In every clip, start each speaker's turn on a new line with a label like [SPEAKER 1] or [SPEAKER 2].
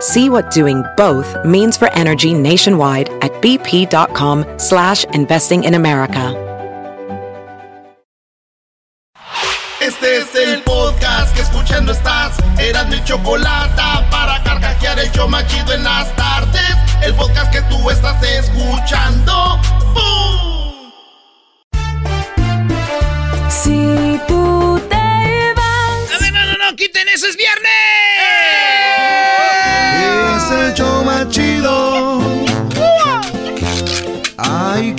[SPEAKER 1] See what doing both means for energy nationwide at bp.com slash investing in America.
[SPEAKER 2] Este es el podcast que escuchando estás. Eran mi chocolate para carcajear el yo machido en las tardes. El podcast que tú estás escuchando. ¡Bum!
[SPEAKER 3] Si tú te vas.
[SPEAKER 4] A ver, no, no, no, quiten eso, es viernes.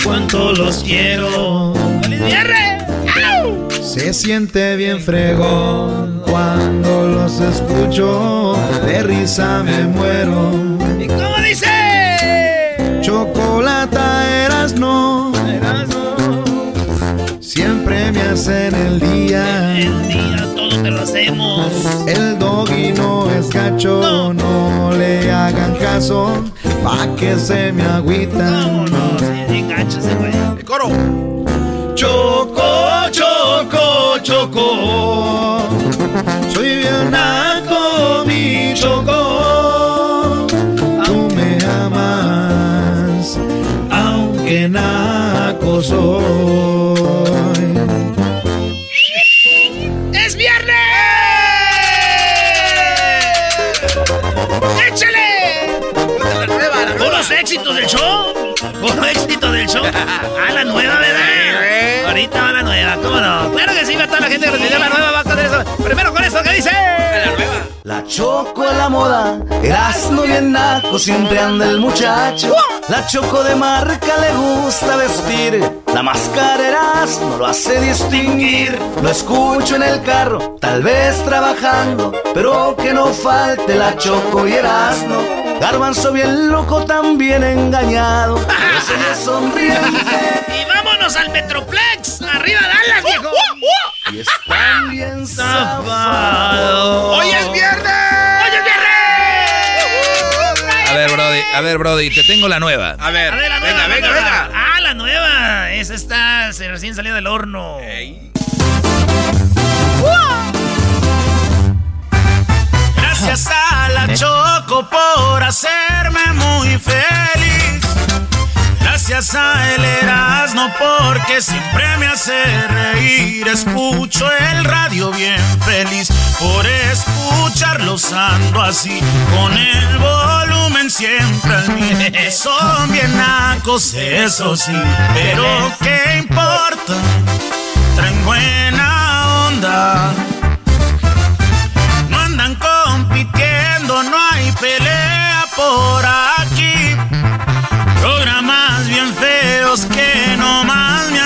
[SPEAKER 5] Cuánto los quiero.
[SPEAKER 4] ¡Feliz viernes! ¡Au!
[SPEAKER 5] Se siente bien fregón cuando los escucho. De risa me muero.
[SPEAKER 4] ¿Y cómo dice?
[SPEAKER 5] Chocolata eras no. Siempre me hacen el día.
[SPEAKER 4] El día todo te lo hacemos.
[SPEAKER 5] El doggy no es cacho, no, le hagan caso, pa' que se me agüitan.
[SPEAKER 4] Vámonos, sí, enganchase, güey.
[SPEAKER 2] El coro.
[SPEAKER 5] Choco, choco, choco, soy bien naco, mi choco. Tú me amas, aunque naco soy.
[SPEAKER 4] ¡Échale! Puros éxitos del show. Puro éxito del show. Ah, la nueva, ¿verdad? Ahorita va la nueva, ¿cómo no? Claro que sí, va toda la gente que recibió la nueva va con eso. Primero con eso, ¿qué dice? La nueva.
[SPEAKER 6] La choco a la moda, Erasmo bien naco, siempre anda el muchacho. La choco de marca le gusta vestir, la máscara Erasmo lo hace distinguir. Lo escucho en el carro, tal vez trabajando, pero que no falte la choco y Erasmo. Garbanzo bien loco, también engañado, sonriente
[SPEAKER 4] Y vámonos al Metroplex. Arriba Dallas, viejo.
[SPEAKER 6] y están bien.
[SPEAKER 2] ¡Hoy es viernes!
[SPEAKER 7] A ver, Brody, a ver, Brody, te tengo la nueva.
[SPEAKER 2] A ver,
[SPEAKER 4] A ver, la nueva,
[SPEAKER 2] venga, venga, venga.
[SPEAKER 4] Ah, la nueva. Esa está se recién salió del horno. Gracias a la Choco por hacerme muy feliz. Gracias a el Erasmo porque siempre me hace reír. Escucho el radio bien feliz por escucharlos ando así con el volumen siempre al mil. Son bien nacos, eso sí, pero ¿qué importa? Traen buena onda. No andan compitiendo, no hay pelea por aquí.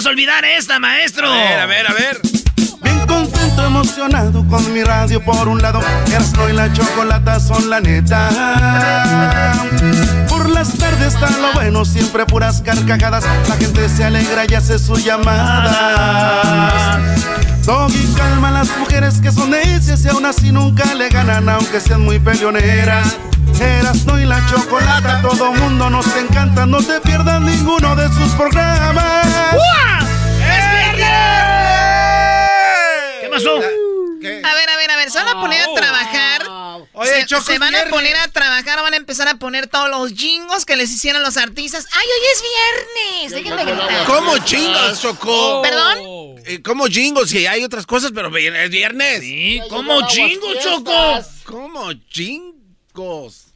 [SPEAKER 4] Vamos a olvidar esta, maestro?
[SPEAKER 2] A ver, a ver, a ver.
[SPEAKER 5] Bien contento, emocionado con mi radio por un lado. Erasmo y la chocolata son la neta. Por las tardes está lo bueno, siempre puras carcajadas. La gente se alegra y hace sus llamadas. Doggy calma a las mujeres que son necias y aún así nunca le ganan aunque sean muy peleoneras. Erasno y la chocolata, todo mundo nos encanta, no te pierdas ninguno de sus programas.
[SPEAKER 8] A ver, a ver, a ver, se van a poner a trabajar.
[SPEAKER 9] Oye,
[SPEAKER 8] se,
[SPEAKER 9] Choco,
[SPEAKER 8] se van a poner a trabajar, van a empezar a poner todos los jingos que les hicieron los artistas. ¡Ay, hoy es viernes! Dejen de gritar.
[SPEAKER 9] ¿Cómo chingos, Choco?
[SPEAKER 8] ¿Perdón?
[SPEAKER 9] Eh, ¿Cómo chingos? Si hay otras cosas, pero es viernes. Sí,
[SPEAKER 7] ¿cómo chingos, Choco?
[SPEAKER 9] ¿Cómo chingos?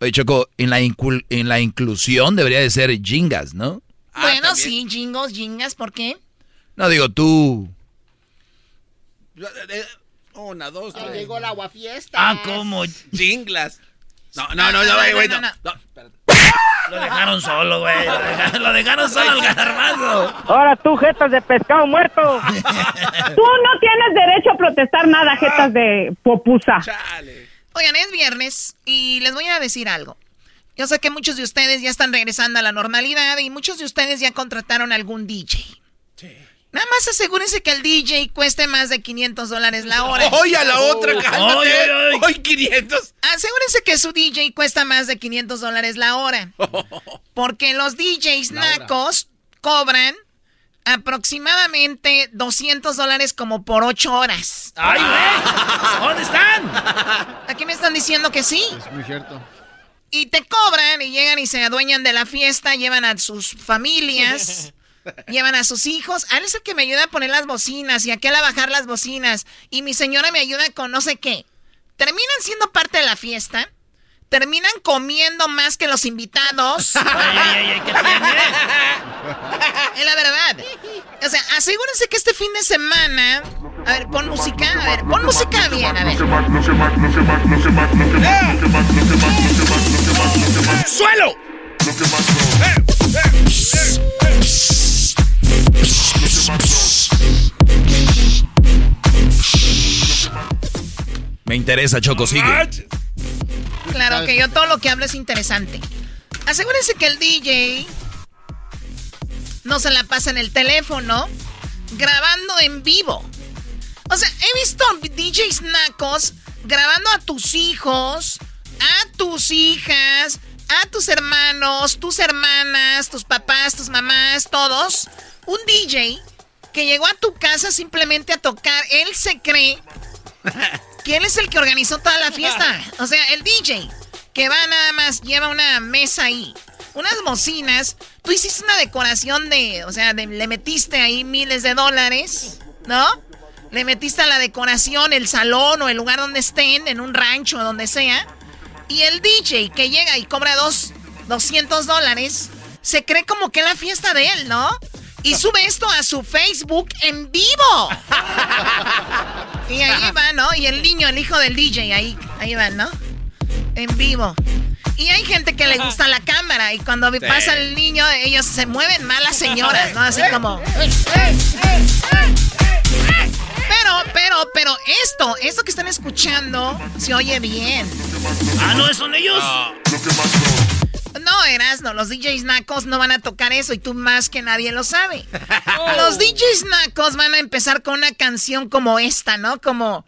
[SPEAKER 7] Oye, Choco, en la, incul- en la inclusión debería de ser jingas, ¿no?
[SPEAKER 8] bueno, sí, jingos, jingas, ¿por qué?
[SPEAKER 7] No, digo, tú...
[SPEAKER 9] Una, dos, tres.
[SPEAKER 10] Llegó el agua fiesta.
[SPEAKER 7] Ah, ¿cómo?
[SPEAKER 9] Chinglas. No, no, no, no, güey, güey, no. no.
[SPEAKER 7] Lo dejaron solo, güey. Lo dejaron, lo dejaron solo al garbanzo.
[SPEAKER 11] Ahora tú, jetas de pescado muerto. tú no tienes derecho a protestar nada, jetas de popusa.
[SPEAKER 8] Oigan, es viernes y les voy a decir algo. Yo sé que muchos de ustedes ya están regresando a la normalidad y muchos de ustedes ya contrataron algún DJ. Nada más asegúrense que el DJ cueste más de 500 dólares la hora.
[SPEAKER 9] Oye, a la otra, cálmate.
[SPEAKER 7] Oye, oye.
[SPEAKER 9] Hoy 500.
[SPEAKER 8] Asegúrense que su DJ cuesta más de 500 dólares la hora. Porque los DJs nacos cobran aproximadamente 200 dólares como por 8 horas.
[SPEAKER 7] ¡Ay, güey! ¿Dónde están?
[SPEAKER 8] Aquí me están diciendo que sí.
[SPEAKER 10] Es muy cierto.
[SPEAKER 8] Y te cobran y llegan y se adueñan de la fiesta, llevan a sus familias, llevan a sus hijos. Él es el que me ayuda a poner las bocinas y aquel a bajar las bocinas. Y mi señora me ayuda con no sé qué. Terminan siendo parte de la fiesta. Terminan comiendo más que los invitados.
[SPEAKER 7] Ay, ay, ay, ¿qué?
[SPEAKER 8] Es la verdad. O sea, asegúrense que este fin de semana. A ver, pon música. A ver, pon música bien. A ver.
[SPEAKER 9] ¡Suelo!
[SPEAKER 7] Me interesa, Choco, sigue.
[SPEAKER 8] Claro que yo todo lo que hablo es interesante. Asegúrense que el DJ no se la pasa en el teléfono grabando en vivo. O sea, he visto DJs nacos grabando a tus hijos, a tus hijas, a tus hermanos, tus hermanas, tus papás, tus mamás, todos. Un DJ que llegó a tu casa simplemente a tocar. Él se cree que él es el que organizó toda la fiesta. O sea, el DJ que va nada más, lleva una mesa ahí, unas bocinas. Tú hiciste una decoración de, o sea, de- le metiste ahí miles de dólares, ¿no? Le metiste a la decoración, el salón o el lugar donde estén, en un rancho o donde sea. Y el DJ que llega y cobra dos, 200 dólares, se cree como que la fiesta de él, ¿no? Y sube esto a su Facebook en vivo. Y ahí va, ¿no? Y el niño, el hijo del DJ, ahí, ahí va, ¿no? En vivo. Y hay gente que le gusta la cámara y cuando pasa el niño, ellos se mueven más las señoras, ¿no? Así como... Pero, pero, pero esto, esto que están escuchando, se oye bien.
[SPEAKER 7] Ah, no, son ellos.
[SPEAKER 8] No, Erasno, los DJs nacos no van a tocar eso y tú más que nadie lo sabe. Los DJs nacos van a empezar con una canción como esta, ¿no? Como,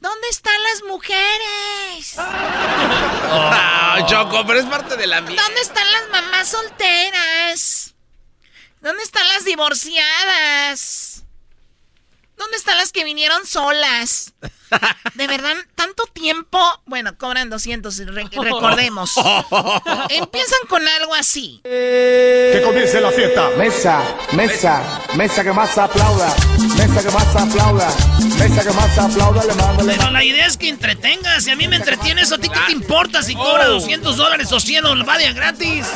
[SPEAKER 8] ¿dónde están las mujeres?
[SPEAKER 9] Ah, Choco, pero es parte de la mía.
[SPEAKER 8] ¿Dónde están las mamás solteras? ¿Dónde están las divorciadas? ¿Dónde están las que vinieron solas? De verdad, tanto tiempo. Bueno, cobran 200, re- recordemos. Empiezan con algo así.
[SPEAKER 12] Que comience la fiesta. Mesa, mesa, mesa que más aplauda. Mesa que más aplauda. Mesa que más aplauda, le mando, le
[SPEAKER 7] Pero la idea es que entretengas. Si a mí me entretiene eso, ¿a ti qué te importa si cobra 200 dólares o 100 o vaya gratis?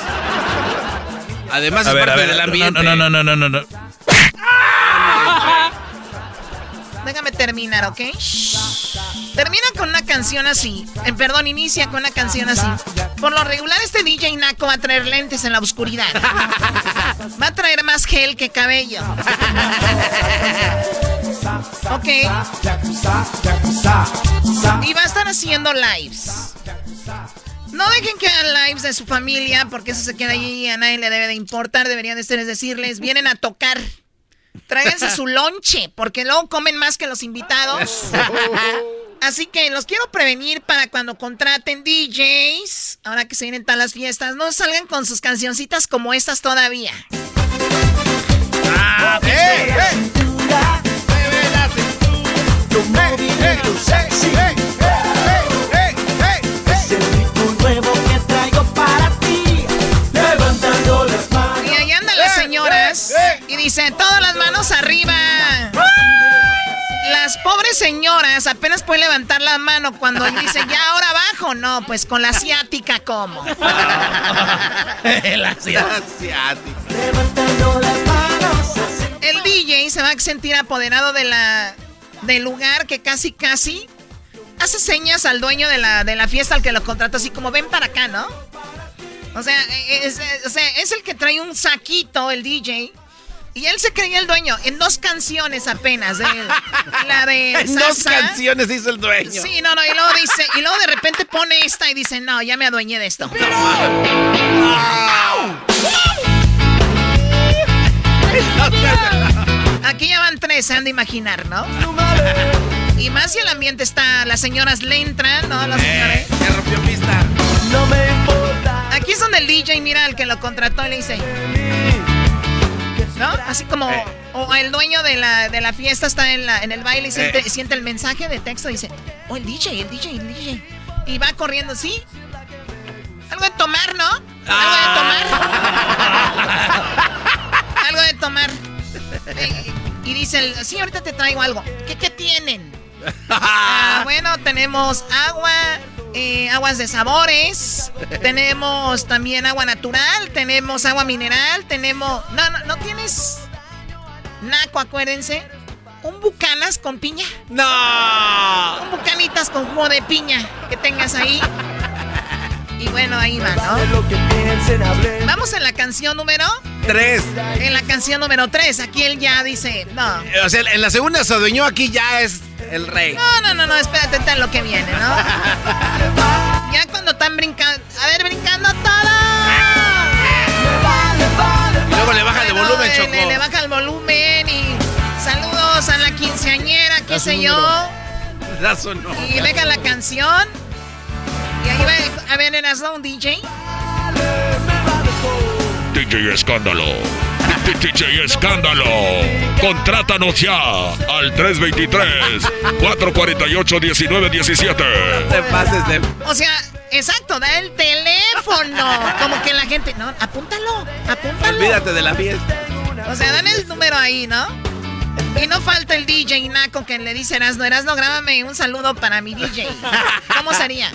[SPEAKER 9] Además,
[SPEAKER 7] A
[SPEAKER 9] es
[SPEAKER 7] ver, a
[SPEAKER 9] parte
[SPEAKER 7] ver,
[SPEAKER 9] del ambiente.
[SPEAKER 7] no, no, no, no, no, no.
[SPEAKER 8] Déjame terminar, ¿ok? Termina con una canción así. Eh, perdón, inicia con una canción así. Por lo regular, este DJ Naco va a traer lentes en la oscuridad. Va a traer más gel que cabello. Ok. Y va a estar haciendo lives. No dejen que hagan lives de su familia porque eso se queda allí y a nadie le debe de importar. Deberían de ustedes decirles, vienen a tocar. Tráiganse su lonche, porque luego comen más que los invitados. Así que los quiero prevenir para cuando contraten DJs, ahora que se vienen todas las fiestas, no salgan con sus cancioncitas como estas todavía. Ah, y ahí andan las señoras y dicen, todas las manos arriba. Las pobres señoras apenas pueden levantar la mano cuando dicen, ya ahora abajo. No, pues con la asiática, ¿cómo?
[SPEAKER 9] la asiática.
[SPEAKER 8] El DJ se va a sentir apoderado de la, del lugar que casi, casi hace señas al dueño de la, de la fiesta al que lo contrató, así como ven para acá, ¿no? O sea, es, o sea, es el que trae un saquito, el DJ. Y él se creía el dueño en dos canciones apenas. De, la de
[SPEAKER 9] En dos canciones dice el dueño.
[SPEAKER 8] Sí, no, no. Y luego dice, y luego de repente pone esta y dice, no, ya me adueñé de esto. Aquí ya van tres, se han de imaginar, ¿no? Y más si el ambiente está, las señoras le entran, ¿no? Las señores.
[SPEAKER 9] Se rompió pista.
[SPEAKER 6] No me importa.
[SPEAKER 8] Aquí es donde el DJ mira al que lo contrató y le dice. ¿No? Así como. O el dueño de la, de la fiesta está en, la, en el baile y siente,
[SPEAKER 9] Eh.
[SPEAKER 8] siente el mensaje de texto y dice: Oh, el DJ, el DJ, el DJ. Y va corriendo, ¿sí? Algo de tomar, ¿no? Algo de tomar. algo de tomar. Y, y dice: el, Sí, ahorita te traigo algo. ¿Qué, qué tienen? Ah, bueno, tenemos agua, eh, aguas de sabores, tenemos también agua natural, tenemos agua mineral, tenemos... No, no, no tienes... Naco, acuérdense. Un bucanas con piña.
[SPEAKER 9] ¡No!
[SPEAKER 8] Un bucanitas con jugo de piña que tengas ahí. Y bueno, ahí va, ¿no? Vamos en la canción número...
[SPEAKER 9] Tres.
[SPEAKER 8] En la canción número 3. Aquí él ya dice... No,
[SPEAKER 9] O sea, en la segunda se adueñó, aquí ya es el rey.
[SPEAKER 8] No, no, no, no, espérate, está lo que viene, ¿no? ya cuando están brincando. A ver, brincando todo.
[SPEAKER 9] Y luego le baja
[SPEAKER 8] Bueno,
[SPEAKER 9] volumen,
[SPEAKER 8] le-
[SPEAKER 9] Choco.
[SPEAKER 8] Le, le baja el volumen y saludos a la quinceañera, qué sé yo. Y deja la canción. Y ahí va, a ver, eras un DJ.
[SPEAKER 10] DJ Escándalo. DJ Escándalo. Contrátanos ya al 323-448-1917.
[SPEAKER 9] Te pases de.
[SPEAKER 8] O sea, exacto, da el teléfono. Como que la gente, no, apúntalo, apúntalo.
[SPEAKER 9] Olvídate de la fiesta.
[SPEAKER 8] O sea, dan el número ahí, ¿no? Y no falta el DJ Naco que le dice Erasno, Erasno, grábame un saludo para mi DJ. ¿Cómo sería?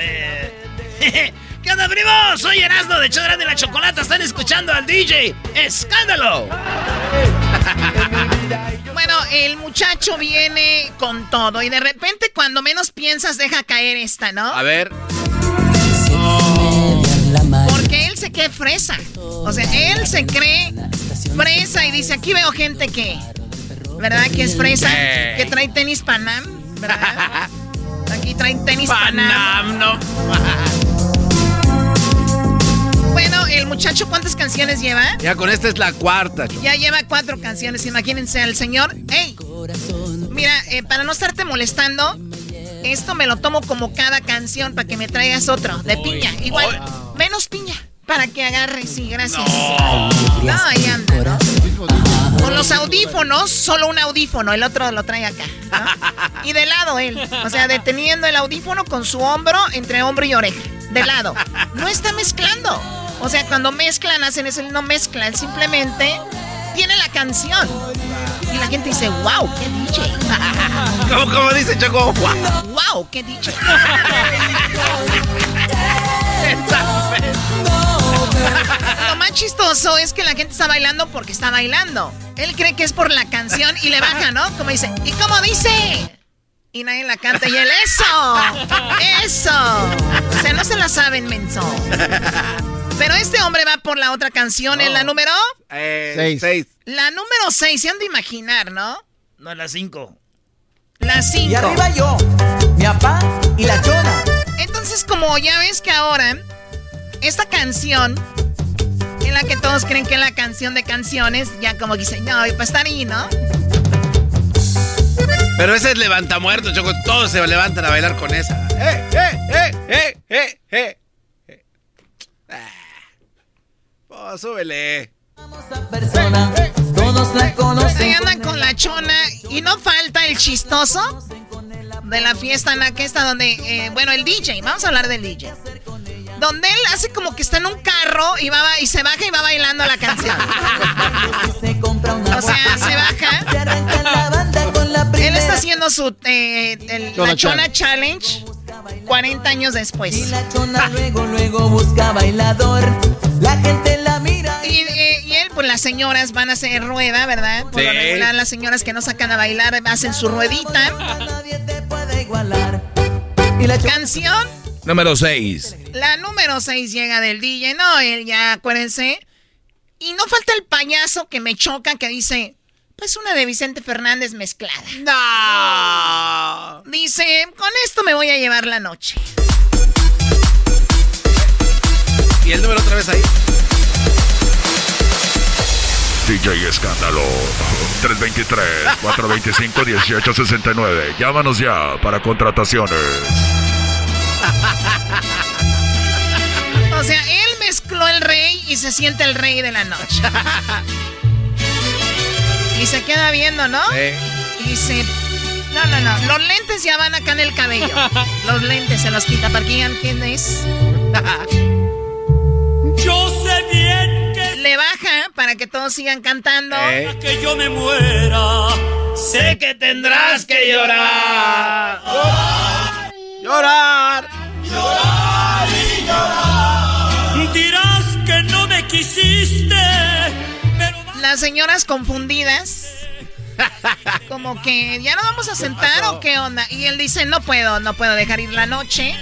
[SPEAKER 7] ¿Qué onda, primo? Soy Erasmo de Chodrán de la Chocolata. Están escuchando al DJ Escándalo.
[SPEAKER 8] Bueno, el muchacho viene con todo y de repente cuando menos piensas deja caer esta, ¿no?
[SPEAKER 9] A ver.
[SPEAKER 8] Porque él se cree fresa. O sea, él se cree fresa y dice, aquí veo gente que, ¿verdad? Que es fresa,
[SPEAKER 9] Eh.
[SPEAKER 8] que trae tenis Panam, ¿verdad? Aquí trae tenis Panam.
[SPEAKER 9] Panam, no.
[SPEAKER 8] Bueno, el muchacho, ¿cuántas canciones lleva?
[SPEAKER 9] Ya con esta es la cuarta.
[SPEAKER 8] Ya lleva cuatro canciones, imagínense al señor. ¡Ey! Mira, eh, para no estarte molestando, esto me lo tomo como cada canción para que me traigas otro, de piña. Igual, menos piña, para que agarre, sí, gracias. No, ahí anda, ¿no? Con los audífonos, solo un audífono, el otro lo trae acá. ¿no? Y de lado él, o sea, deteniendo el audífono con su hombro entre hombro y oreja. De lado. No está mezclando. O sea, cuando mezclan, hacen eso, él no mezcla, él simplemente tiene la canción. Y la gente dice, wow, qué DJ.
[SPEAKER 9] ¿Cómo, cómo dice Choco? Guau.
[SPEAKER 8] wow, qué DJ. Lo más chistoso es que la gente está bailando porque está bailando. Él cree que es por la canción y le baja, ¿no? Como dice, ¿y cómo dice? Y nadie la canta y él, ¡eso! ¡Eso! O sea, no se la saben, menso. Pero este hombre va por la otra canción, en la número...
[SPEAKER 9] Eh,
[SPEAKER 5] Seis.
[SPEAKER 9] seis.
[SPEAKER 8] La número 6, se han de imaginar, ¿no?
[SPEAKER 7] No, las cinco.
[SPEAKER 8] La 5.
[SPEAKER 6] Y arriba yo, mi papá y la chona.
[SPEAKER 8] Entonces, como ya ves que ahora esta canción Es la que todos creen que es la canción de canciones. Ya como dicen, no, y para estar ahí, ¿no?
[SPEAKER 9] Pero ese es levanta muerto, Choco. Todos se levantan a bailar con esa. ¡Eh, eh, eh, eh, eh, eh! eh. Oh, súbele.
[SPEAKER 8] Todos la conocen. Ahí andan con la chona y no falta el chistoso de la fiesta en la que está donde, eh, bueno, el DJ, vamos a hablar del DJ. Donde él hace como que está en un carro y, va, y se baja y va bailando la canción. o sea, se baja. Él está haciendo su eh, la Chona Challenge 40 años después. Y la Chona luego, luego busca bailador. La gente la mira. Y, eh, y, él, pues las señoras van a hacer rueda, ¿verdad? Por lo regular, las señoras que no sacan a bailar hacen su ruedita. Nadie te puede igualar. ¿Y la canción?
[SPEAKER 9] Número 6.
[SPEAKER 8] La número 6 llega del DJ. No, él ya, acuérdense. Y no falta el payaso que me choca que dice. Pues una de Vicente Fernández mezclada.
[SPEAKER 9] No.
[SPEAKER 8] Dice, con esto me voy a llevar la noche.
[SPEAKER 9] Y el número otra vez ahí.
[SPEAKER 10] DJ Escándalo 323-425-1869. Llámanos ya para contrataciones.
[SPEAKER 8] o sea, él mezcló el rey y se siente el rey de la noche. Y se queda viendo, ¿no? Sí. Y dice, no, no, no, los lentes ya van acá en el cabello. Los lentes se los quita. ¿Para quién, quién es?
[SPEAKER 13] Yo sé bien que...
[SPEAKER 8] Le baja para que todos sigan cantando.
[SPEAKER 13] Eh. Que yo me muera. Sé que tendrás que llorar.
[SPEAKER 9] Llorar.
[SPEAKER 13] Llorar y llorar. Dirás que no me quisiste
[SPEAKER 8] las señoras confundidas. Como que ya no vamos a sentar o qué onda. Y él dice, no puedo, no puedo dejar ir la noche.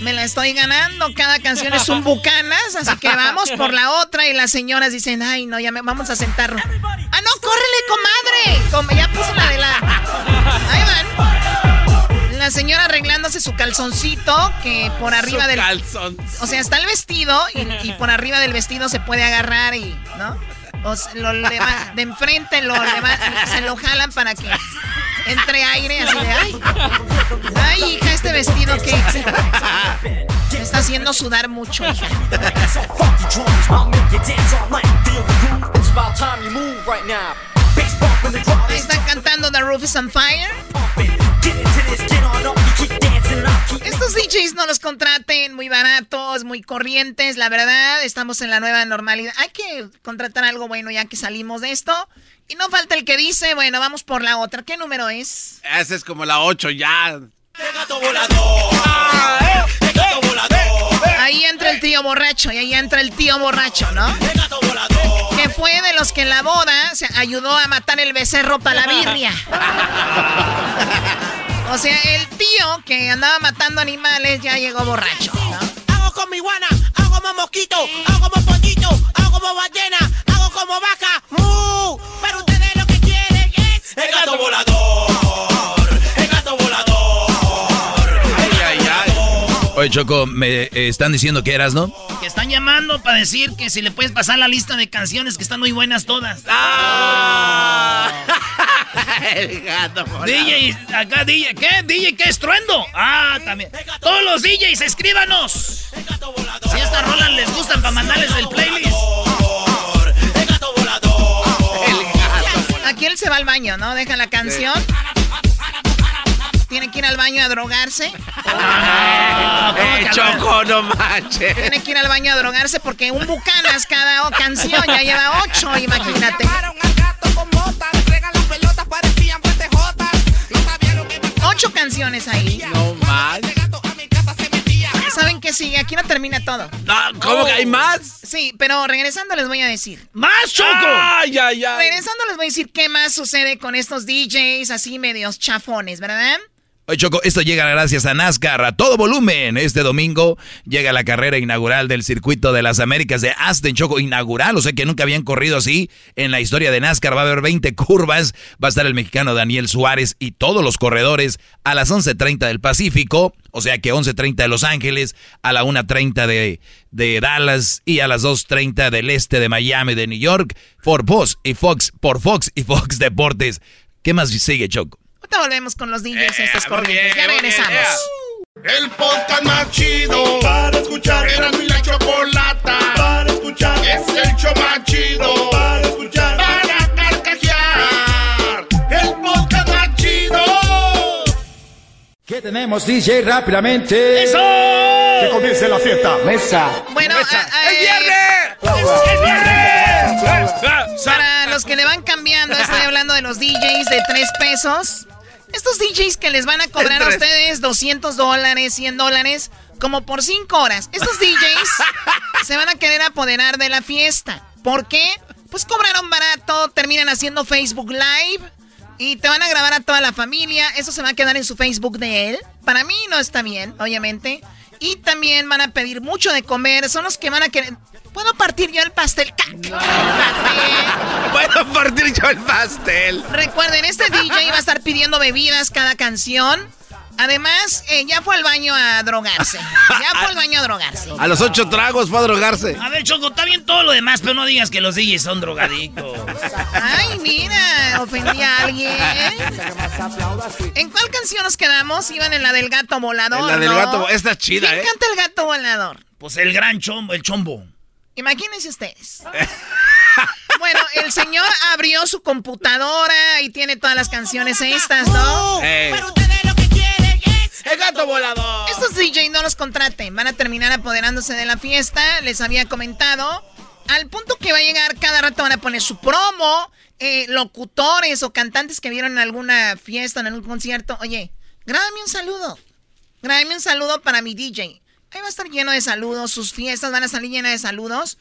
[SPEAKER 8] Me la estoy ganando. Cada canción es un bucanas, así que vamos por la otra. Y las señoras dicen, ay, no, ya me, vamos a sentarnos. Ah, no, córrele, comadre. ya puse la de la. Ahí van. La señora arreglándose su calzoncito, que por arriba del.
[SPEAKER 9] Calzón.
[SPEAKER 8] O sea, está el vestido y, y por arriba del vestido se puede agarrar y. ¿No? lo de enfrente lo se lo jalan para que entre aire así de ay. Ay, hija, este vestido que me está haciendo sudar mucho, hija. Están cantando The Roof is on Fire. Estos DJs no los contraten muy baratos, muy corrientes, la verdad, estamos en la nueva normalidad. Hay que contratar algo bueno ya que salimos de esto. Y no falta el que dice, bueno, vamos por la otra. ¿Qué número es?
[SPEAKER 9] Esa es como la 8 ya.
[SPEAKER 8] Ahí entra el tío borracho y ahí entra el tío borracho, ¿no? Que fue de los que en la boda se ayudó a matar el becerro para la birria. O sea, el tío que andaba matando animales ya llegó borracho.
[SPEAKER 13] Hago como iguana, hago como mosquito, hago como pollito, hago como ballena, hago como vaca. ¡Mu! Pero ustedes lo que quieren es el gato volador.
[SPEAKER 14] Oye, Choco, me eh, están diciendo que eras, ¿no?
[SPEAKER 7] Que están llamando para decir que si le puedes pasar la lista de canciones que están muy buenas todas.
[SPEAKER 9] ¡Ah! El gato
[SPEAKER 7] DJ, acá DJ, ¿qué? DJ, ¿qué estruendo? Ah, también. Todos los DJs, escríbanos. Si estas rolas les gustan para mandarles el playlist.
[SPEAKER 8] El gato volador. Aquí él se va al baño, ¿no? Deja la canción. Tiene que ir al baño a drogarse.
[SPEAKER 9] eh, Choco, no manches.
[SPEAKER 8] Tiene que ir al baño a drogarse porque un bucanas cada canción ya lleva ocho, imagínate. Ocho canciones ahí.
[SPEAKER 9] No más.
[SPEAKER 8] ¿Saben qué sigue? Aquí no termina todo.
[SPEAKER 9] ¿Cómo que hay más?
[SPEAKER 8] Sí, pero regresando les voy a decir.
[SPEAKER 7] ¡Más, Choco!
[SPEAKER 9] ¡Ay, ay, ay!
[SPEAKER 8] Regresando les voy a decir qué más sucede con estos DJs así medios chafones, ¿verdad?
[SPEAKER 14] Oye, Choco, esto llega gracias a NASCAR a todo volumen. Este domingo llega la carrera inaugural del Circuito de las Américas de Aston, Choco, inaugural. O sea que nunca habían corrido así en la historia de NASCAR. Va a haber 20 curvas. Va a estar el mexicano Daniel Suárez y todos los corredores a las 11.30 del Pacífico. O sea que 11.30 de Los Ángeles, a la 1.30 de, de Dallas y a las 2.30 del este de Miami, de New York. Por Fox y Fox, por Fox y Fox Deportes. ¿Qué más sigue, Choco?
[SPEAKER 8] Ahorita volvemos con los DJs estos corrientes. Ya regresamos.
[SPEAKER 2] El podcast más chido para escuchar. Era mi la chocolata para escuchar. Es el show más chido para escuchar. Para carcajear. El podcast más chido.
[SPEAKER 12] ¿Qué tenemos, DJ? Rápidamente.
[SPEAKER 7] ¡Eso!
[SPEAKER 12] Que comience la fiesta. Mesa.
[SPEAKER 8] Bueno,
[SPEAKER 12] Mesa.
[SPEAKER 8] a- a-
[SPEAKER 12] ¡Es
[SPEAKER 8] viernes!
[SPEAKER 7] ¡Es viernes!
[SPEAKER 8] Para los que le van cambiando, estoy hablando de los DJs de tres pesos. Estos DJs que les van a cobrar a ustedes 200 dólares, 100 dólares, como por 5 horas. Estos DJs se van a querer apoderar de la fiesta. ¿Por qué? Pues cobraron barato, terminan haciendo Facebook Live y te van a grabar a toda la familia. Eso se va a quedar en su Facebook de él. Para mí no está bien, obviamente. Y también van a pedir mucho de comer. Son los que van a querer... ¿Puedo partir yo el pastel?
[SPEAKER 9] Puedo partir yo el pastel.
[SPEAKER 8] Recuerden, este DJ va a estar pidiendo bebidas cada canción. Además, eh, ya fue al baño a drogarse. Ya fue al baño a drogarse.
[SPEAKER 9] A los ocho tragos fue a drogarse.
[SPEAKER 7] A ver, Choco, está bien todo lo demás, pero no digas que los DJs son drogadictos.
[SPEAKER 8] Ay, mira, ofendí a alguien. ¿En cuál canción nos quedamos? Iban en la del gato volador.
[SPEAKER 9] En la del
[SPEAKER 8] ¿no?
[SPEAKER 9] gato, esta es chida,
[SPEAKER 8] ¿Quién
[SPEAKER 9] ¿eh?
[SPEAKER 8] canta el gato volador?
[SPEAKER 7] Pues el gran chombo, el chombo.
[SPEAKER 8] Imagínense ustedes. Bueno, el señor abrió su computadora y tiene todas las canciones estas, ¿no?
[SPEAKER 9] Ey.
[SPEAKER 8] ¡El gato volador! Estos DJ no los contraten, van a terminar apoderándose de la fiesta, les había comentado. Al punto que va a llegar, cada rato van a poner su promo, eh, locutores o cantantes que vieron en alguna fiesta, en algún concierto. Oye, grábame un saludo. Grábame un saludo para mi DJ. Ahí va a estar lleno de saludos, sus fiestas van a salir llenas de saludos.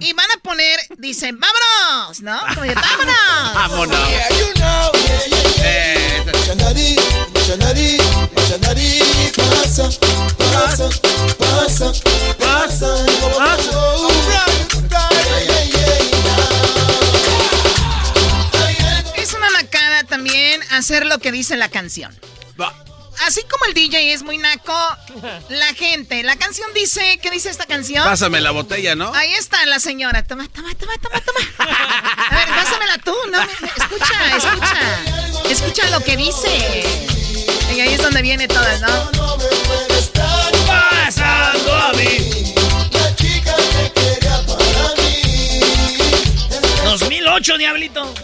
[SPEAKER 8] Y van a poner, dicen, vámonos, ¿no? Como vámonos.
[SPEAKER 9] Vámonos. Eh,
[SPEAKER 13] Pasa, pasa, pasa, pasa,
[SPEAKER 8] Es una macada también hacer lo que dice la canción. Así como el DJ es muy naco, la gente, la canción dice, ¿qué dice esta canción?
[SPEAKER 9] Pásame la botella, ¿no?
[SPEAKER 8] Ahí está la señora. Toma, toma, toma, toma, toma. A ver, pásamela tú, ¿no? Escucha, escucha. Escucha lo que dice. Y ahí es donde viene todas, ¿no?
[SPEAKER 7] Pasando a mí. 2008, diablito.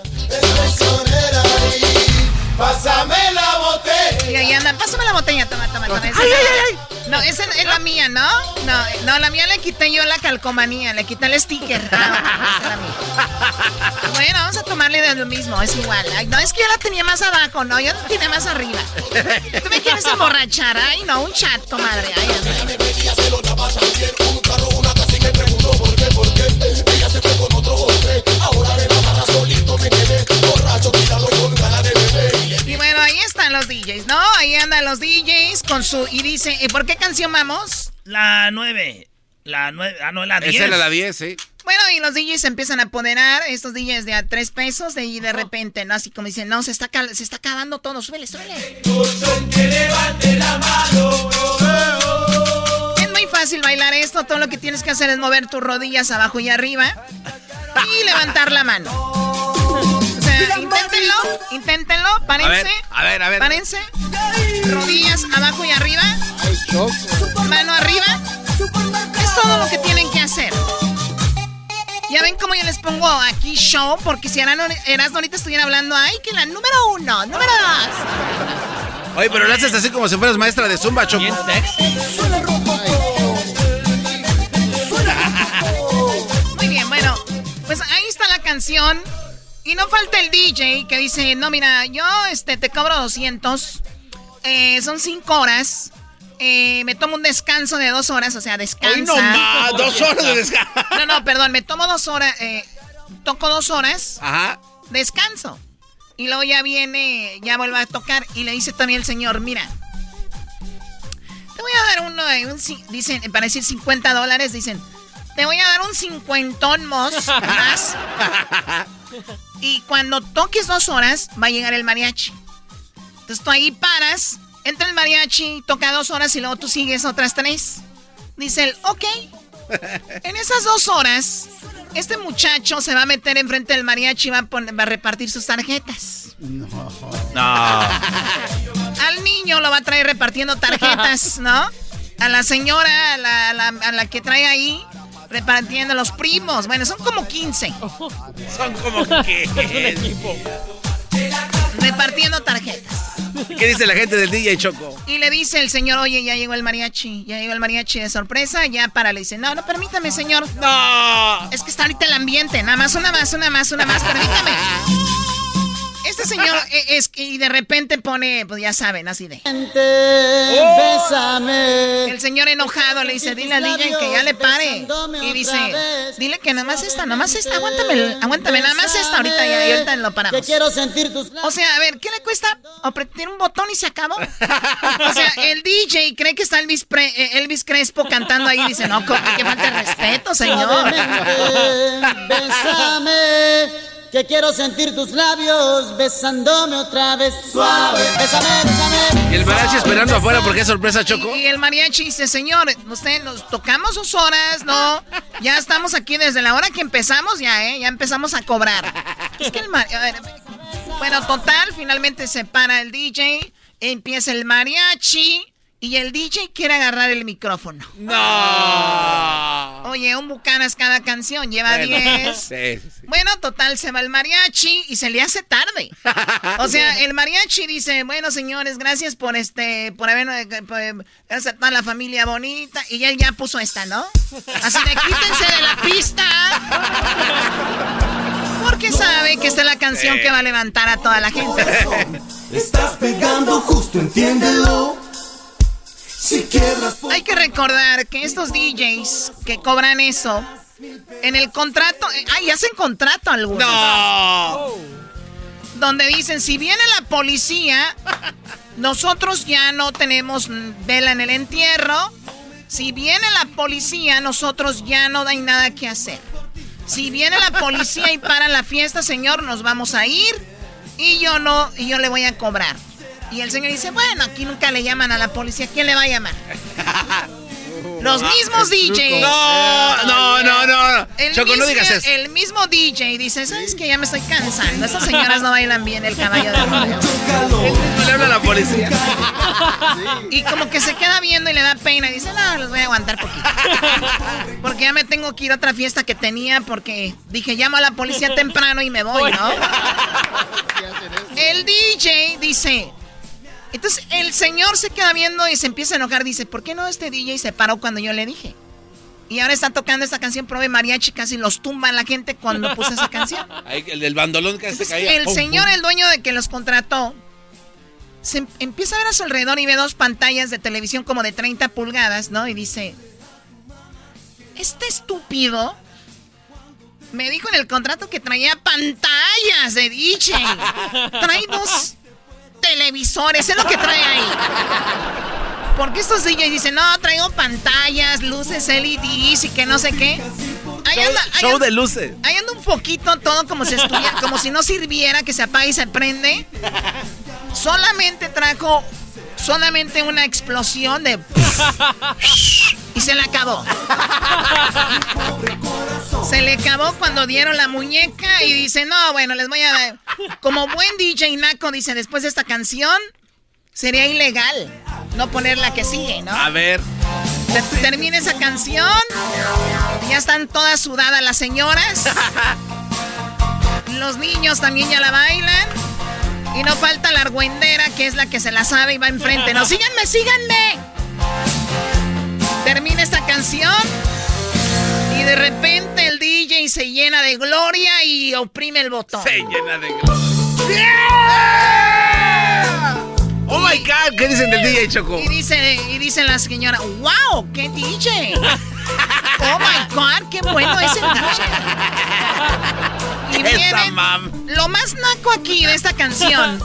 [SPEAKER 13] Pásame la botella.
[SPEAKER 8] Y ahí anda, pásame la botella, toma, toma, toma. Esa-
[SPEAKER 13] Ay, ay, ay,
[SPEAKER 8] No, esa es la mía, ¿no? No, no, la mía le quité yo la calcomanía, le quité el sticker. Ah, esa es la mía. Bueno, vamos a tomarle de lo mismo, es igual. Ay, no, es que yo la tenía más abajo, no, yo la tenía más arriba. ¿Tú me quieres emborrachar? Ay, no, un chat, comadre. Ay, ay. Los DJs, ¿no? Ahí andan los DJs con su... Y dice, ¿y por qué canción vamos?
[SPEAKER 7] La 9. La 9. Ah, no, la 10.
[SPEAKER 9] Esa era la 10, sí.
[SPEAKER 8] Bueno, y los DJs se empiezan a apoderar, estos DJs de a tres pesos, de, y de repente, ¿no? Así como dicen, no, se está, cal- se está acabando todo, súbele, súbele. Es muy fácil bailar esto, todo lo que tienes que hacer es mover tus rodillas abajo y arriba y levantar la mano. Inténtenlo, inténtenlo, párense.
[SPEAKER 9] A ver, a ver.
[SPEAKER 8] Párense. Rodillas abajo y arriba. Mano arriba. Es todo lo que tienen que hacer. Ya ven cómo yo les pongo aquí show, porque si Erasmo Erasmo ahorita estuviera hablando, ay, que la número uno, número dos.
[SPEAKER 9] Oye, pero lo haces así como si fueras maestra de Zumba, Choco.
[SPEAKER 8] Muy bien, bueno, pues ahí está la canción. Y no falta el DJ que dice, no, mira, yo este, te cobro 200. eh, son 5 horas. eh, me tomo un descanso de dos horas, o sea, descansa.
[SPEAKER 9] Hoy no más, dos horas de descanso.
[SPEAKER 8] No, no, perdón, me tomo dos horas, eh, toco dos horas,
[SPEAKER 9] Ajá.
[SPEAKER 8] descanso. Y luego ya viene, ya vuelve a tocar y le dice también el señor, mira, te voy a dar uno un, dicen, para decir 50 dólares, dicen, te voy a dar un cincuentón más. y cuando toques dos horas, va a llegar el mariachi. Entonces tú ahí paras, entra el mariachi, toca dos horas y luego tú sigues otras tres. Dice él, ok. En esas dos horas, este muchacho se va a meter enfrente del mariachi y va a, repartir sus tarjetas. No.
[SPEAKER 9] No.
[SPEAKER 8] Al niño lo va a traer repartiendo tarjetas, ¿no? A la señora, a la, a la que trae ahí, repartiendo los primos. Bueno, son como 15.
[SPEAKER 9] son como que. equipo.
[SPEAKER 8] Repartiendo tarjetas.
[SPEAKER 9] ¿Qué dice la gente del DJ Choco?
[SPEAKER 8] Y le dice el señor, oye, ya llegó el mariachi, ya llegó el mariachi de sorpresa, ya para, le dice, no, no, permítame, señor.
[SPEAKER 9] No.
[SPEAKER 8] Es que está ahorita el ambiente, nada más, una más, una más, una más, permítame. Este señor e, es y de repente pone, pues ya saben, así de. Bésame. El señor enojado le dice, dile al DJ que ya le pare. Y dice, dile que nada más esta, nada más esta, aguántame, aguántame, nada más esta ahorita ya, y ahorita lo paramos.
[SPEAKER 13] quiero sentir tus
[SPEAKER 8] O sea, a ver, ¿qué le cuesta? Apretar un botón y se acabó. O sea, el DJ cree que está Elvis, eh, Elvis Crespo cantando ahí y dice, no, que falta el respeto, señor.
[SPEAKER 13] Bésame que quiero sentir tus labios besándome otra vez suave. Bésame, bésame.
[SPEAKER 9] Y el mariachi esperando afuera porque es sorpresa, Choco.
[SPEAKER 8] Y, el mariachi dice, señor, usted nos tocamos sus horas, ¿no? Ya estamos aquí desde la hora que empezamos, ya, ¿eh? Ya empezamos a cobrar. Es que el mariachi... Bueno, total, finalmente se para el DJ, empieza el mariachi y el DJ quiere agarrar el micrófono.
[SPEAKER 9] ¡No!
[SPEAKER 8] Oye, un bucanas cada canción, lleva 10. Bueno, total, se va el mariachi y se le hace tarde. O sea, el mariachi dice, bueno, señores, gracias por este, por haber, gracias a toda la familia bonita. Y él ya puso esta, ¿no? Así de quítense de la pista. Porque sabe que esta es la canción que va a levantar a toda la gente.
[SPEAKER 13] Estás pegando justo, entiéndelo.
[SPEAKER 8] Hay que recordar que estos DJs que cobran eso, en el contrato, eh, ay, hacen contrato algunos.
[SPEAKER 9] No.
[SPEAKER 8] Donde dicen, si viene la policía, nosotros ya no tenemos vela en el entierro. Si viene la policía, nosotros ya no hay nada que hacer. Si viene la policía y para la fiesta, señor, nos vamos a ir y yo no, y yo le voy a cobrar. Y el señor dice, bueno, aquí nunca le llaman a la policía. ¿Quién le va a llamar? Los mismos DJs.
[SPEAKER 9] No, no, no, no.
[SPEAKER 8] El
[SPEAKER 9] Choco,
[SPEAKER 8] mismo,
[SPEAKER 9] no digas eso.
[SPEAKER 8] El mismo DJ dice, ¿sabes qué? Ya me estoy cansando. Esas señoras no bailan bien el caballo de rodeo.
[SPEAKER 9] No le habla a la policía.
[SPEAKER 8] Y como que se queda viendo y le da pena. Y dice, no, los voy a aguantar poquito. Porque ya me tengo que ir a otra fiesta que tenía porque dije, llamo a la policía temprano y me voy, ¿no? El DJ dice, entonces el señor se queda viendo y se empieza a enojar. Dice, ¿por qué no este DJ se paró cuando yo le dije? Y ahora está tocando esta canción, prove mariachi, casi los tumba la gente cuando puso esa canción.
[SPEAKER 9] el del bandolón que se caía.
[SPEAKER 8] El señor, el dueño de que los contrató, se em-, empieza a ver a su alrededor y ve dos pantallas de televisión como de 30 pulgadas, ¿no? Y dice, este estúpido me dijo en el contrato que traía pantallas de DJ. Trae dos televisores, es lo que trae ahí. Porque estos DJs dicen, no, traigo pantallas, luces LEDs y que no sé qué.
[SPEAKER 9] Ahí anda, show, de luces.
[SPEAKER 8] Ahí anda un poquito todo como si estuviera, como si no sirviera, que se apaga y se prende. Solamente trajo solamente una explosión de... y se le acabó. Se le acabó cuando dieron la muñeca y dice, no, bueno, les voy a dar... Como buen DJ Naco dice, después de esta canción, sería ilegal no poner la que sigue, ¿no?
[SPEAKER 9] A ver.
[SPEAKER 8] Termina esa canción, ya están todas sudadas las señoras. Los niños también ya la bailan. Y no falta la argüendera, que es la que se la sabe y va enfrente. No, síganme, síganme. Termina esta canción. Y de repente el DJ se llena de gloria y oprime el botón.
[SPEAKER 9] Se llena de gloria. Oh my God, ¿qué dicen del DJ Choco?
[SPEAKER 8] Y dice, y dice la señora, wow, qué DJ. oh my God, qué bueno es el DJ. Y viene lo más naco aquí de esta canción.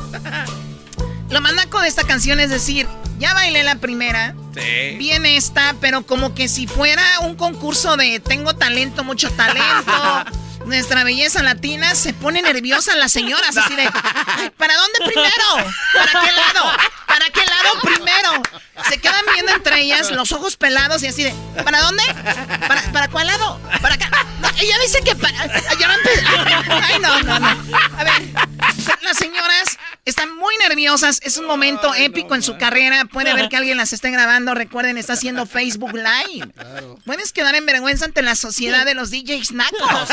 [SPEAKER 8] lo más naco de esta canción es decir, ya bailé la primera. Sí. Viene esta, pero como que si fuera un concurso de tengo talento, mucho talento. nuestra belleza latina se pone nerviosa las señoras, así de, ¿para dónde primero? ¿Para qué lado? ¿Para qué lado primero? Se quedan viendo entre ellas los ojos pelados y así de, ¿para dónde? ¿Para, para cuál lado? ¿Para acá? Ella dice que para... Ay, no, no, no. A ver, las señoras están muy nerviosas. Es un momento épico en su carrera. Puede ver que alguien las esté grabando. Recuerden, está haciendo Facebook Live. Puedes quedar en vergüenza ante la sociedad de los DJs nacos.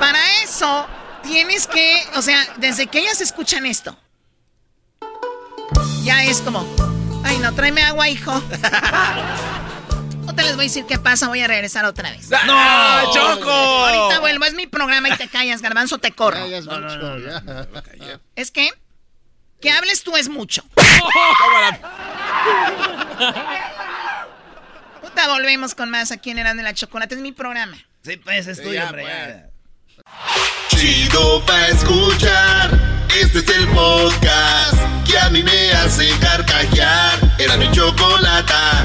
[SPEAKER 8] Para eso, tienes que, o sea, desde que ellas escuchan esto, ya es como, ay no, tráeme agua, hijo. No les voy a decir qué pasa, voy a regresar otra vez.
[SPEAKER 9] ¡No, Choco!
[SPEAKER 8] Ahorita vuelvo, es mi programa y te callas, garbanzo, te corro. ¿Es que? Que hables tú es mucho. Puta, volvemos con más aquí en Eran de la Chocolate, es mi programa.
[SPEAKER 7] Sí, pues es tuyo, hombre.
[SPEAKER 2] Pues. Chido pa' escuchar. Este es el podcast que a mí me hace carcajear. Era mi chocolata.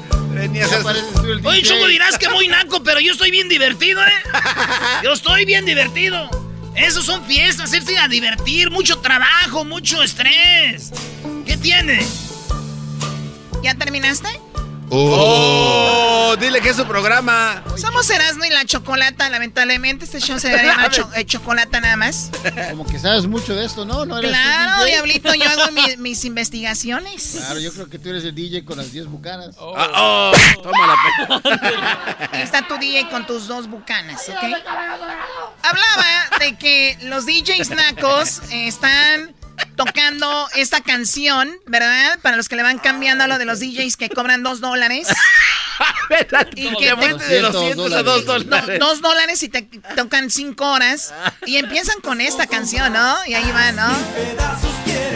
[SPEAKER 7] Oye, Choco, dirás que muy naco, pero yo estoy bien divertido, ¿eh? Yo estoy bien divertido. Esos son fiestas, irse a divertir, mucho trabajo, mucho estrés. ¿Qué tiene?
[SPEAKER 8] ¿Ya terminaste?
[SPEAKER 9] Oh, dile que es su programa.
[SPEAKER 8] Somos Erasmo y la Chocolata, lamentablemente. Este show se llama cho eh, Chocolata nada más.
[SPEAKER 15] Como que sabes mucho de esto, ¿no? ¿No
[SPEAKER 8] eres claro, Diablito, yo hago mis investigaciones.
[SPEAKER 15] Claro, yo creo que tú eres el DJ con las 10 bucanas.
[SPEAKER 9] Oh, oh toma
[SPEAKER 8] la Ahí está tu DJ con tus dos bucanas, ¿ok? Hablaba de que los DJs nacos están tocando esta canción, ¿verdad? Para los que le van cambiando a lo de los DJs que cobran dos dólares.
[SPEAKER 9] y que te, de 200 a dos dólares.
[SPEAKER 8] dos dólares y te tocan cinco horas. Y empiezan con esta canción, ¿no? Y ahí va, ¿no?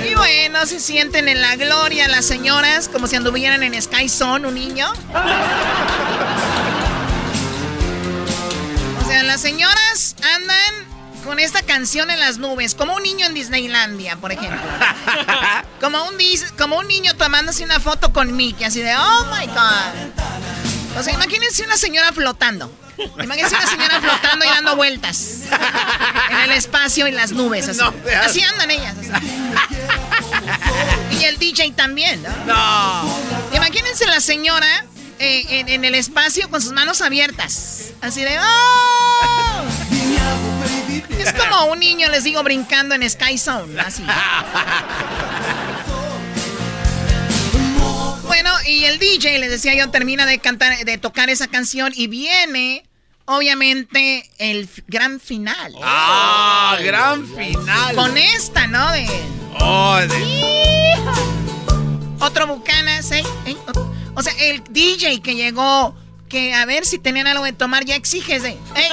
[SPEAKER 8] Y bueno, se sienten en la gloria las señoras, como si anduvieran en Sky Zone, un niño. O sea, las señoras andan con esta canción en las nubes, como un niño en Disneylandia, por ejemplo. como, un, como un niño tomándose una foto con Mickey, así de, oh my God. O sea, imagínense una señora flotando. Imagínense una señora flotando y dando vueltas en el espacio y las nubes. Así, así andan ellas. y el DJ también. No. Imagínense la señora eh, en, en, el espacio con sus manos abiertas. Así de, ¡oh! un niño, les digo, brincando en Sky Zone. Así. bueno, y el DJ, les decía yo, termina de cantar, de tocar esa canción y viene, obviamente, el gran final.
[SPEAKER 9] ¡Ah! ¡Gran final!
[SPEAKER 8] Con esta, ¿no? De.
[SPEAKER 9] Oh, de...
[SPEAKER 8] Otro Bucanas, ¿eh? ¿eh? O sea, el DJ que llegó, que a ver si tenían algo de tomar, ya exígese. ¿eh?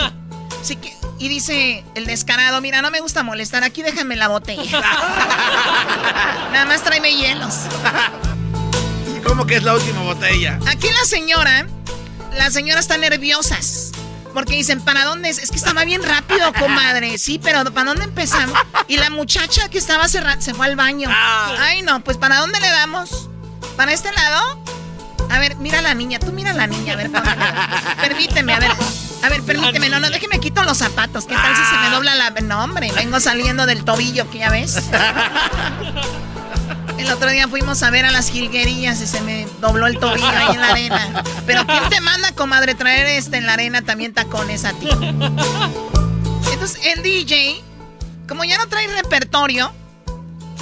[SPEAKER 8] Sí que, y dice el descarado, mira, no me gusta molestar, aquí déjame la botella. Nada más tráeme hielos.
[SPEAKER 9] ¿Cómo que es la última botella?
[SPEAKER 8] Aquí la señora, las señoras están nerviosas. Porque dicen, ¿para dónde es? Es que estaba bien rápido, comadre. Sí, pero ¿para dónde empezamos? Y la muchacha que estaba cerrada se fue al baño. Ay, no, pues ¿para dónde le damos? ¿Para este lado? A ver, mira a la niña, tú mira a la niña, a ver, permíteme, a ver. A ver, permíteme, no, no, déjeme quito los zapatos. ¿Qué tal si se me dobla la. No, hombre, vengo saliendo del tobillo, que ya ves. El otro día fuimos a ver a las jilguerías y se me dobló el tobillo ahí en la arena. Pero ¿quién te manda, comadre, traer este en la arena también tacones a ti? Entonces, el DJ, como ya no trae repertorio,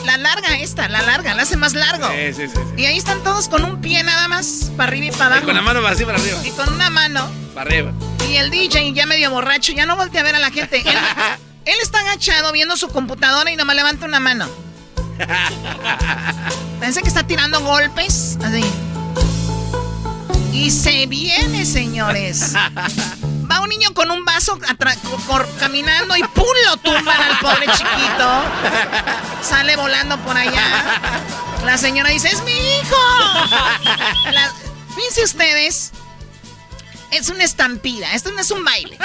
[SPEAKER 8] la larga esta, la larga, la hace más largo.
[SPEAKER 9] Sí, sí, sí,
[SPEAKER 8] Y ahí están todos con un pie nada más para arriba y para abajo.
[SPEAKER 9] Y con la mano así para arriba.
[SPEAKER 8] Y con una mano.
[SPEAKER 9] Para arriba.
[SPEAKER 8] Y el DJ ya medio borracho, ya no voltea a ver a la gente. Él, él está agachado viendo su computadora y nomás levanta una mano. Parece que está tirando golpes. Así. Y se viene, señores. Va un niño con un vaso caminando y ¡pum! lo tumban al pobre chiquito. Sale volando por allá. La señora dice, ¡es mi hijo! fíjense ustedes. Es una estampida. Esto no es un baile.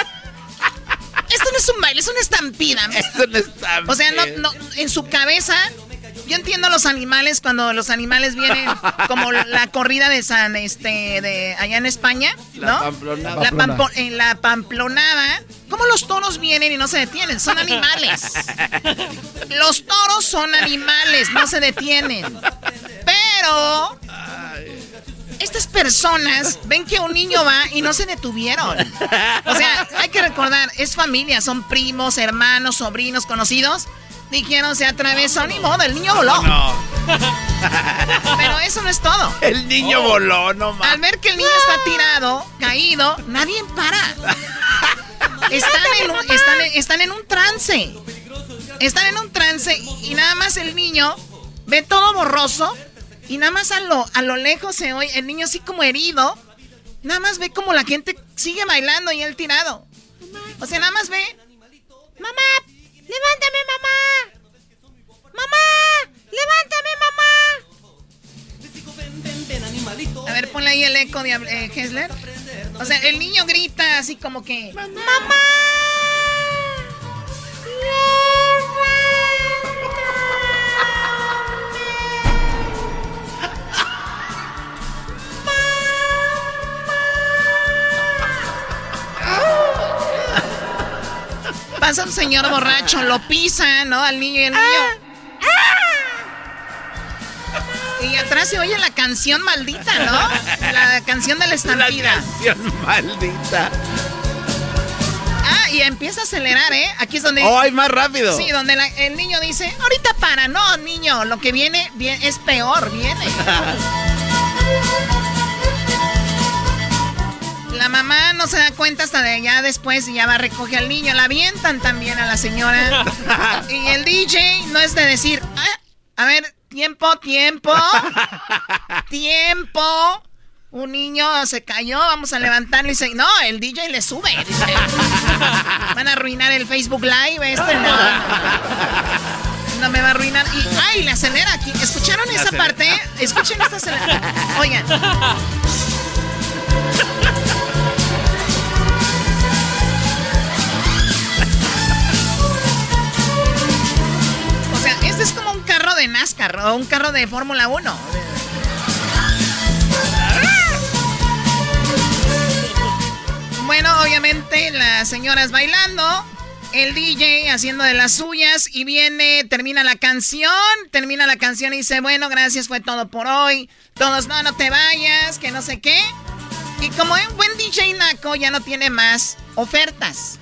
[SPEAKER 8] Esto no es un baile, es una estampida.
[SPEAKER 9] Es una estampida.
[SPEAKER 8] O sea, no, no, en su cabeza yo entiendo los animales cuando los animales vienen como la corrida de San este de allá en España, ¿no?
[SPEAKER 9] La pamplonada.
[SPEAKER 8] La en la pamplonada, ¿cómo los toros vienen y no se detienen? Son animales. Los toros son animales, no se detienen. Pero estas personas ven que un niño va y no se detuvieron. O sea, hay que recordar, es familia, son primos, hermanos, sobrinos, conocidos. Dijeron, se atravesó, ni modo, el niño voló.
[SPEAKER 9] No.
[SPEAKER 8] Pero eso no es todo.
[SPEAKER 9] El niño voló, no más.
[SPEAKER 8] Al ver que el niño está tirado, caído, nadie para. Están en, un, están, en un trance. Están en un trance y nada más el niño ve todo borroso y nada más a lo, a lo lejos se oye el niño así como herido. Nada más ve como la gente sigue bailando y él tirado. O sea, nada más ve. Mamá, ¡Levántame, mamá! ¡Mamá! ¡Levántame, mamá! A ver, ponle ahí el eco de eh, Hessler. O sea, el niño grita así como que... ¡Mamá! Pasa un señor borracho, lo pisa, ¿no? Al niño y el niño. Y atrás se oye la canción maldita, ¿no? La canción de la estampida.
[SPEAKER 9] La canción maldita.
[SPEAKER 8] Ah, y empieza a acelerar, ¿eh? Aquí es donde.
[SPEAKER 9] ¡Oh, hay más rápido!
[SPEAKER 8] Sí, donde el niño dice: Ahorita para, no, niño, lo que viene, viene es peor, viene. La mamá no se da cuenta hasta de allá después y ya va a recoger al niño. La avientan también a la señora. y el DJ no es de decir, ah, a ver, tiempo, tiempo, tiempo. Un niño se cayó, vamos a levantarlo y se... No, el DJ le sube. Van a arruinar el Facebook Live. Este no. No me va a arruinar. Y, ¡ay! Le acelera aquí. ¿Escucharon esa parte? Escuchen esta aceleración. Oigan. O un carro de Fórmula 1. Bueno, obviamente las señoras bailando, el DJ haciendo de las suyas y viene, termina la canción, termina la canción y dice, bueno, gracias, fue todo por hoy. Todos, no, no te vayas, que no sé qué. Y como un buen DJ Naco ya no tiene más ofertas.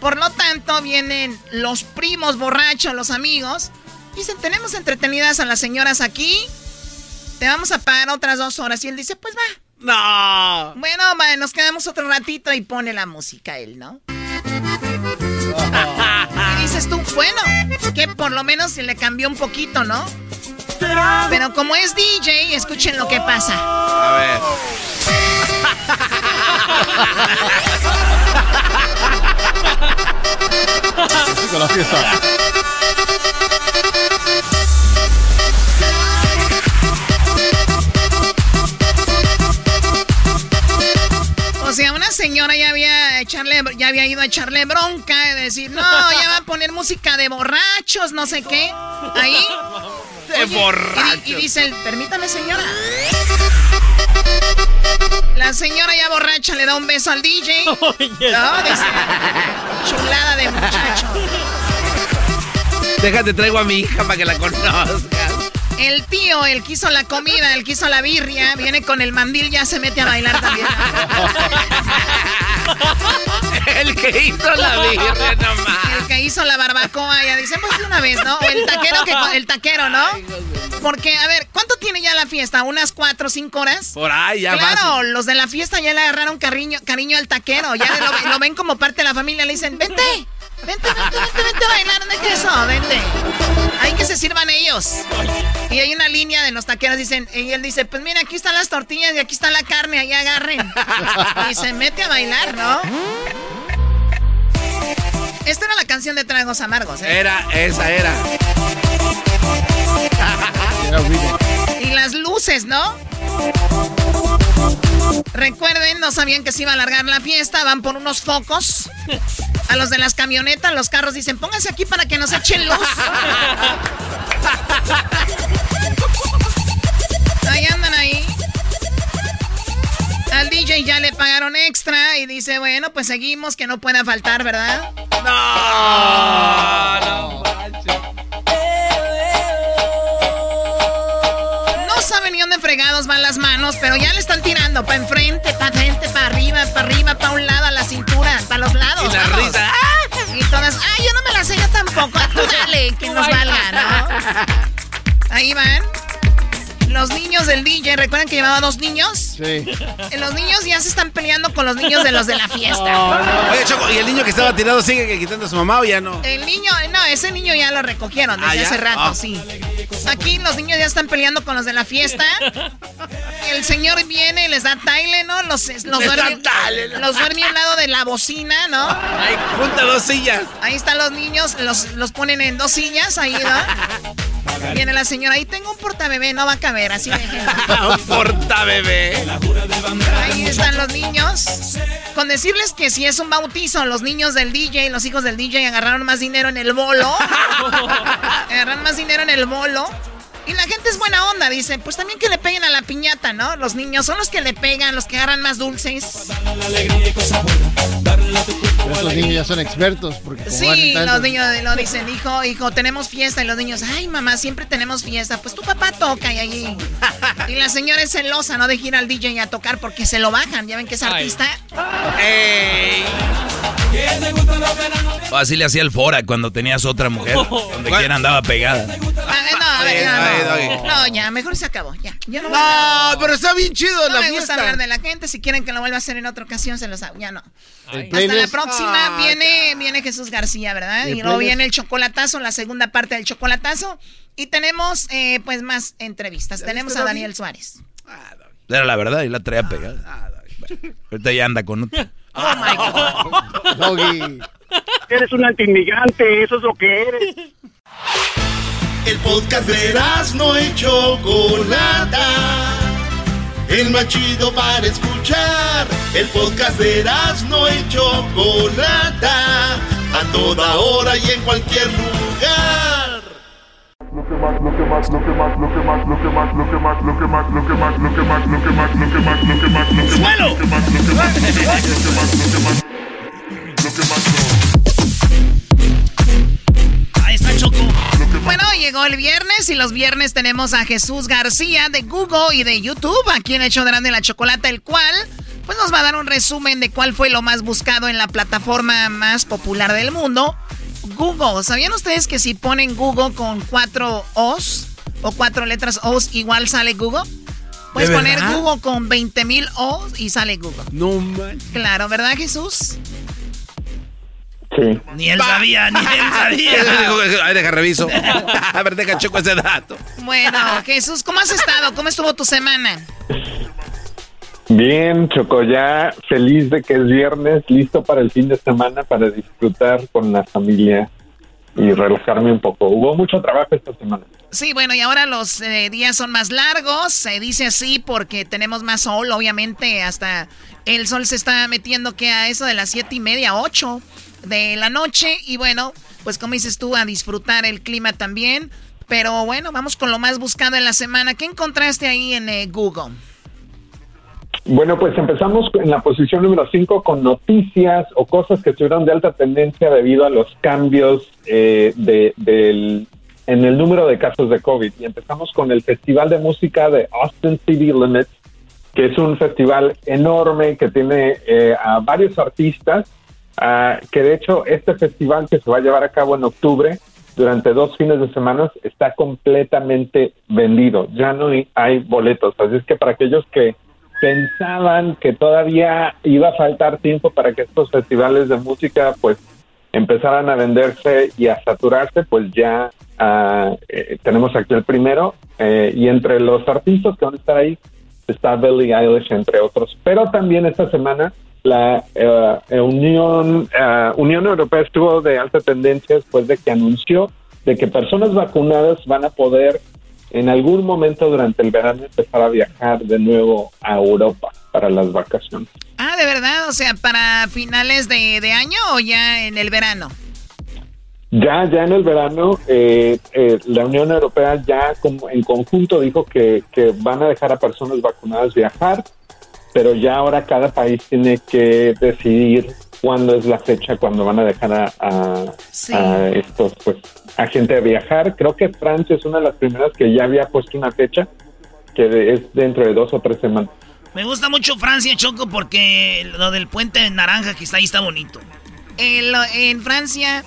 [SPEAKER 8] Por lo tanto, vienen los primos borrachos, los amigos. Dicen, tenemos entretenidas a las señoras aquí. Te vamos a pagar otras dos horas. Y él dice, pues va.
[SPEAKER 9] No.
[SPEAKER 8] Bueno, va, nos quedamos otro ratito y pone la música él, ¿no? y dices tú, bueno, que por lo menos se le cambió un poquito, ¿no? Pero como es DJ, escuchen lo que pasa.
[SPEAKER 9] A ver.
[SPEAKER 15] con la fiesta.
[SPEAKER 8] Echarle, ya había ido a echarle bronca de decir, no, ya va a poner música de borrachos, no sé qué. Ahí.
[SPEAKER 9] De borrachos.
[SPEAKER 8] Y, y dice, permítame señora. La señora ya borracha le da un beso al DJ. No, dice, chulada de muchacho.
[SPEAKER 9] Déjate, traigo a mi hija para que la conozcas.
[SPEAKER 8] El tío, el que hizo la comida, el que hizo la birria, viene con el mandil, ya se mete a bailar también.
[SPEAKER 9] El que hizo la nomás.
[SPEAKER 8] El que hizo la barbacoa, ya dicen, pues una vez, ¿no? O el taquero, que, el taquero, ¿no? Porque, a ver, ¿cuánto tiene ya la fiesta? ¿Unas cuatro cinco horas?
[SPEAKER 9] Por ahí, ya
[SPEAKER 8] Claro,
[SPEAKER 9] vas.
[SPEAKER 8] los de la fiesta ya le agarraron cariño, cariño al taquero, ya lo, lo ven como parte de la familia, le dicen, vente, vente, vente, vente, vente a bailar, ¿dónde es eso? Vente. Hay que se sirvan ellos. Y hay una línea de los taqueros, dicen, y él dice, pues mira, aquí están las tortillas y aquí está la carne, ahí agarren. Y se mete a bailar, ¿no? Esta era la canción de Tragos Amargos, ¿eh?
[SPEAKER 9] Era, esa era.
[SPEAKER 8] Y las luces, ¿no? Recuerden, no sabían que se iba a alargar la fiesta, van por unos focos. A los de las camionetas, los carros dicen, pónganse aquí para que nos echen luz. Ahí andan ahí. Al DJ ya le pagaron extra y dice, bueno, pues seguimos, que no pueda faltar, ¿verdad?
[SPEAKER 9] No, no
[SPEAKER 8] las manos, pero ya le están tirando para enfrente, para frente, para arriba, para arriba, para un lado, a la cintura, para los lados.
[SPEAKER 9] Y la
[SPEAKER 8] vamos.
[SPEAKER 9] risa.
[SPEAKER 8] Y todas, ay, yo no me la sé yo tampoco. Tú dale, que nos valga, ¿no? Ahí van. Los niños del DJ, ¿recuerdan que llevaba dos niños?
[SPEAKER 15] Sí.
[SPEAKER 8] Los niños ya se están peleando con los niños de los de la fiesta.
[SPEAKER 9] Oye, Choco, ¿y el niño que estaba tirado sigue quitando a su mamá o ya no?
[SPEAKER 8] El niño, no, ese niño ya lo recogieron desde
[SPEAKER 9] Ah,
[SPEAKER 8] hace rato,
[SPEAKER 9] Ah.
[SPEAKER 8] sí. Aquí los niños ya están peleando con los de la fiesta. El señor viene y les da taile, ¿no? Los, los, duerme, los duerme al lado de la bocina, ¿no?
[SPEAKER 9] Ahí junta dos sillas.
[SPEAKER 8] Ahí están los niños, los, los ponen en dos sillas, ahí, ¿no? Viene la señora, ahí tengo un portabebé, no va a caber, así déjenlo.
[SPEAKER 9] Porta bebé.
[SPEAKER 8] Ahí están los niños. Con decirles que si es un bautizo, los niños del DJ, los hijos del DJ agarraron más dinero en el bolo. agarraron más dinero en el bolo. Y la gente es buena onda, dice, pues también que le peguen a la piñata, ¿no? Los niños son los que le pegan, los que agarran más dulces.
[SPEAKER 15] Pero estos niños ya son expertos. Porque como
[SPEAKER 8] Sí, los niños lo dicen, hijo, hijo, tenemos fiesta. Y los niños, ay, mamá, siempre tenemos fiesta. Pues tu papá toca y allí. Y la señora es celosa, ¿no? De ir al DJ a tocar porque se lo bajan. Ya ven que es artista.
[SPEAKER 9] ¡Ey!
[SPEAKER 14] O así le hacía el Fora cuando tenías otra mujer. Donde quiera andaba pegada.
[SPEAKER 8] Ah, no, a ver, no, no. Ya, mejor se acabó. Ya. Yo no,
[SPEAKER 9] No, pero está bien chido
[SPEAKER 8] No
[SPEAKER 9] la
[SPEAKER 8] me gusta
[SPEAKER 9] fiesta.
[SPEAKER 8] hablar de la gente. Si quieren que lo vuelva a hacer en otra ocasión, se los hago. Ya no. Hasta la próxima
[SPEAKER 9] Ah,
[SPEAKER 8] viene, viene Jesús García, ¿verdad?
[SPEAKER 15] ¿El
[SPEAKER 8] Y luego viene el chocolatazo, la segunda parte del chocolatazo. Y tenemos, eh, pues, más entrevistas. Tenemos a? Daniel Suárez.
[SPEAKER 14] Era la verdad y la traía pegada. Bueno, ahorita ya anda con otra.
[SPEAKER 8] Oh, my God.
[SPEAKER 15] Doggy.
[SPEAKER 16] Eres un antiinmigrante, eso es lo que eres.
[SPEAKER 2] El podcast de no y Chocolata. El más chido para escuchar. El podcast de no y Chocolata. A toda hora y en cualquier lugar.
[SPEAKER 10] Lo que más, lo que más, lo que más, lo que más, lo que más, lo que más, lo que más, lo que más, lo que más, lo que más, lo que más, lo que más, lo que más,
[SPEAKER 7] ¡Suelo!
[SPEAKER 10] lo que más, lo que más, lo que más, lo que más, lo que más, lo que más,
[SPEAKER 7] Ahí está Choco.
[SPEAKER 8] Bueno, llegó el viernes y los viernes tenemos a Jesús García de Google y de YouTube aquí en de Grande la Chocolata, el cual pues nos va a dar un resumen de cuál fue lo más buscado en la plataforma más popular del mundo, Google. ¿Sabían ustedes que si ponen Google con cuatro O's o cuatro letras O's, igual sale Google? Puedes poner Google con 20 mil O's y sale Google.
[SPEAKER 9] No man.
[SPEAKER 8] Claro, ¿verdad, Jesús?
[SPEAKER 10] Sí.
[SPEAKER 7] Ni él sabía, ni él sabía.
[SPEAKER 9] Ay, deja reviso. A ver, deja choco ese dato.
[SPEAKER 8] Bueno, Jesús, ¿cómo has estado? ¿Cómo estuvo tu semana?
[SPEAKER 10] Bien, Choco, ya feliz de que es viernes, listo para el fin de semana para disfrutar con la familia y relajarme un poco. Hubo mucho trabajo esta semana.
[SPEAKER 8] Sí, bueno, y ahora los eh, días son más largos, se dice así porque tenemos más sol, obviamente, hasta el sol se está metiendo que a eso de las siete y media, ocho de la noche, y bueno, pues como dices tú, a disfrutar el clima también, pero bueno, vamos con lo más buscado en la semana. ¿Qué encontraste ahí en eh, Google?
[SPEAKER 10] Bueno, pues empezamos en la posición número 5 con noticias o cosas que estuvieron de alta tendencia debido a los cambios eh, de, del, en el número de casos de COVID. Y empezamos con el Festival de Música de Austin City Limits, que es un festival enorme que tiene eh, a varios artistas, ah, que de hecho este festival que se va a llevar a cabo en octubre, durante dos fines de semana, está completamente vendido. Ya no hay boletos. Así es que para aquellos que pensaban que todavía iba a faltar tiempo para que estos festivales de música pues empezaran a venderse y a saturarse, pues ya ah, eh, tenemos aquí el primero eh, y entre los artistas que van a estar ahí está Billie Eilish entre otros. Pero también esta semana la eh, Unión Unión Europea estuvo de alta tendencia después de que anunció de que personas vacunadas van a poder en algún momento durante el verano empezar a viajar de nuevo a Europa para las vacaciones.
[SPEAKER 8] Ah, de verdad, o sea, para finales de, año o ya en el verano.
[SPEAKER 10] Ya, ya en el verano, eh, eh, la Unión Europea ya como en conjunto dijo que, que van a dejar a personas vacunadas viajar, pero ya ahora cada país tiene que decidir cuándo es la fecha cuando van a dejar a, a, estos pues a gente a viajar. Creo que Francia es una de las primeras que ya había puesto una fecha que es dentro de dos o tres semanas.
[SPEAKER 7] Me gusta mucho Francia, Choco, porque lo del puente naranja que está ahí está bonito.
[SPEAKER 8] En, en Francia,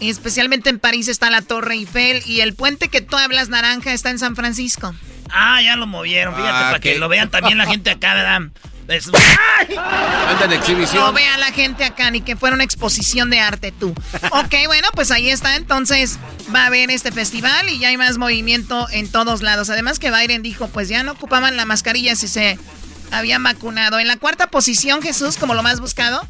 [SPEAKER 8] especialmente en París, está la Torre Eiffel y el puente que tú hablas naranja está en San Francisco.
[SPEAKER 7] Ah, ya lo movieron, fíjate, ah, para que lo vean también la gente acá, ¿verdad? Es...
[SPEAKER 9] exhibición.
[SPEAKER 8] No vea la gente acá, ni que fuera una exposición de arte tú. Ok, bueno, pues ahí está. Entonces va a haber este festival y ya hay más movimiento en todos lados. Además que Byron dijo, pues ya no ocupaban la mascarilla si se habían vacunado. En la cuarta posición, Jesús, como lo más buscado.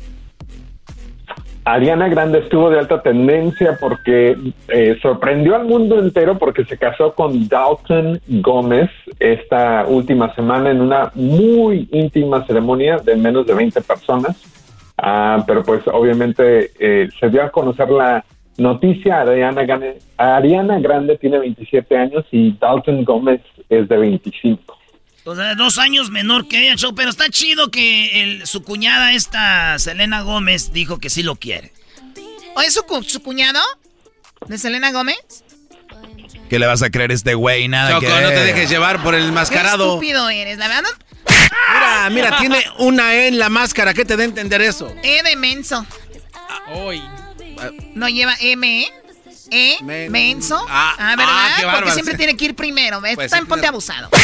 [SPEAKER 10] Ariana Grande estuvo de alta tendencia porque eh, sorprendió al mundo entero porque se casó con Dalton Gómez esta última semana en una muy íntima ceremonia de menos de 20 personas. Ah, pero pues obviamente eh, se dio a conocer la noticia. Ariana Grande, Ariana Grande tiene 27 años y Dalton Gómez es de 25.
[SPEAKER 7] O sea, dos años menor que ella, show. Pero está chido que el, su cuñada, esta Selena Gómez, dijo que sí lo quiere.
[SPEAKER 8] ¿O es su, su cuñado? ¿De Selena Gómez?
[SPEAKER 14] ¿Qué le vas a creer a este güey? Nada
[SPEAKER 9] Choco, no te dejes llevar por el mascarado.
[SPEAKER 8] Qué estúpido eres, la verdad.
[SPEAKER 9] Mira, mira, tiene una E en la máscara. ¿Qué te da a entender eso?
[SPEAKER 8] E de menso.
[SPEAKER 9] Hoy.
[SPEAKER 8] No lleva M, ¿eh? ¿Eh? menso. Ah, ah ¿verdad? Porque siempre tiene que ir primero. ¿ves? Pues También ponte abusado.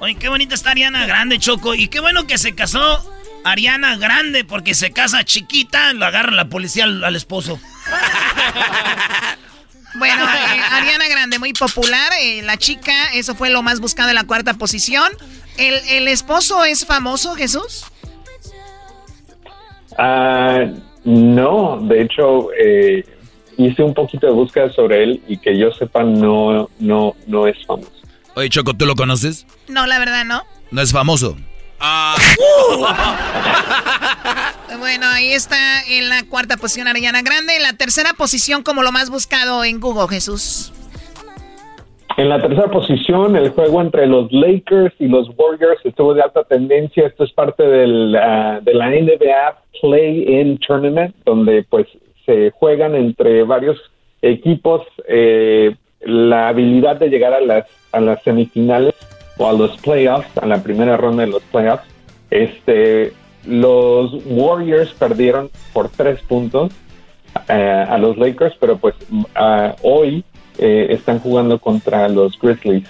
[SPEAKER 7] Oye, qué bonita está Ariana Grande, Choco. Y qué bueno que se casó Ariana Grande, porque se casa chiquita, lo agarra la policía al, esposo.
[SPEAKER 8] Bueno, eh, Ariana Grande, muy popular. Eh, la chica, eso fue lo más buscado en la cuarta posición. ¿El, el esposo es famoso, Jesús?
[SPEAKER 10] Ah. No, de hecho, eh, hice un poquito de búsqueda sobre él y que yo sepa no, no, no es famoso.
[SPEAKER 14] Oye, Choco, ¿tú lo conoces?
[SPEAKER 8] No, la verdad no.
[SPEAKER 14] No es famoso.
[SPEAKER 8] Ah. bueno, ahí está en la cuarta posición Ariana Grande. En la tercera posición como lo más buscado en Google, Jesús.
[SPEAKER 10] En la tercera posición, el juego entre los Lakers y los Warriors estuvo de alta tendencia. Esto es parte del, ah, de la NBA Play-in Tournament, donde pues se juegan entre varios equipos eh, la habilidad de llegar a las, a las semifinales o a los playoffs, a la primera ronda de los playoffs, este, los Warriors perdieron por tres puntos eh, a los Lakers, pero pues ah, hoy eh, están jugando contra los Grizzlies.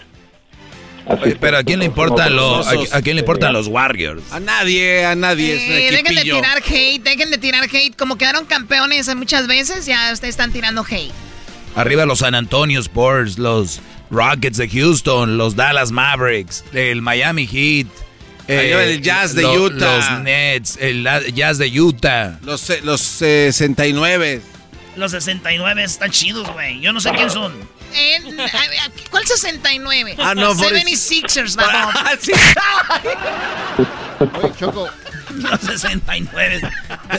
[SPEAKER 10] Así
[SPEAKER 14] Oye,
[SPEAKER 10] que,
[SPEAKER 14] pero ¿a quién le importan los, a, a quién le
[SPEAKER 10] eh,
[SPEAKER 14] importan los Warriors?
[SPEAKER 9] A nadie, a nadie.
[SPEAKER 8] Eh, dejen de tirar hate, dejen de tirar hate. Como quedaron campeones muchas veces, ya ustedes están tirando hate.
[SPEAKER 14] Arriba los San Antonio Spurs, los Rockets de Houston, los Dallas Mavericks, el Miami Heat. eh,
[SPEAKER 9] el Jazz de
[SPEAKER 14] lo-
[SPEAKER 9] Utah.
[SPEAKER 14] Los Nets, el Jazz de Utah.
[SPEAKER 9] Los, eh, los 69.
[SPEAKER 7] Los 69 están chidos, güey. Yo no sé quién son.
[SPEAKER 8] Eh, ¿Cuál 69?
[SPEAKER 7] Ah, no, por
[SPEAKER 8] 76ers, babón.
[SPEAKER 15] Oye, Choco.
[SPEAKER 7] Los 69.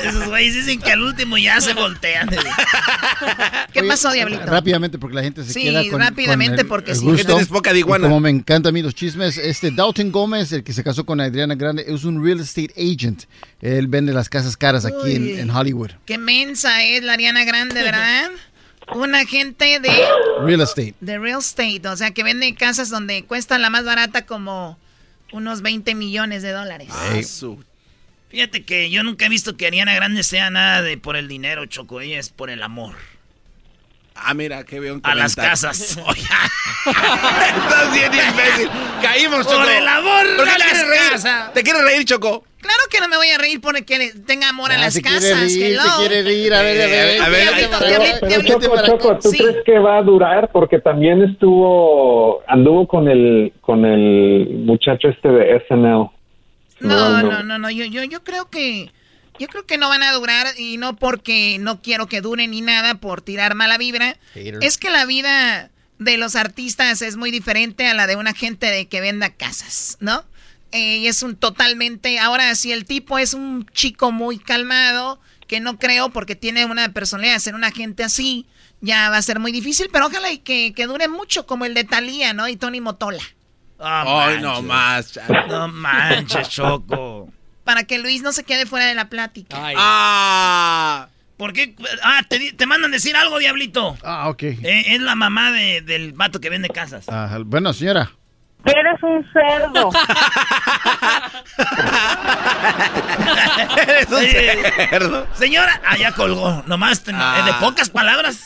[SPEAKER 7] Esos güeyes dicen que al último ya se voltean.
[SPEAKER 8] ¿Qué
[SPEAKER 15] Oye,
[SPEAKER 8] pasó, Diablito?
[SPEAKER 15] Rápidamente, porque la gente se
[SPEAKER 8] Sí,
[SPEAKER 15] queda con
[SPEAKER 8] rápidamente,
[SPEAKER 15] con el-
[SPEAKER 8] porque
[SPEAKER 15] el
[SPEAKER 8] sí.
[SPEAKER 15] gusto.
[SPEAKER 8] Tienes
[SPEAKER 9] poca
[SPEAKER 15] Y
[SPEAKER 9] diguana.
[SPEAKER 15] Como me encantan a mí los chismes, este Dalton Gómez, el que se casó con Adriana Grande, es un real estate agent. Él vende las casas caras aquí en,
[SPEAKER 8] Uy.
[SPEAKER 15] en Hollywood.
[SPEAKER 8] Qué mensa es la Ariana Grande, ¿verdad? Un agente de,
[SPEAKER 15] Real estate.
[SPEAKER 8] de real estate, o sea, que vende casas donde cuesta la más barata como unos 20 millones de dólares.
[SPEAKER 7] Fíjate que yo nunca he visto que Ariana Grande sea nada de por el dinero, Choco. Ella es por el amor.
[SPEAKER 9] Ah, mira, que veo un
[SPEAKER 7] A las
[SPEAKER 9] comentario.
[SPEAKER 7] casas.
[SPEAKER 9] Estás bien imbécil. Caímos, Choco.
[SPEAKER 8] Por el amor
[SPEAKER 9] ¿Por qué
[SPEAKER 8] a las
[SPEAKER 9] reír?
[SPEAKER 8] casas.
[SPEAKER 9] ¿Te quieres reír, Choco?
[SPEAKER 8] Claro que no me voy a reír porque tenga amor a
[SPEAKER 15] Ah,
[SPEAKER 8] las
[SPEAKER 15] se quiere
[SPEAKER 8] casas.
[SPEAKER 15] reír, se quiere reír. A ver, a ver,
[SPEAKER 9] a ver,
[SPEAKER 8] Diablito,
[SPEAKER 10] Pero,
[SPEAKER 8] diablito,
[SPEAKER 10] pero
[SPEAKER 8] diablito.
[SPEAKER 10] Choco, Choco, ¿tú
[SPEAKER 8] Sí.
[SPEAKER 10] crees que va a durar? Porque también estuvo, anduvo con el, con el muchacho este de SNL.
[SPEAKER 8] No, no, no, no, yo, yo, yo creo que yo creo que no van a durar y no porque no quiero que duren ni nada por tirar mala vibra.
[SPEAKER 15] Hater.
[SPEAKER 8] Es que la vida de los artistas es muy diferente a la de una gente de que venda casas, ¿no? Eh, y es un totalmente, ahora si el tipo es un chico muy calmado, que no creo porque tiene una personalidad de ser una gente así, ya va a ser muy difícil, pero ojalá y que, que dure mucho como el de Thalía, ¿no? Y Tony Motola.
[SPEAKER 9] Ay, no más.
[SPEAKER 7] No manches, Choco.
[SPEAKER 8] Para que Luis no se quede fuera de la plática.
[SPEAKER 9] Ah.
[SPEAKER 7] ¿Por qué? Ah, te, te mandan decir algo, Diablito.
[SPEAKER 15] Ah, ok.
[SPEAKER 7] Eh, es la mamá de- del vato que vende casas.
[SPEAKER 15] Ah, bueno, señora.
[SPEAKER 11] Eres un cerdo.
[SPEAKER 7] Eres
[SPEAKER 9] un cerdo.
[SPEAKER 7] Señora, ah, ya colgó. Nomás
[SPEAKER 9] Ah.
[SPEAKER 7] de pocas palabras.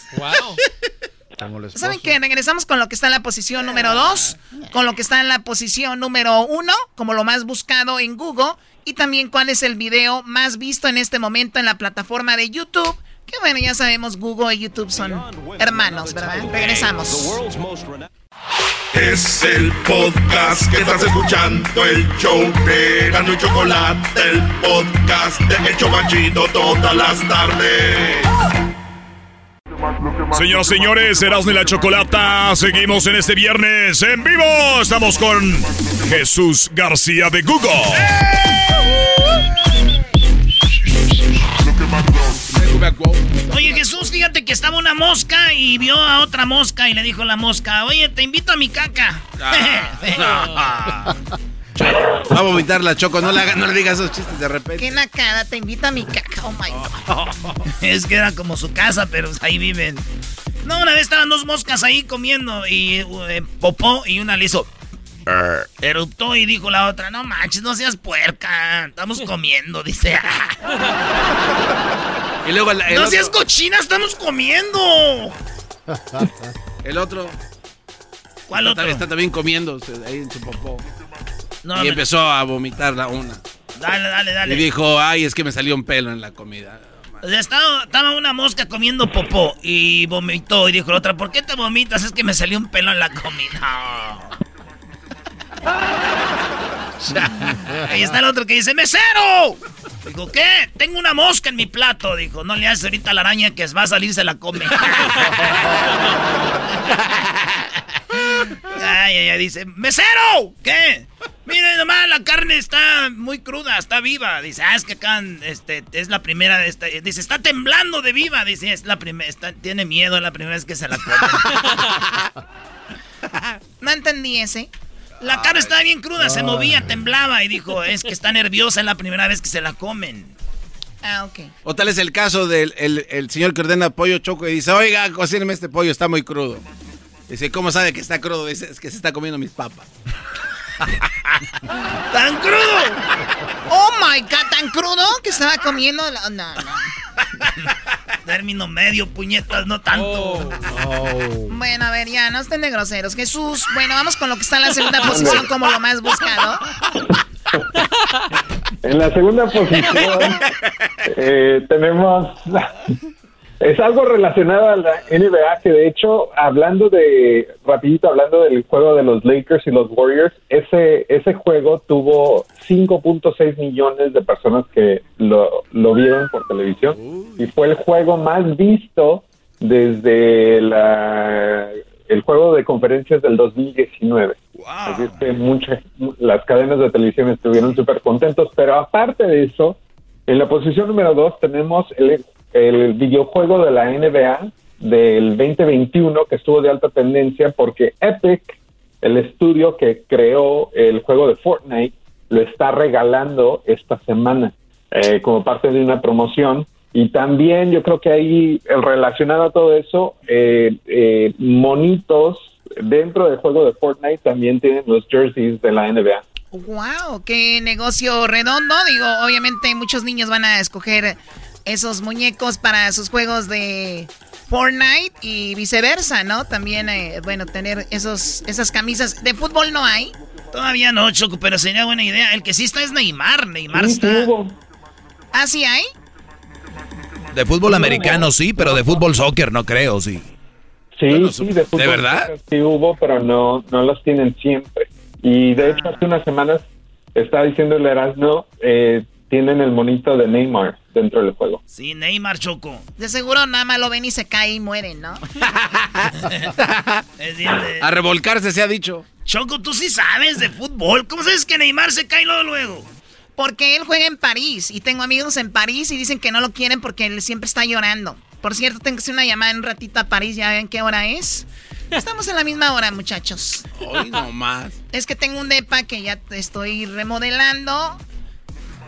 [SPEAKER 8] ¿Saben qué? Regresamos con lo que está en la posición número 2, con lo que está en la posición número 1, como lo más buscado en Google, y también cuál es el video más visto en este momento en la plataforma de YouTube. Que bueno, ya sabemos, Google y YouTube son hermanos, ¿verdad? Regresamos.
[SPEAKER 2] Es el podcast que estás escuchando, el show de Gano y Chocolate, el podcast de El Chobachito todas las tardes.
[SPEAKER 17] Señoras y señores, Erasmo y la Chocolata, seguimos en este viernes en vivo. Estamos con Jesús García de Google.
[SPEAKER 7] Oye, Jesús, fíjate que estaba una mosca y vio a otra mosca y le dijo la mosca, oye, te invito a mi caca.
[SPEAKER 9] Va a vomitar la Choco. No le, haga- no le digas esos chistes de repente.
[SPEAKER 8] Qué nacada, te invita a mi caca, oh my God.
[SPEAKER 7] es que era como su casa, pero ahí viven. No, una vez estaban dos moscas ahí comiendo y eh, popó y una le hizo... Eruptó y dijo la otra, no manches, no seas puerca, estamos comiendo, dice.
[SPEAKER 9] Y luego el, el
[SPEAKER 7] no
[SPEAKER 9] otro,
[SPEAKER 7] seas cochina, estamos comiendo.
[SPEAKER 9] el otro.
[SPEAKER 7] ¿Cuál
[SPEAKER 9] está,
[SPEAKER 7] otro?
[SPEAKER 9] Está también comiendo ahí en su popó.
[SPEAKER 7] No,
[SPEAKER 9] y
[SPEAKER 7] me-
[SPEAKER 9] empezó a vomitar la una.
[SPEAKER 7] Dale, dale, dale.
[SPEAKER 9] Y dijo, ay, es que me salió un pelo en la comida.
[SPEAKER 7] O sea, estaba, estaba una mosca comiendo popó y vomitó y dijo la otra, ¿por qué te vomitas? Es que me salió un pelo en la comida. Ahí está el otro que dice, ¡mesero! Dijo, ¿qué? Tengo una mosca en mi plato. Dijo, no le haces ahorita a la araña que va a salir, se la come. ay, ay, ay, dice, ¡mesero! ¿Qué? Mire nomás, la carne está muy cruda, está viva. Dice, ah, es que acá este, es la primera de esta. Dice, está temblando de viva. Dice, es la primera, tiene miedo, es la primera vez que se la come.
[SPEAKER 8] No entendí ese.
[SPEAKER 7] La carne estaba bien cruda, se movía, temblaba y dijo, es que está nerviosa, es la primera vez que se la comen.
[SPEAKER 8] Ah, ok.
[SPEAKER 9] O tal es el caso del el, el señor que ordena pollo choco y dice, oiga, cocíneme este pollo, está muy crudo. Dice, ¿cómo sabe que está crudo? Dice, es que se está comiendo mis papas.
[SPEAKER 7] ¡Tan crudo!
[SPEAKER 8] ¡Oh, my God! ¿Tan crudo que estaba comiendo? No, no.
[SPEAKER 7] Término medio, puñetas, no tanto.
[SPEAKER 8] Bueno, a ver, ya, no estén de groseros. Jesús, bueno, vamos con lo que está en la segunda posición como lo más buscado.
[SPEAKER 10] En la segunda posición eh, tenemos es algo relacionado a la NBA que de hecho hablando de rapidito hablando del juego de los Lakers y los Warriors ese ese juego tuvo 5.6 millones de personas que lo, lo vieron por televisión y fue el juego más visto desde la el juego de conferencias del 2019. Así es que muchas, las cadenas de televisión estuvieron súper contentos, pero aparte de eso, en la posición número dos tenemos el, el videojuego de la NBA del 2021 que estuvo de alta tendencia porque Epic, el estudio que creó el juego de Fortnite, lo está regalando esta semana eh, como parte de una promoción y también yo creo que ahí, eh, relacionado a todo eso, eh, eh, monitos dentro del juego de Fortnite también tienen los jerseys de la NBA.
[SPEAKER 8] ¡Wow! ¡Qué negocio redondo! Digo, obviamente muchos niños van a escoger esos muñecos para sus juegos de Fortnite y viceversa, ¿no? También, bueno, tener esos, esas camisas. ¿De fútbol no hay?
[SPEAKER 7] Todavía no, Choco, pero sería buena idea. El que sí está es Neymar. Neymar está...
[SPEAKER 8] ¿Ah, sí hay?
[SPEAKER 14] De fútbol americano sí, pero de fútbol soccer no creo, sí.
[SPEAKER 10] Sí, sí, de fútbol
[SPEAKER 14] ¿De verdad?
[SPEAKER 10] sí hubo, pero no, no los tienen siempre. Y de hecho hace unas semanas estaba diciendo el Erasmo, eh, tienen el monito de Neymar dentro del juego.
[SPEAKER 7] Sí, Neymar Choco.
[SPEAKER 8] De seguro nada más lo ven y se cae y mueren, ¿no?
[SPEAKER 9] A revolcarse se ha dicho.
[SPEAKER 7] Choco, tú sí sabes de fútbol. ¿Cómo sabes que Neymar se cae luego luego?
[SPEAKER 8] Porque él juega en París y tengo amigos en París y dicen que no lo quieren porque él siempre está llorando. Por cierto, tengo que hacer una llamada en un ratito a París, ya ven qué hora es. Estamos en la misma hora, muchachos.
[SPEAKER 9] Hoy no más.
[SPEAKER 8] Es que tengo un depa que ya estoy remodelando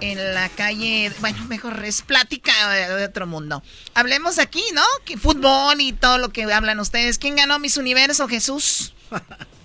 [SPEAKER 8] en la calle. Bueno, mejor es plática de otro mundo. Hablemos aquí, ¿no? Que fútbol y todo lo que hablan ustedes. ¿Quién ganó Miss Universo, Jesús?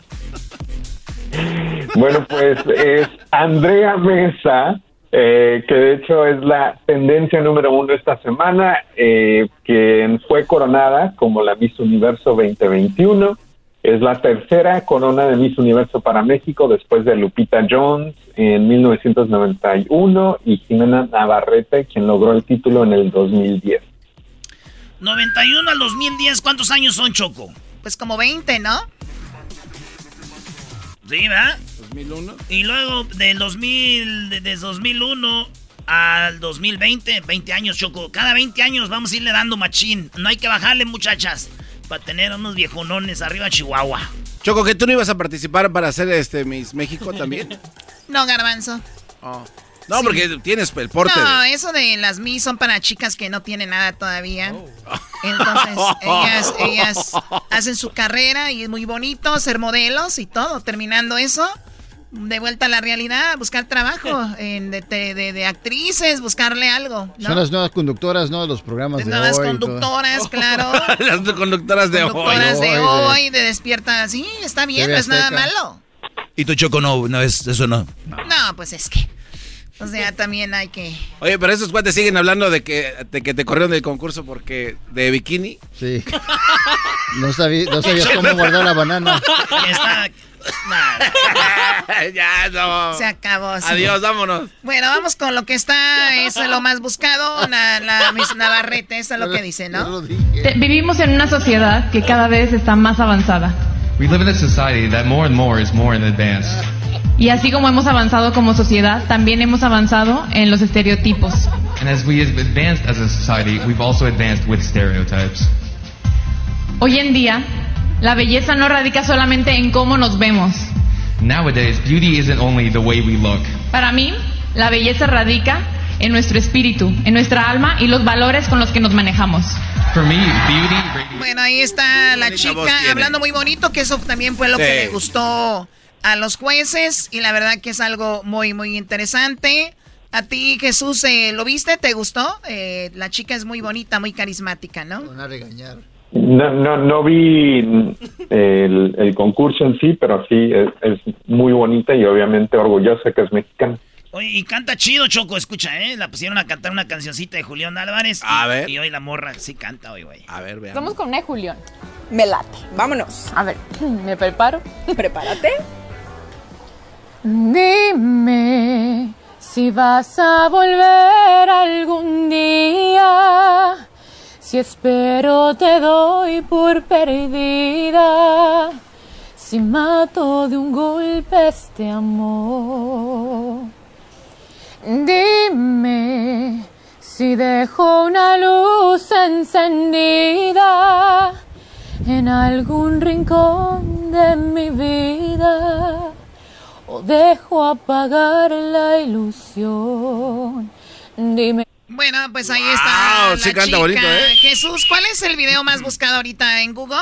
[SPEAKER 10] Bueno, pues es Andrea Mesa, eh, que de hecho es la tendencia número uno esta semana, eh, quien fue coronada como la Miss Universo 2021. Es la tercera corona de Miss Universo para México después de Lupita Jones en 1991 y Jimena Navarrete, quien logró el título en el 2010.
[SPEAKER 7] 91 al 2010, ¿cuántos años son, Choco?
[SPEAKER 8] Pues como 20, ¿no?
[SPEAKER 7] Sí, ¿verdad?
[SPEAKER 9] 2001.
[SPEAKER 7] Y luego del 2000, de- desde 2001 al 2020, 20 años, Choco. Cada 20 años vamos a irle dando machín. No hay que bajarle, muchachas, para tener unos viejonones arriba Chihuahua.
[SPEAKER 9] Choco, que tú no ibas a participar para hacer este Miss México también.
[SPEAKER 8] No, garbanzo.
[SPEAKER 9] Oh. No,
[SPEAKER 8] Sí.
[SPEAKER 9] porque tienes el porte.
[SPEAKER 8] No,
[SPEAKER 9] de-
[SPEAKER 8] eso de las Miss son para chicas que no tienen nada todavía. Entonces, ellas, ellas hacen su carrera y es muy bonito ser modelos y todo. Terminando eso, de vuelta a la realidad, buscar trabajo en de, de- de- de actrices, buscarle algo. ¿no?
[SPEAKER 15] Son las nuevas conductoras, ¿no? De los programas de,
[SPEAKER 8] Nuevas
[SPEAKER 15] hoy. todo.
[SPEAKER 8] conductoras, claro.
[SPEAKER 9] Las conductoras de
[SPEAKER 8] Conductoras
[SPEAKER 9] hoy.
[SPEAKER 8] de hoy, de despierta. Sí, está bien, no es nada malo.
[SPEAKER 14] Y tu Choco no, no es, eso no.
[SPEAKER 8] No, pues es que. O sea, también hay que.
[SPEAKER 9] Oye, pero esos cuates siguen hablando de que, de que te corrieron del concurso porque de bikini.
[SPEAKER 15] Sí. No, sabí- no sabías cómo guardar la banana.
[SPEAKER 7] Está...
[SPEAKER 9] ya, no.
[SPEAKER 8] Se acabó. sí.
[SPEAKER 9] Adiós, vámonos.
[SPEAKER 8] Bueno, vamos con lo que está, eso es lo más buscado, la, la Miss Navarrete, eso es lo que dice, ¿no?
[SPEAKER 18] Te- Vivimos en una sociedad que cada vez está más avanzada.
[SPEAKER 19] We live in a society that more and more is more in advance.
[SPEAKER 18] Y así como hemos avanzado como sociedad, también hemos avanzado en los estereotipos.
[SPEAKER 19] And as we have advanced as a society, we've also advanced with stereotypes.
[SPEAKER 18] Hoy en día, la belleza no radica solamente en cómo nos vemos.
[SPEAKER 19] Nowadays, beauty isn't only the way we look.
[SPEAKER 18] Para mí, la belleza radica en nuestro espíritu, en nuestra alma y los valores con los que nos manejamos.
[SPEAKER 19] For me, beauty
[SPEAKER 8] Bueno, ahí está la chica hablando muy bonito, que eso también fue lo que
[SPEAKER 19] Sí.
[SPEAKER 8] le gustó a los jueces y la verdad que es algo muy, muy interesante. A ti, Jesús, eh, ¿lo viste? ¿Te gustó? Eh, la chica es muy bonita, muy carismática, ¿no?
[SPEAKER 15] Van a regañar.
[SPEAKER 10] No, no, no vi el, el concurso en sí, pero sí es, es muy bonita y obviamente orgullosa que es mexicana.
[SPEAKER 7] Oye, y canta chido, Choco, escucha, ¿eh? La pusieron a cantar una cancioncita de Julián Álvarez.
[SPEAKER 9] A
[SPEAKER 7] y,
[SPEAKER 9] ver.
[SPEAKER 7] Y hoy la morra sí canta hoy, güey.
[SPEAKER 9] A ver, veamos.
[SPEAKER 20] Vamos con una de Julián. Me late. Vámonos. A ver, me preparo. Prepárate. Dime si vas a volver algún día. Si espero te doy por perdida. Si mato de un golpe este amor. Dime si dejo una luz encendida en algún rincón de mi vida o dejo apagar la ilusión. Dime.
[SPEAKER 8] Bueno, pues ahí está. la
[SPEAKER 9] sí canta
[SPEAKER 8] chica.
[SPEAKER 9] bonito, ¿eh?
[SPEAKER 8] Jesús, ¿cuál es el video más buscado ahorita en Google?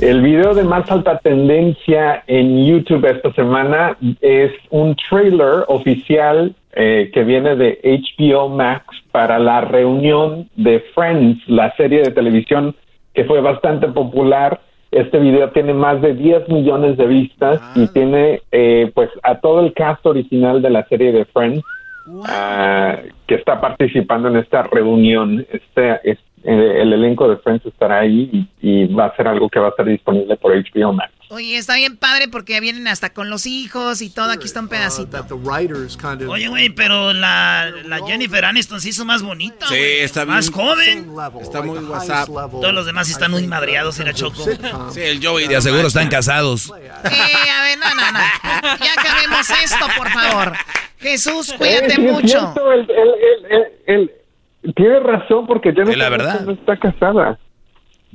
[SPEAKER 10] El video de más alta tendencia en YouTube esta semana es un trailer oficial eh, que viene de HBO Max para la reunión de Friends, la serie de televisión que fue bastante popular. Este video tiene más de 10 millones de vistas y tiene eh, pues a todo el cast original de la serie de Friends ah, que está participando en esta reunión. Este, es- eh, el elenco de Friends estará ahí y, y va a ser algo que va a estar disponible por HBO Max.
[SPEAKER 8] Oye, está bien padre porque vienen hasta con los hijos y todo. Aquí está un pedacito.
[SPEAKER 7] Oye, güey, pero la, la Jennifer Aniston se hizo más bonita.
[SPEAKER 9] Sí,
[SPEAKER 7] güey.
[SPEAKER 9] está
[SPEAKER 7] Más
[SPEAKER 9] bien.
[SPEAKER 7] joven.
[SPEAKER 9] Está muy WhatsApp.
[SPEAKER 7] Todos los demás están muy madreados en la Choco.
[SPEAKER 9] Sí, el Joey.
[SPEAKER 14] Te aseguro están casados.
[SPEAKER 8] Eh, a ver, no, no, no. Ya acabemos esto, por favor. Jesús, cuídate
[SPEAKER 10] Eh,
[SPEAKER 8] mucho.
[SPEAKER 10] cierto, el- el- el- el- el- tiene razón porque Jennifer
[SPEAKER 14] la verdad.
[SPEAKER 10] No está casada.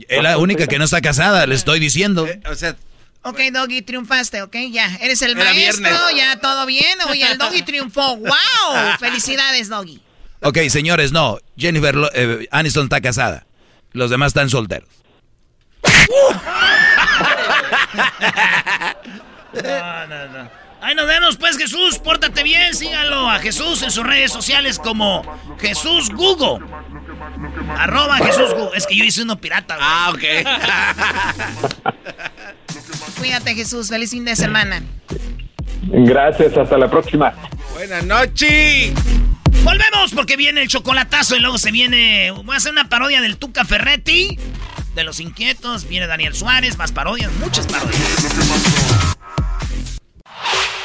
[SPEAKER 14] Es la única que no está casada, le estoy diciendo.
[SPEAKER 9] O sea,
[SPEAKER 8] Ok, Doggy, triunfaste, ok, ya. Eres el
[SPEAKER 14] Era
[SPEAKER 8] maestro,
[SPEAKER 14] viernes.
[SPEAKER 8] ya todo bien. Oye, el Doggy triunfó. ¡Wow! Felicidades, Doggy.
[SPEAKER 14] Ok, señores, no. Jennifer Lo- eh, Aniston está casada. Los demás están solteros.
[SPEAKER 7] No, no, no. Ahí nos vemos, pues, Jesús. Pórtate bien. Síganlo a Jesús en sus redes sociales como Jesús Google. Arroba Jesús Google. Es que yo hice uno pirata, güey.
[SPEAKER 9] Ah, ok.
[SPEAKER 8] Cuídate, Jesús. Feliz fin de semana.
[SPEAKER 10] Gracias, hasta la próxima.
[SPEAKER 9] Buenas noches.
[SPEAKER 7] Volvemos porque viene el chocolatazo y luego se viene. Voy a hacer una parodia del Tuca Ferretti. De los inquietos. Viene Daniel Suárez. Más parodias. Muchas parodias.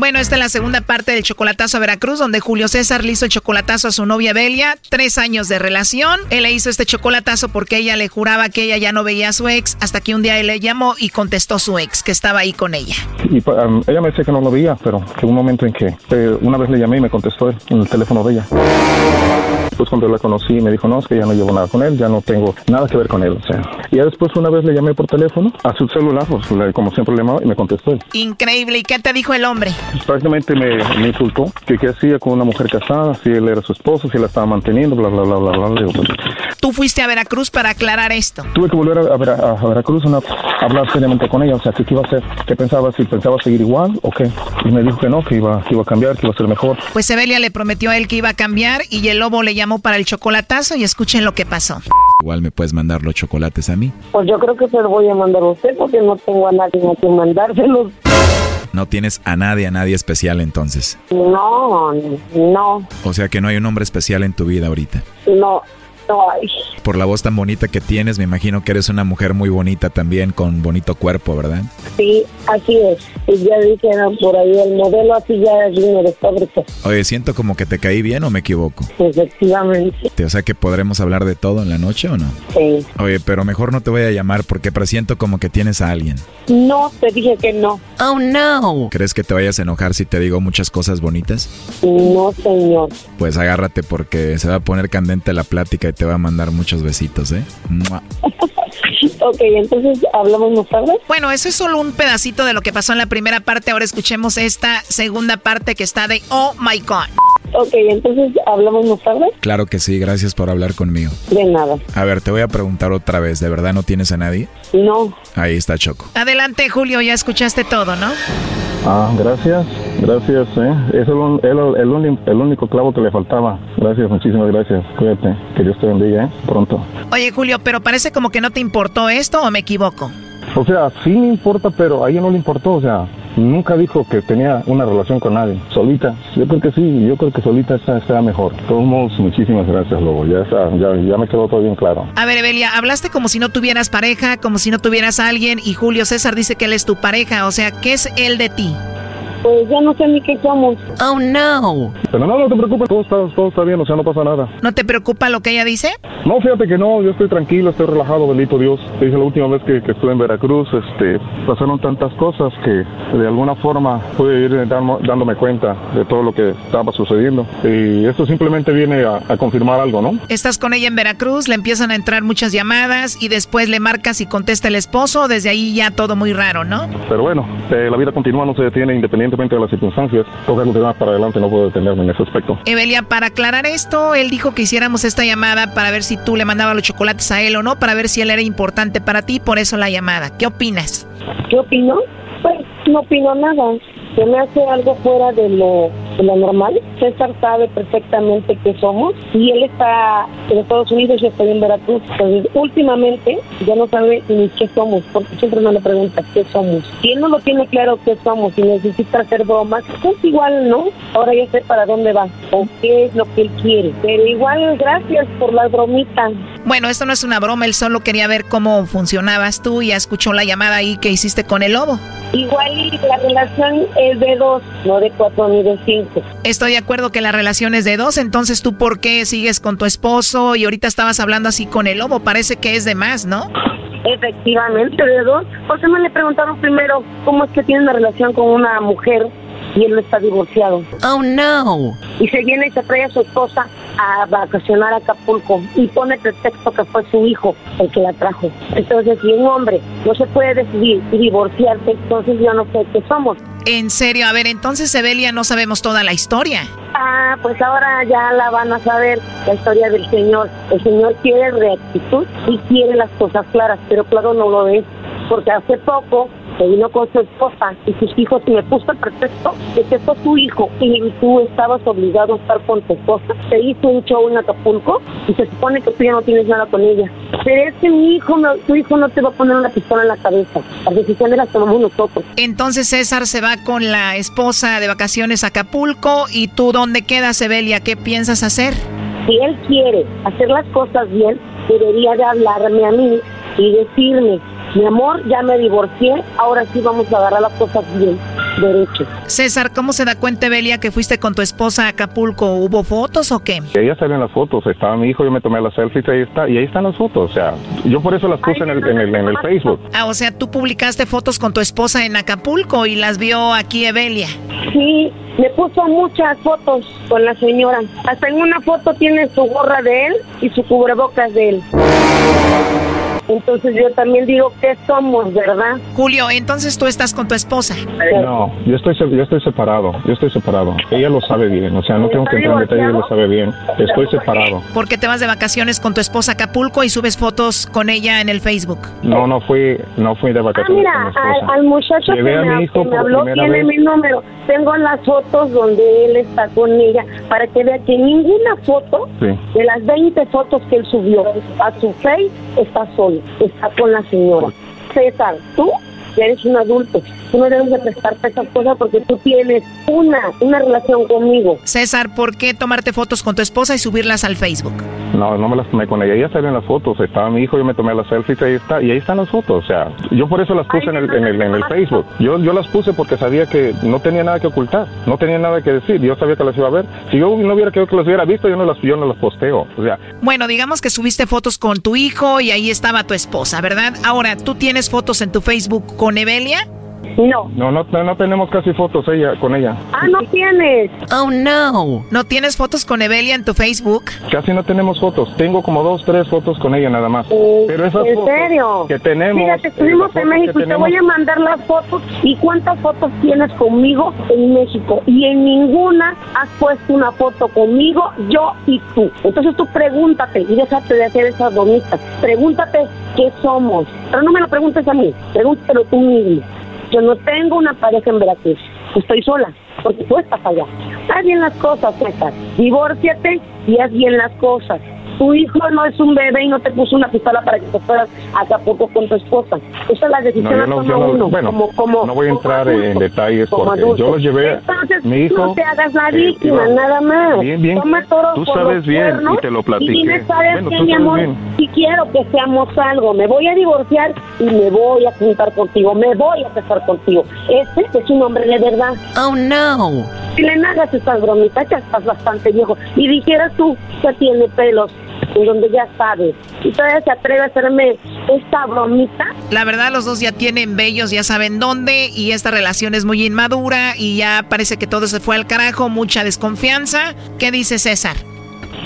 [SPEAKER 8] Bueno, esta es la segunda parte del chocolatazo a Veracruz, donde Julio César le hizo el chocolatazo a su novia Belia. Tres años de relación. Él le hizo este chocolatazo porque ella le juraba que ella ya no veía a su ex, hasta que un día él le llamó y contestó su ex, que estaba ahí con ella.
[SPEAKER 21] Y pa- um, ella me decía que no lo veía, pero que un momento en que eh, una vez le llamé y me contestó él en el teléfono de ella. Después cuando la conocí me dijo, no, es que ya no llevo nada con él, ya no tengo nada que ver con él. O sea, y ya después una vez le llamé por teléfono a su celular, pues, como siempre le llamaba y me contestó él.
[SPEAKER 8] Increíble. ¿Y qué te dijo el hombre?
[SPEAKER 21] Pues, prácticamente me, me insultó que qué hacía con una mujer casada, si él era su esposo, si la estaba manteniendo, bla, bla, bla, bla, bla. Digo, pues,
[SPEAKER 8] Tú fuiste a Veracruz para aclarar esto.
[SPEAKER 21] tuve que volver a, a Vera- a Veracruz una- a hablar seriamente con ella, o sea, que qué iba a hacer, qué pensaba, si pensaba seguir igual o qué. Y me dijo que no, que iba, que iba a cambiar, que iba a ser mejor.
[SPEAKER 8] Pues Evelia le prometió a él que iba a cambiar y el lobo le llamó para el chocolatazo y escuchen lo que pasó.
[SPEAKER 14] Igual me puedes mandar los chocolates a mí.
[SPEAKER 22] Pues yo creo que se lo voy a mandar a usted porque no tengo a nadie a quien mandárselos.
[SPEAKER 14] No tienes a nadie, a nadie especial entonces.
[SPEAKER 22] No, no,
[SPEAKER 14] O sea que no hay un hombre especial en tu vida ahorita.
[SPEAKER 22] no, no hay.
[SPEAKER 14] Por la voz tan bonita que tienes, me imagino que eres una mujer muy bonita también, con bonito cuerpo, ¿verdad?
[SPEAKER 22] Sí, así es. pues ya dijeron por ahí el modelo así ya vino de fábrica.
[SPEAKER 14] Oye, siento como que te caí bien o me equivoco.
[SPEAKER 22] Efectivamente.
[SPEAKER 14] O sea que podremos hablar de todo en la noche o no?
[SPEAKER 22] Sí.
[SPEAKER 14] Oye, pero mejor no te voy a llamar porque presiento como que tienes a alguien.
[SPEAKER 22] No, te dije que no.
[SPEAKER 8] Oh, no.
[SPEAKER 14] ¿Crees que te vayas a enojar si te digo muchas cosas bonitas?
[SPEAKER 22] No, señor.
[SPEAKER 14] Pues agárrate porque se va a poner candente la plática y te va a mandar muchos besitos, ¿eh? ¡Mua!
[SPEAKER 22] Ok, entonces hablamos más tarde.
[SPEAKER 8] Bueno, eso es solo un pedacito de lo que pasó en la primera parte. Ahora escuchemos esta segunda parte que está de Oh My God.
[SPEAKER 22] Ok, entonces hablamos más tarde.
[SPEAKER 14] Claro que sí, gracias por hablar conmigo.
[SPEAKER 22] De nada.
[SPEAKER 14] A ver, te voy a preguntar otra vez, ¿de verdad no tienes a nadie?
[SPEAKER 22] No.
[SPEAKER 14] Ahí está Choco.
[SPEAKER 8] Adelante, Julio, ya escuchaste todo, ¿no?
[SPEAKER 21] Ah, gracias, gracias. ¿eh? Es el, el, el, único clavo que le faltaba. Gracias, muchísimas gracias. Cuídate, que Dios te bendiga, ¿eh? Pronto.
[SPEAKER 8] Oye, Julio, pero parece como que no te importó esto o me equivoco.
[SPEAKER 21] O sea, sí me importa, pero a ella no le importó. O sea, nunca dijo que tenía una relación con nadie. Solita. Yo creo que sí, yo creo que solita está, está mejor. De todos modos, muchísimas gracias, Lobo. Ya, está, ya, ya me quedó todo bien claro.
[SPEAKER 8] A ver, Evelia, hablaste como si no tuvieras pareja, como si no tuvieras a alguien, y Julio César dice que él es tu pareja. O sea, ¿qué es él de ti?
[SPEAKER 22] Pues ya no sé ni qué somos.
[SPEAKER 8] Oh, no.
[SPEAKER 21] Pero no, no te preocupes, todo está, todo está bien, o sea, no pasa nada.
[SPEAKER 8] ¿No te preocupa lo que ella dice?
[SPEAKER 21] No, fíjate que no, yo estoy tranquilo, estoy relajado, bendito Dios. Te dije la última vez que, que estuve en Veracruz, este, pasaron tantas cosas que de alguna forma pude ir dando- dándome cuenta de todo lo que estaba sucediendo. Y esto simplemente viene a, a confirmar algo, ¿no?
[SPEAKER 8] Estás con ella en Veracruz, le empiezan a entrar muchas llamadas y después le marcas y contesta el esposo. Desde ahí ya todo muy raro, ¿no?
[SPEAKER 21] Pero bueno, eh, la vida continúa, no se detiene independientemente de las circunstancias. Toca continuar para adelante, no puedo detenerme en ese aspecto.
[SPEAKER 8] Evelia, para aclarar esto, él dijo que hiciéramos esta llamada para ver si tú le mandabas los chocolates a él o no, para ver si él era importante para ti, por eso la llamada. ¿Qué opinas?
[SPEAKER 22] ¿Qué opino? Pues no opino nada. Se me hace algo fuera de lo, de lo normal. César sabe perfectamente qué somos y él está en Estados Unidos y yo estoy en Veracruz. Entonces, últimamente ya no sabe ni qué somos, porque siempre me le pregunta qué somos. Si él no lo tiene claro qué somos y necesita hacer bromas, pues igual, ¿no? Ahora ya sé para dónde va o qué es lo que él quiere. Pero igual, gracias por las bromitas.
[SPEAKER 8] Bueno, esto no es una broma, él solo quería ver cómo funcionabas tú y ya escuchó la llamada ahí que hiciste con el lobo.
[SPEAKER 22] Igual la relación es de dos, no de cuatro ni de cinco.
[SPEAKER 8] Estoy de acuerdo que la relación es de dos, entonces tú por qué sigues con tu esposo y ahorita estabas hablando así con el lobo, parece que es de más, ¿no?
[SPEAKER 22] Efectivamente, de dos. ¿Por qué no le preguntaron primero cómo es que tiene una relación con una mujer y él no está divorciado?
[SPEAKER 8] Oh, no.
[SPEAKER 22] Y se viene y se trae a su esposa a vacacionar a Acapulco y pone pretexto que fue su hijo el que la trajo. Entonces, si un hombre no se puede decidir y divorciarse, entonces yo no sé qué somos.
[SPEAKER 8] En serio, a ver, entonces Evelia no sabemos toda la historia.
[SPEAKER 22] Ah, pues ahora ya la van a saber la historia del Señor. El Señor quiere rectitud y quiere las cosas claras, pero claro no lo es, porque hace poco se vino con su esposa y sus hijos y me puso el pretexto de que fue tu hijo y tú estabas obligado a estar con tu esposa. Se hizo un show en Acapulco y se supone que tú ya no tienes nada con ella. Pero es que mi hijo, no- tu hijo no te va a poner una pistola en la cabeza. Las decisiones las tomamos nosotros.
[SPEAKER 8] Entonces César se va con la esposa de vacaciones a Acapulco y tú dónde quedas, Evelia, ¿qué piensas hacer?
[SPEAKER 22] si él quiere hacer las cosas bien, debería de hablarme a mí y decirme, mi amor, ya me divorcié, ahora sí vamos a agarrar las cosas bien, derecho.
[SPEAKER 8] César, ¿cómo se da cuenta Evelia que fuiste con tu esposa a Acapulco? ¿Hubo fotos o qué?
[SPEAKER 21] Ahí salen las fotos, estaba mi hijo, yo me tomé las selfies, ahí está, y ahí están las fotos, o sea, yo por eso las puse en el, en el, en el Facebook.
[SPEAKER 8] Ah, o sea, tú publicaste fotos con tu esposa en Acapulco y las vio aquí Evelia.
[SPEAKER 22] Sí, me puso muchas fotos con la señora. Hasta en una foto tiene su gorra de él y su cubrebocas de él. Entonces yo también digo que somos, ¿verdad?
[SPEAKER 8] Julio, entonces tú estás con tu esposa.
[SPEAKER 21] No, yo estoy, se- yo estoy separado, yo estoy separado. Ella lo sabe bien, o sea, no tengo que entrar en detalle, ella lo sabe bien. Estoy separado.
[SPEAKER 8] Porque te vas de vacaciones con tu esposa a Acapulco y subes fotos con ella en el Facebook.
[SPEAKER 21] No, no fui, no fui de
[SPEAKER 22] Ah,
[SPEAKER 21] vacaciones
[SPEAKER 22] mira,
[SPEAKER 21] con mi esposa.
[SPEAKER 22] al, al muchacho que
[SPEAKER 21] Llevé a
[SPEAKER 22] me,
[SPEAKER 21] mi hijo
[SPEAKER 22] que me
[SPEAKER 21] por
[SPEAKER 22] habló tiene
[SPEAKER 21] vez.
[SPEAKER 22] mi número. Tengo las fotos donde él está con ella para que vea que ninguna foto
[SPEAKER 21] Sí.
[SPEAKER 22] de las 20 fotos que él subió a su face está solo, está con la señora. César, tú eres un adulto. Tú no debes de prestarte esas cosas porque tú tienes una, una relación conmigo.
[SPEAKER 8] César, ¿por qué tomarte fotos con tu esposa y subirlas al Facebook?
[SPEAKER 21] No, no me las tomé con ella. Ella salió en las fotos. Estaba mi hijo, yo me tomé las selfies y ahí está. Y ahí están las fotos. O sea, yo por eso las puse en el, en el, en el Facebook. Yo, yo las puse porque sabía que no tenía nada que ocultar. No tenía nada que decir. Yo sabía que las iba a ver. Si yo no hubiera querido que las hubiera visto, yo no las, yo no las posteo. O sea,
[SPEAKER 8] Bueno, digamos que subiste fotos con tu hijo y ahí estaba tu esposa, ¿verdad? Ahora, ¿tú tienes fotos en tu Facebook con Evelia?
[SPEAKER 22] No.
[SPEAKER 21] no, no, no tenemos casi fotos ella con ella.
[SPEAKER 22] Ah, no tienes.
[SPEAKER 8] Oh, no. ¿No tienes fotos con Evelia en tu Facebook?
[SPEAKER 21] Casi no tenemos fotos. Tengo como dos, tres fotos con ella nada más. Pero esas
[SPEAKER 22] ¿En
[SPEAKER 21] fotos
[SPEAKER 22] serio?
[SPEAKER 21] que tenemos.
[SPEAKER 22] Mira, te
[SPEAKER 21] eh,
[SPEAKER 22] estuvimos en México y te voy a mandar las fotos. ¿Y cuántas fotos tienes conmigo en México? Y en ninguna has puesto una foto conmigo, yo y tú. Entonces tú pregúntate y déjate de hacer esas bonitas. Pregúntate qué somos. Pero no me lo preguntes a mí, pregúntelo tú mismo. Yo no tengo una pareja en Veracruz. Estoy sola, porque tú estás allá. Haz bien las cosas, César. Divórciate y haz bien las cosas. Tu hijo no es un bebé y no te puso una pistola para que te fueras a Acapulco con tu esposa. Esa es la
[SPEAKER 21] No,
[SPEAKER 22] decisión
[SPEAKER 21] no, yo no-
[SPEAKER 22] uno.
[SPEAKER 21] bueno,
[SPEAKER 22] como, como,
[SPEAKER 21] no voy a entrar
[SPEAKER 22] adulto,
[SPEAKER 21] en detalles porque
[SPEAKER 22] adulto.
[SPEAKER 21] yo los llevé,
[SPEAKER 22] Entonces,
[SPEAKER 21] mi hijo,
[SPEAKER 22] no te hagas la
[SPEAKER 21] eh,
[SPEAKER 22] víctima,
[SPEAKER 21] iba-
[SPEAKER 22] nada más.
[SPEAKER 21] Bien, bien,
[SPEAKER 22] Toma toros
[SPEAKER 21] tú
[SPEAKER 22] por
[SPEAKER 21] sabes
[SPEAKER 22] los
[SPEAKER 21] bien y te lo
[SPEAKER 22] Y
[SPEAKER 21] platiqué.
[SPEAKER 22] dime, ¿sabes
[SPEAKER 21] Bueno,
[SPEAKER 22] qué,
[SPEAKER 21] tú
[SPEAKER 22] mi amor?
[SPEAKER 21] bien.
[SPEAKER 22] Si quiero que seamos algo, me voy a divorciar y me voy a juntar contigo, me voy a casar contigo. Este es un hombre de verdad.
[SPEAKER 8] Oh, no.
[SPEAKER 22] Si le hagas estas bromitas, ya estás bastante viejo. Y dijeras tú, ya tiene pelos, en donde ya sabes. Y todavía se atreve a hacerme esta bromita.
[SPEAKER 8] La verdad, los dos ya tienen bellos, ya saben dónde, y esta relación es muy inmadura, y ya parece que todo se fue al carajo, mucha desconfianza. ¿Qué dice César?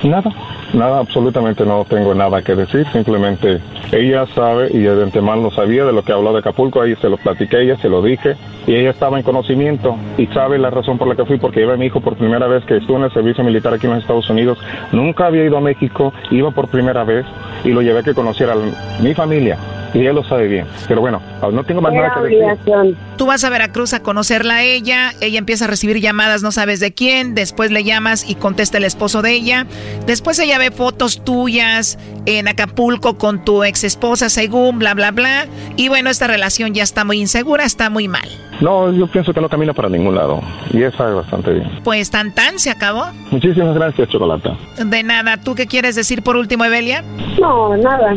[SPEAKER 21] Nada, nada, absolutamente no tengo nada que decir, simplemente ella sabe y de antemano sabía de lo que habló de Acapulco, ahí se lo platiqué ella, se lo dije y ella estaba en conocimiento y sabe la razón por la que fui porque iba a mi hijo por primera vez que estuvo en el servicio militar aquí en los Estados Unidos, nunca había ido a México, iba por primera vez y lo llevé a que conociera a mi familia y ella lo sabe bien, pero bueno, no tengo más nada que decir.
[SPEAKER 8] Tú vas a Veracruz a conocerla a ella, ella empieza a recibir llamadas, no sabes de quién, después le llamas y contesta el esposo de ella, después ella ve fotos tuyas en Acapulco con tu ex esposa según bla bla bla, y bueno, esta relación ya está muy insegura, está muy mal.
[SPEAKER 21] No, yo pienso que no camina para ningún lado y ella sabe bastante bien.
[SPEAKER 8] Pues tan tan se acabó.
[SPEAKER 21] Muchísimas gracias, Chocolata.
[SPEAKER 8] De nada, ¿tú qué quieres decir por último, Evelia?
[SPEAKER 22] No, nada.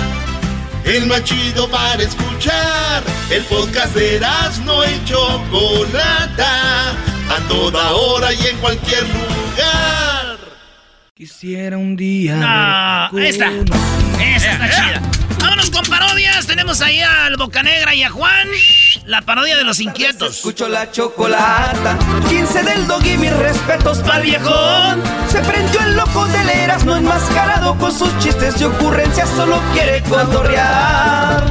[SPEAKER 2] El más chido para escuchar. El podcast de no y Chocolata. A toda hora y en cualquier lugar.
[SPEAKER 9] Quisiera un día.
[SPEAKER 7] No, esta. Esa está chida. Tenemos ahí al Bocanegra y a Juan. La parodia de los inquietos.
[SPEAKER 13] Escucho la chocolata, 15 del dog y mis respetos pa'l viejón. Se prendió el loco del Erasmo enmascarado con sus chistes y ocurrencias, solo quiere cotorrear.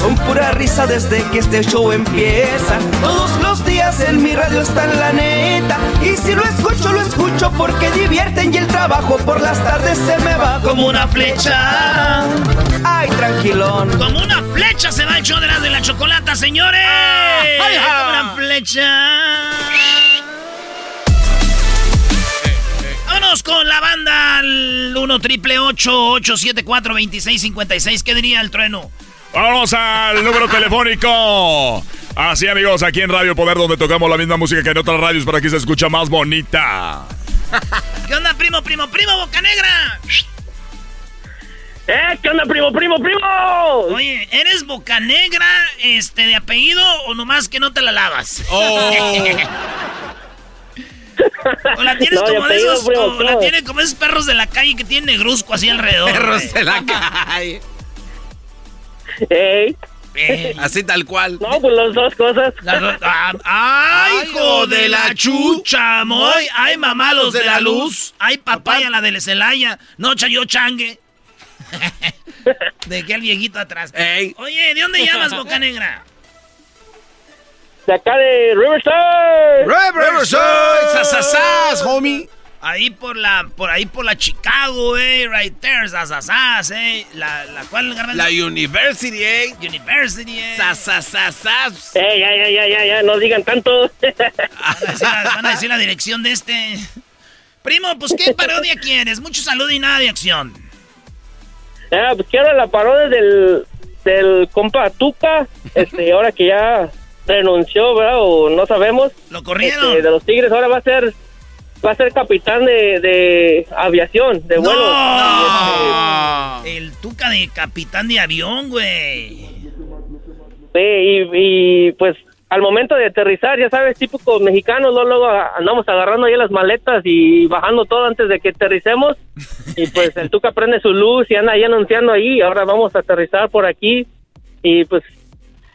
[SPEAKER 13] Son pura risa desde que este show empieza. Todos los días en mi radio está la neta. Y si lo escucho, lo escucho porque divierten y el trabajo por las tardes se me va como una flecha. Ay, tranquilón.
[SPEAKER 7] Como una flecha se va el show de la, de la chocolata, señores.
[SPEAKER 13] ay.
[SPEAKER 7] Como una flecha. Vámonos con la banda al 1 triple 874 2656. ¿Qué diría el trueno?
[SPEAKER 23] Vamos al número telefónico. Así amigos, aquí en Radio Poder donde tocamos la misma música que en otras radios, pero aquí se escucha más bonita.
[SPEAKER 7] ¿Qué onda, primo, primo, primo, Boca Negra?
[SPEAKER 16] ¡Eh! ¿Qué onda, primo, primo, primo?
[SPEAKER 7] Oye, ¿eres Boca Negra este, de apellido o nomás que no te la lavas?
[SPEAKER 16] Oh.
[SPEAKER 7] o la tienes
[SPEAKER 16] No,
[SPEAKER 7] como de esos,
[SPEAKER 16] primo,
[SPEAKER 7] o la tienes como esos perros de la calle que tienen negruzco así alrededor.
[SPEAKER 9] Perros de la calle.
[SPEAKER 16] ¡Ey!
[SPEAKER 9] Así tal cual.
[SPEAKER 16] No, pues las dos cosas.
[SPEAKER 7] Las dos- ah, ¡Ay, hijo de la chucha, moy! ¡Ay, mamá, los de la luz! ¡Ay, papaya, la de Celaya! ¡No, yo changue! Dejé al viejito atrás. Oye, ¿de dónde llamas, Boca Negra?
[SPEAKER 16] De acá de Riverside.
[SPEAKER 9] Riverside, sasasas, homie.
[SPEAKER 7] Ahí por la, por ahí por la Chicago, eh, right there, sasasas, eh. La, la cual, garbanzo?
[SPEAKER 9] La University, eh.
[SPEAKER 7] University, eh.
[SPEAKER 9] Sasasasas.
[SPEAKER 16] Eh, ya, ya, ya, ya, ya, no digan tanto.
[SPEAKER 7] Van a decir la, van a decir la dirección de este. Primo, pues, ¿qué parodia quieres? Mucho salud y nada de acción.
[SPEAKER 16] Ah, pues quiero la parodia del, del compa Tuca, este, ahora que ya renunció, ¿verdad? O no sabemos.
[SPEAKER 7] Lo corrieron.
[SPEAKER 16] Este, de los Tigres, ahora va a ser va a ser capitán de, de aviación, de vuelo.
[SPEAKER 7] ¡No! El Tuca de capitán de avión, güey.
[SPEAKER 16] Sí, y, y, pues al momento de aterrizar, ya sabes, típico mexicano, luego, luego andamos agarrando ahí las maletas y bajando todo antes de que aterricemos. Y pues el Tuca prende su luz y anda ahí anunciando ahí, ahora vamos a aterrizar por aquí. Y pues,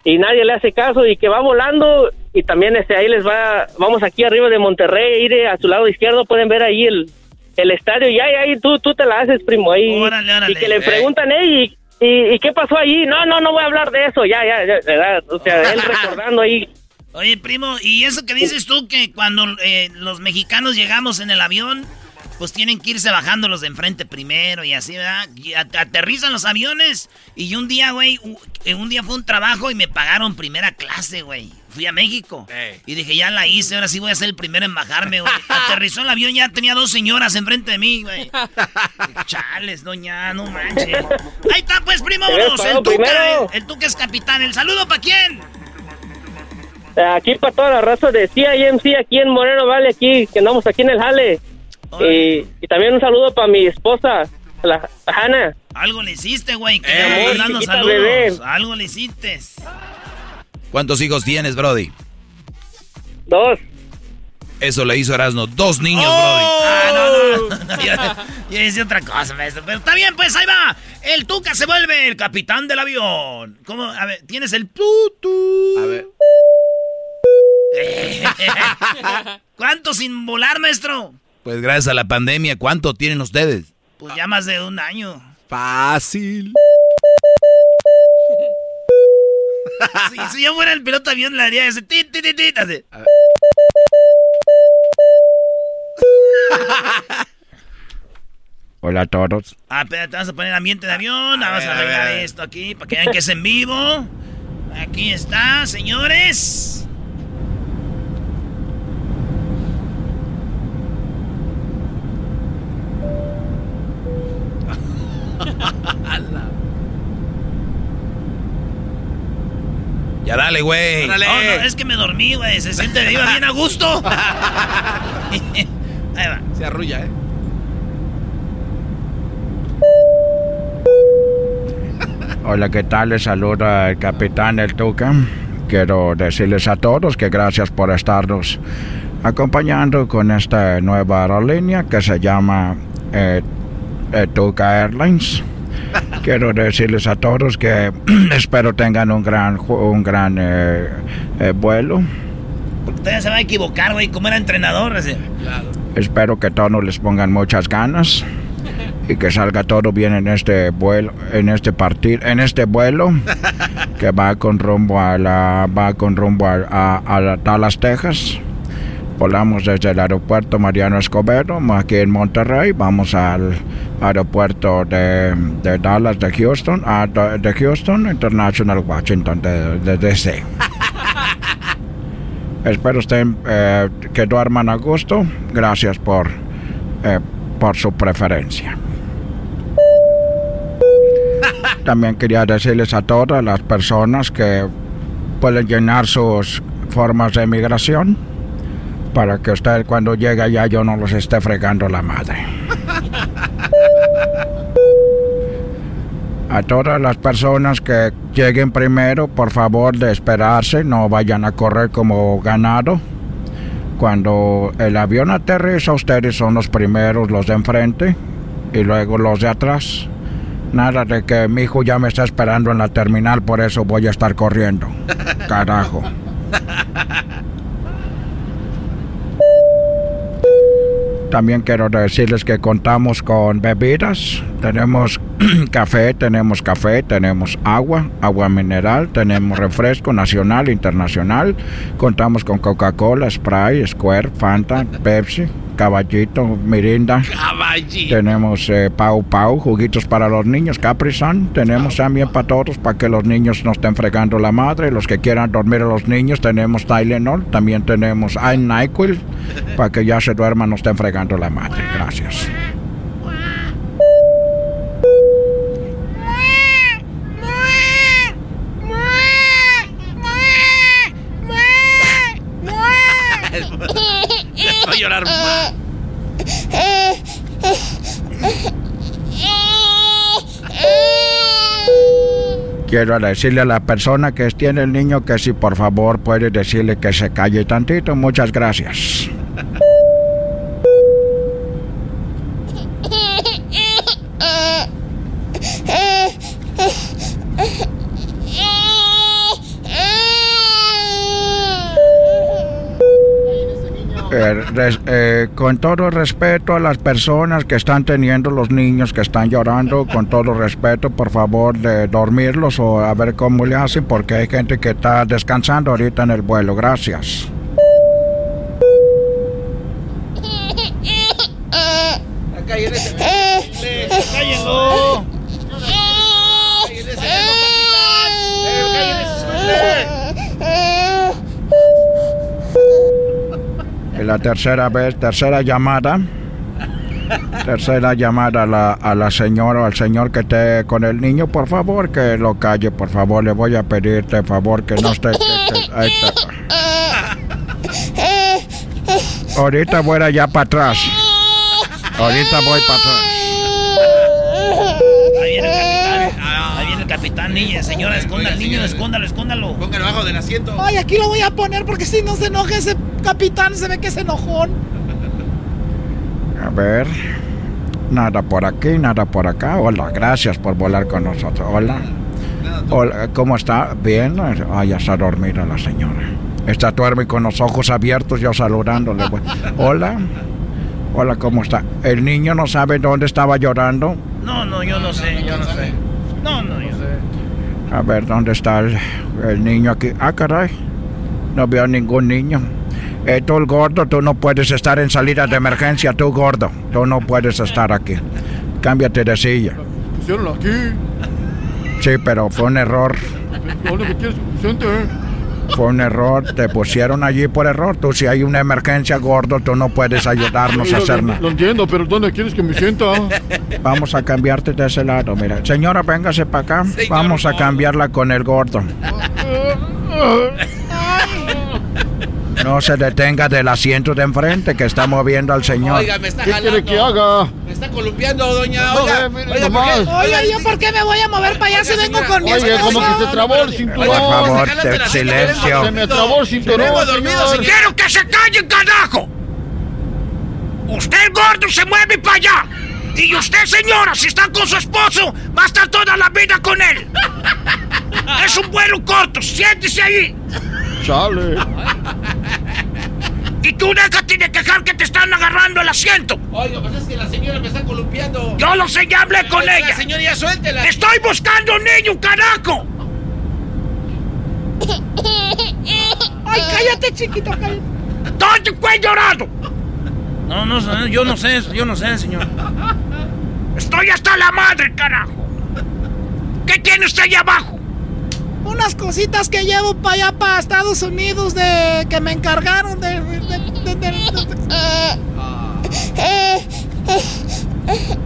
[SPEAKER 16] y nadie le hace caso y que va volando. Y también este ahí les va, vamos aquí arriba de Monterrey, ir a su lado izquierdo, pueden ver ahí el, el estadio. Y ahí, ahí tú, tú te la haces, primo, ahí.
[SPEAKER 7] Órale, órale.
[SPEAKER 16] Y que le
[SPEAKER 7] Eh.
[SPEAKER 16] preguntan, ¿eh? ¿Y, y, y qué pasó ahí? No, no, no voy a hablar de eso, ya, ya, ya, ¿verdad? O sea, él recordando ahí.
[SPEAKER 7] Oye, primo, ¿y eso que dices tú que cuando eh, los mexicanos llegamos en el avión, pues tienen que irse bajando los de enfrente primero y así, ¿verdad? Y at- aterrizan los aviones y un día, güey, eh, un día fue un trabajo y me pagaron primera clase, güey. Fui a México y dije, ya la hice, ahora sí voy a ser el primero en bajarme, güey. Aterrizó el avión, ya tenía dos señoras enfrente de mí, güey. Chales, doña, no manches. Ahí está, pues, primo. El Tuca, el, el Tuca es capitán. ¿El saludo para quién?
[SPEAKER 16] Aquí para toda la raza de CIMC, aquí en Moreno Valley, aquí, que andamos aquí en el Jale. Y, y también un saludo para mi esposa, la Hanna.
[SPEAKER 7] Algo le hiciste, güey, que
[SPEAKER 16] Eh,
[SPEAKER 7] le saludos.
[SPEAKER 16] bebé.
[SPEAKER 7] Algo le hiciste.
[SPEAKER 14] ¿Cuántos hijos tienes, Brody?
[SPEAKER 16] Dos.
[SPEAKER 14] Eso le hizo Erasmo. Dos niños,
[SPEAKER 7] Ah, no, no, no. Yo, yo hice otra cosa, maestro. Pero está bien, pues ahí va. El Tuca se vuelve el capitán del avión. ¿Cómo? A ver, tienes el tutu.
[SPEAKER 9] A ver.
[SPEAKER 7] ¿Cuánto sin volar, maestro?
[SPEAKER 14] Brody. Pues gracias a la pandemia, ¿cuánto tienen ustedes?
[SPEAKER 7] Pues ya más de un año.
[SPEAKER 9] Fácil.
[SPEAKER 7] Si, si yo fuera el piloto de avión, le haría ese tit, tit, tit, tit, así.
[SPEAKER 24] Hola a todos.
[SPEAKER 7] Ah, espérate, vamos a poner ambiente de avión. Vamos a arreglar esto aquí para que vean que es en vivo. Aquí está, señores.
[SPEAKER 14] Ya dale, güey.
[SPEAKER 7] No, no, es que me dormí, güey. Se siente, iba bien a gusto. Ahí va.
[SPEAKER 9] Se arrulla, ¿eh?
[SPEAKER 24] Hola, ¿qué tal? Les saluda el capitán El Tuca. Quiero decirles a todos que gracias por estarnos acompañando con esta nueva aerolínea que se llama eh, eh, Tuca Airlines. Quiero decirles a todos que espero tengan un gran, un gran eh, eh, vuelo.
[SPEAKER 7] Usted se va a equivocar, güey. Como era entrenador. Así.
[SPEAKER 24] Espero que todos les pongan muchas ganas y que salga todo bien en este vuelo, en este partido, en este vuelo que va con rumbo a la, va con rumbo a, a- a la- Dallas, Texas. Volamos desde el aeropuerto Mariano Escobedo, aquí en Monterrey. Vamos al aeropuerto de, de Dallas, de Houston, a, de Houston International Washington, de, de DC. Espero estén, eh, que duerman a gusto. Gracias por, eh, por su preferencia. También quería decirles a todas las personas que pueden llenar sus formas de migración para que usted cuando llegue ya yo no los esté fregando la madre. A todas las personas que lleguen primero, por favor de esperarse, no vayan a correr como ganado. Cuando el avión aterriza, ustedes son los primeros, los de enfrente, y luego los de atrás. Nada de que mi hijo ya me está esperando en la terminal, por eso voy a estar corriendo. Carajo. También quiero decirles que contamos con bebidas. Tenemos café, tenemos café, tenemos agua, agua mineral, tenemos refresco nacional, internacional. Contamos con Coca-Cola, Sprite, Square, Fanta, Pepsi, Caballito, Mirinda. Tenemos eh, Pau Pau, juguitos para los niños, Capri Sun. Tenemos también para todos, para que los niños no estén fregando la madre. Los que quieran dormir a los niños, tenemos Tylenol. También tenemos NyQuil, para que ya se duerman, no estén fregando la madre. Gracias. Quiero decirle a la persona que tiene el niño que si por favor puede decirle que se calle tantito. Muchas gracias. Eh, eh, con todo respeto a las personas que están teniendo los niños que están llorando, con todo respeto, por favor, de dormirlos o a ver cómo le hacen, porque hay gente que está descansando ahorita en el vuelo. Gracias. Y la tercera vez, tercera llamada. Tercera llamada a la, señora o al señor que esté con el niño, por favor, que lo calle, por favor. Le voy a pedirte, favor, que no esté... que- ahí está. Ahorita voy allá para atrás. Ahorita voy para atrás.
[SPEAKER 7] Ahí viene el capitán. Capitán, niña. Señora, esconda al niño, escóndalo, escóndalo.
[SPEAKER 9] Póngalo abajo del asiento.
[SPEAKER 25] Ay, aquí lo voy a poner porque si no se enoja ese capitán, se ve que es enojón.
[SPEAKER 24] A ver. Nada por aquí, nada por acá. Hola, gracias por volar con nosotros. Hola. Hola, ¿cómo está? Bien. Ay, ya está dormida la señora. Está duerme con los ojos abiertos, yo saludándole. Hola. Hola, ¿cómo está? ¿El niño no sabe dónde estaba llorando?
[SPEAKER 7] No, no, yo no sé, yo no sé. No, no, yo sé.
[SPEAKER 24] A ver, ¿dónde está el, el niño aquí? Ah, caray. No veo ningún niño. Eh, tú, el gordo, tú no puedes estar en salida de emergencia, tú, gordo. Tú no puedes estar aquí. Cámbiate de silla.
[SPEAKER 15] Pusieron aquí.
[SPEAKER 24] Sí, pero fue un error. Fue un error. Te pusieron allí por error. Tú, si hay una emergencia, gordo, tú no puedes ayudarnos a hacer nada.
[SPEAKER 15] lo entiendo, pero ¿dónde quieres que me sienta?
[SPEAKER 24] Vamos a cambiarte de ese lado. Mira, señora, véngase para acá. Vamos a cambiarla con el gordo. No se detenga del asiento de enfrente que está moviendo al señor.
[SPEAKER 9] Oiga, me está
[SPEAKER 15] ¿Qué
[SPEAKER 9] jalando.
[SPEAKER 15] quiere que haga?
[SPEAKER 9] Me está columpiando, doña.
[SPEAKER 15] No,
[SPEAKER 9] Oiga,
[SPEAKER 15] eh, mire
[SPEAKER 9] oiga, ¿por qué?
[SPEAKER 25] Oiga, ¿yo por qué me voy a mover para allá si vengo con mi
[SPEAKER 15] Oye,
[SPEAKER 25] esposo?
[SPEAKER 15] como que se trabó el cinturón.
[SPEAKER 24] Por favor, te- silencio.
[SPEAKER 15] Se me trabó el cinturón.
[SPEAKER 9] Dormido,
[SPEAKER 15] señor.
[SPEAKER 9] señor.
[SPEAKER 7] ¡Quiero que se callen, carajo! Usted, gordo, se mueve para allá. Y usted, señora, si está con su esposo, va a estar toda la vida con él. Es un vuelo corto, siéntese ahí.
[SPEAKER 15] Chale.
[SPEAKER 7] Y tú déjate de quejar que te están agarrando el asiento.
[SPEAKER 9] Oiga, pues es que la señora me está columpiando.
[SPEAKER 7] Yo lo sé, ya hablé con ella.
[SPEAKER 9] señora, ya suéltela.
[SPEAKER 7] Estoy buscando un niño, carajo.
[SPEAKER 25] Ay, cállate, chiquito, cállate.
[SPEAKER 7] ¿Dónde fue llorando? No, no, yo no sé, yo no sé, señor. Estoy hasta la madre, carajo. ¿Qué tiene usted allá abajo?
[SPEAKER 25] Unas cositas que llevo para allá, para Estados Unidos, de que me encargaron de... de- de- de- de-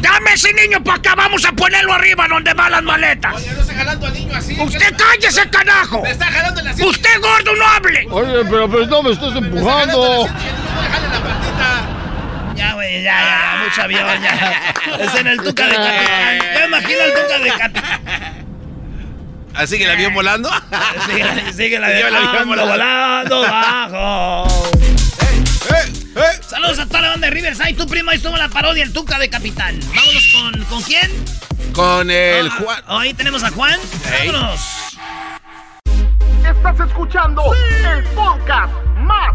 [SPEAKER 7] ¡Dame ese niño para acá! ¡Vamos a ponerlo arriba donde van las maletas!
[SPEAKER 9] Oye, no está jalando al niño así.
[SPEAKER 7] ¡Usted cállese, carajo!
[SPEAKER 9] Me está jalando en la silla.
[SPEAKER 7] ¡Usted, gordo, no hable!
[SPEAKER 15] Oye, pero pues no me estás empujando.
[SPEAKER 7] Ya, güey, ya, ya, mucho avión, ya. Es en el Tuca de Catán. Ya imagino el Tuca de Catán.
[SPEAKER 9] ¿Así que el avión volando?
[SPEAKER 7] Sigue, sigue
[SPEAKER 9] el avión
[SPEAKER 7] volando, volando bajo. Saludos a toda la banda de Riverside. Tu primo ahí estuvo la parodia, el Tuca de Capitán. Vámonos con, ¿con quién?
[SPEAKER 9] Con el
[SPEAKER 7] Ah,
[SPEAKER 9] Juan.
[SPEAKER 7] Ahí tenemos a Juan. Vámonos.
[SPEAKER 2] Estás escuchando el podcast más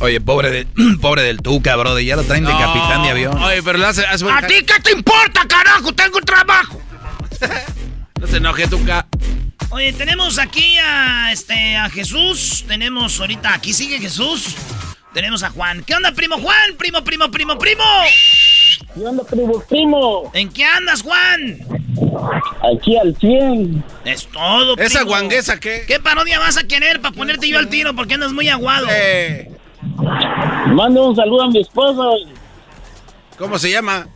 [SPEAKER 14] Oye, pobre, de, pobre del Tuca, brother. Ya lo traen de
[SPEAKER 9] No.
[SPEAKER 14] capitán de avión.
[SPEAKER 9] Oye, pero le hace, hace
[SPEAKER 7] ¿A ti qué te importa, carajo? Tengo trabajo.
[SPEAKER 9] No se enoje, Tuca.
[SPEAKER 7] Oye, tenemos aquí a este a Jesús. Tenemos ahorita, aquí sigue Jesús. Tenemos a Juan. ¿Qué onda, primo Juan? Primo, primo, primo, primo.
[SPEAKER 26] ¿Qué onda, primo, primo?
[SPEAKER 7] ¿En qué andas, Juan?
[SPEAKER 26] Aquí al 100.
[SPEAKER 7] Es todo, primo.
[SPEAKER 9] ¿Esa guanguesa qué?
[SPEAKER 7] ¿Qué parodia vas a querer para ponerte yo al tiro? Porque andas muy aguado.
[SPEAKER 9] Eh,
[SPEAKER 26] Mande un saludo a mi esposa,
[SPEAKER 9] ¿Cómo se llama?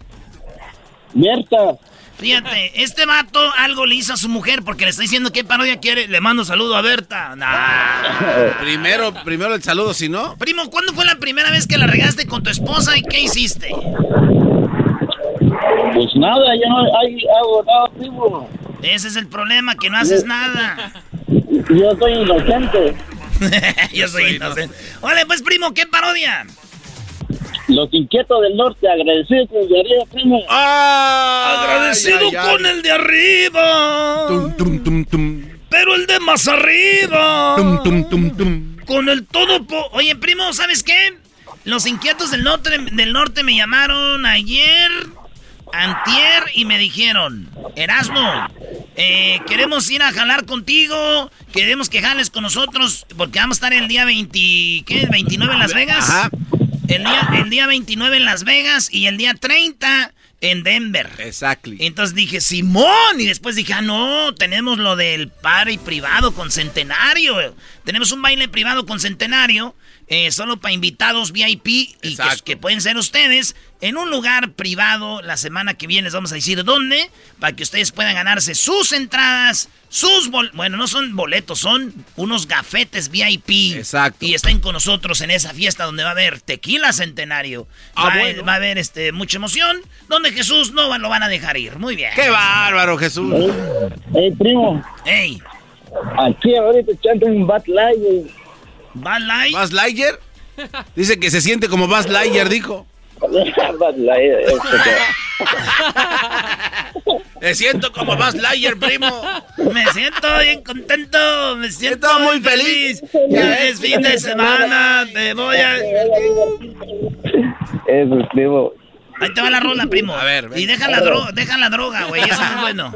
[SPEAKER 26] Berta.
[SPEAKER 7] Fíjate, este vato algo le hizo a su mujer porque le está diciendo qué parodia quiere. Le mando saludo a Berta. Nah.
[SPEAKER 9] Primero, primero el saludo, si no.
[SPEAKER 7] Primo, ¿cuándo fue la primera vez que la regaste con tu esposa y qué hiciste?
[SPEAKER 26] Pues nada, yo no hay- hago nada, primo.
[SPEAKER 7] Ese es el problema, que no haces nada.
[SPEAKER 26] Yo soy inocente.
[SPEAKER 7] Yo soy inocente. Órale, pues, primo, ¿qué parodia?
[SPEAKER 26] Los inquietos del norte, agradecidos con el de arriba, primo.
[SPEAKER 7] Agradecido con el de arriba. Pero el de más arriba. Con el todo. po- Oye, primo, ¿sabes qué? Los inquietos del norte, del norte me llamaron ayer, antier, y me dijeron, Erasmo, eh, queremos ir a jalar contigo, queremos que jales con nosotros, porque vamos a estar el día 20, ¿qué? 29 en Las Vegas.
[SPEAKER 9] Ajá.
[SPEAKER 7] El día, el día 29 en Las Vegas y el día 30 en Denver.
[SPEAKER 9] Exactly.
[SPEAKER 7] Entonces dije, Simón. Y después dije, ah, no, tenemos lo del party privado con Centenario. Tenemos un baile privado con Centenario, eh, solo para invitados VIP y que, pueden ser ustedes en un lugar privado. La semana que viene les vamos a decir dónde, para que ustedes puedan ganarse sus entradas, sus bol bueno, no son boletos, son unos gafetes VIP.
[SPEAKER 9] Exacto.
[SPEAKER 7] Y estén con nosotros en esa fiesta donde va a haber tequila Centenario.
[SPEAKER 9] Ah,
[SPEAKER 7] va,
[SPEAKER 9] bueno.
[SPEAKER 7] va a haber este mucha emoción, donde Jesús no va- lo van a dejar ir. Muy bien.
[SPEAKER 9] ¡Qué bárbaro, Jesús!
[SPEAKER 26] Ey, primo.
[SPEAKER 7] Ey,
[SPEAKER 26] Aquí ahorita echando un Bat Light.
[SPEAKER 9] ¿Buzz Lightyear? Dice que se siente como Buzz Lightyear, dijo.
[SPEAKER 26] Este,
[SPEAKER 9] Me siento como Buzz Lightyear, primo.
[SPEAKER 7] Me siento bien contento, me siento
[SPEAKER 9] Estoy
[SPEAKER 7] muy
[SPEAKER 9] muy
[SPEAKER 7] feliz. Ya es fin de semana, te voy a...
[SPEAKER 26] Eso es, primo.
[SPEAKER 7] Ahí te va la rola, primo.
[SPEAKER 9] A ver, ven.
[SPEAKER 7] Y deja la, droga, deja la droga, güey, eso es bueno.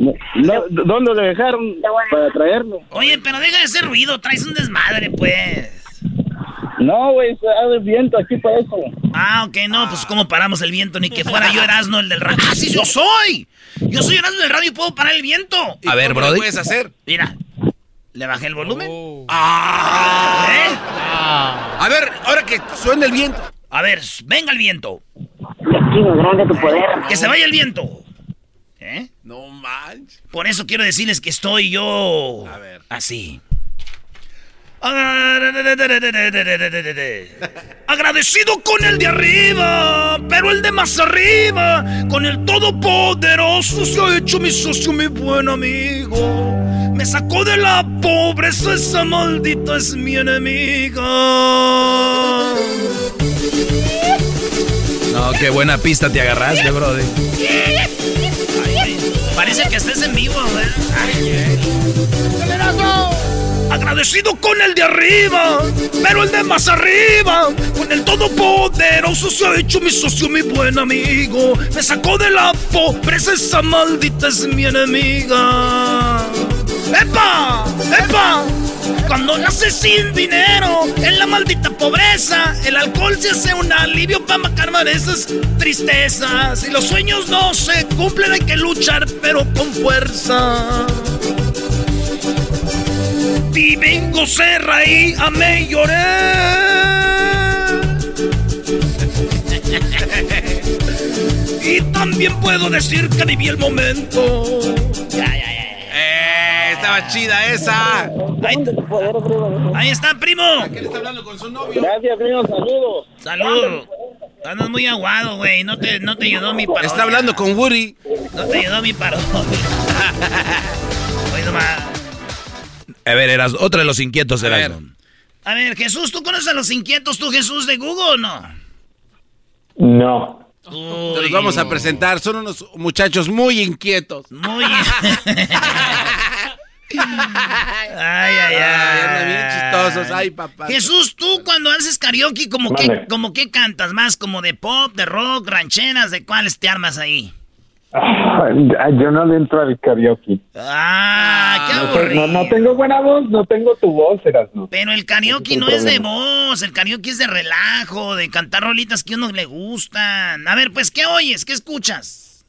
[SPEAKER 26] No, ¿Dónde lo dejaron para traerlo?
[SPEAKER 7] Oye, pero deja de hacer ruido, traes un desmadre, pues.
[SPEAKER 26] No, güey, se hace viento aquí para eso.
[SPEAKER 7] Ah, ok, no, pues cómo paramos el viento, ni que fuera yo Erasmo el del radio. ¡Ah, sí, yo soy! Yo soy Erasmo del radio y puedo parar el viento.
[SPEAKER 9] ¿Y
[SPEAKER 14] A ver,
[SPEAKER 9] lo
[SPEAKER 14] Brody.
[SPEAKER 9] puedes hacer?
[SPEAKER 7] Mira, le bajé el volumen.
[SPEAKER 9] Ah.
[SPEAKER 7] ¿Eh?
[SPEAKER 9] A ver, ahora que suena el viento.
[SPEAKER 7] A ver, venga el viento.
[SPEAKER 26] Aquí, grande tu poder.
[SPEAKER 7] Que se vaya el viento. ¿Eh?
[SPEAKER 9] No manches.
[SPEAKER 7] Por eso quiero decirles que estoy yo
[SPEAKER 9] A ver.
[SPEAKER 7] así. Agradecido con el de arriba, pero el de más arriba, con el todopoderoso se ha hecho mi socio, mi buen amigo.
[SPEAKER 27] Me sacó de la pobreza, esa maldita es mi enemiga.
[SPEAKER 14] No, qué buena pista te agarraste, brother.
[SPEAKER 7] Parece que estés en vivo, ¿eh?
[SPEAKER 27] Agradecido con el de arriba, pero el de más arriba, con el todopoderoso se ha hecho mi socio, mi buen amigo. Me sacó de la pobreza, esa maldita es mi enemiga. ¡Epa! ¡Epa! Cuando naces sin dinero, en la maldita pobreza, el alcohol se hace un alivio para calmar esas tristezas. Y los sueños no se cumplen, hay que luchar, pero con fuerza. Y vengo se reí, amé y lloré. y también puedo decir que viví el momento.
[SPEAKER 9] Eh, estaba chida esa.
[SPEAKER 7] Ahí, ahí está, primo.
[SPEAKER 9] ¿Qué le está hablando con su novio?
[SPEAKER 26] Gracias, primo, saludos.
[SPEAKER 7] Salud. Andas muy aguado, güey. No te, no te ayudó mi parodia.
[SPEAKER 9] Está hablando con Woody.
[SPEAKER 7] No te ayudó mi parodia. Oye, nomás.
[SPEAKER 14] A ver, eras otro de los inquietos, eras.
[SPEAKER 7] A ver, Jesús, ¿tú conoces a los inquietos, tú, Jesús, de Google o no?
[SPEAKER 10] No.
[SPEAKER 9] Te los vamos a presentar. Son unos muchachos muy inquietos.
[SPEAKER 7] Muy. ay, ay, ay.
[SPEAKER 9] Bien chistosos. Ay, papá.
[SPEAKER 7] Jesús, tú cuando haces karaoke, como que, como que cantas más, como de pop, de rock, rancheras, ¿de cuáles te armas ahí?
[SPEAKER 10] Ah, yo no le entro al karaoke.
[SPEAKER 7] Ah, qué
[SPEAKER 10] No,
[SPEAKER 7] aburrido.
[SPEAKER 10] no, no tengo buena voz, no tengo tu voz, Erasmo.
[SPEAKER 7] Pero el karaoke no
[SPEAKER 10] el
[SPEAKER 7] es de voz, el karaoke es de relajo, de cantar rolitas que a uno le gustan. A ver, pues, ¿qué oyes? ¿Qué escuchas?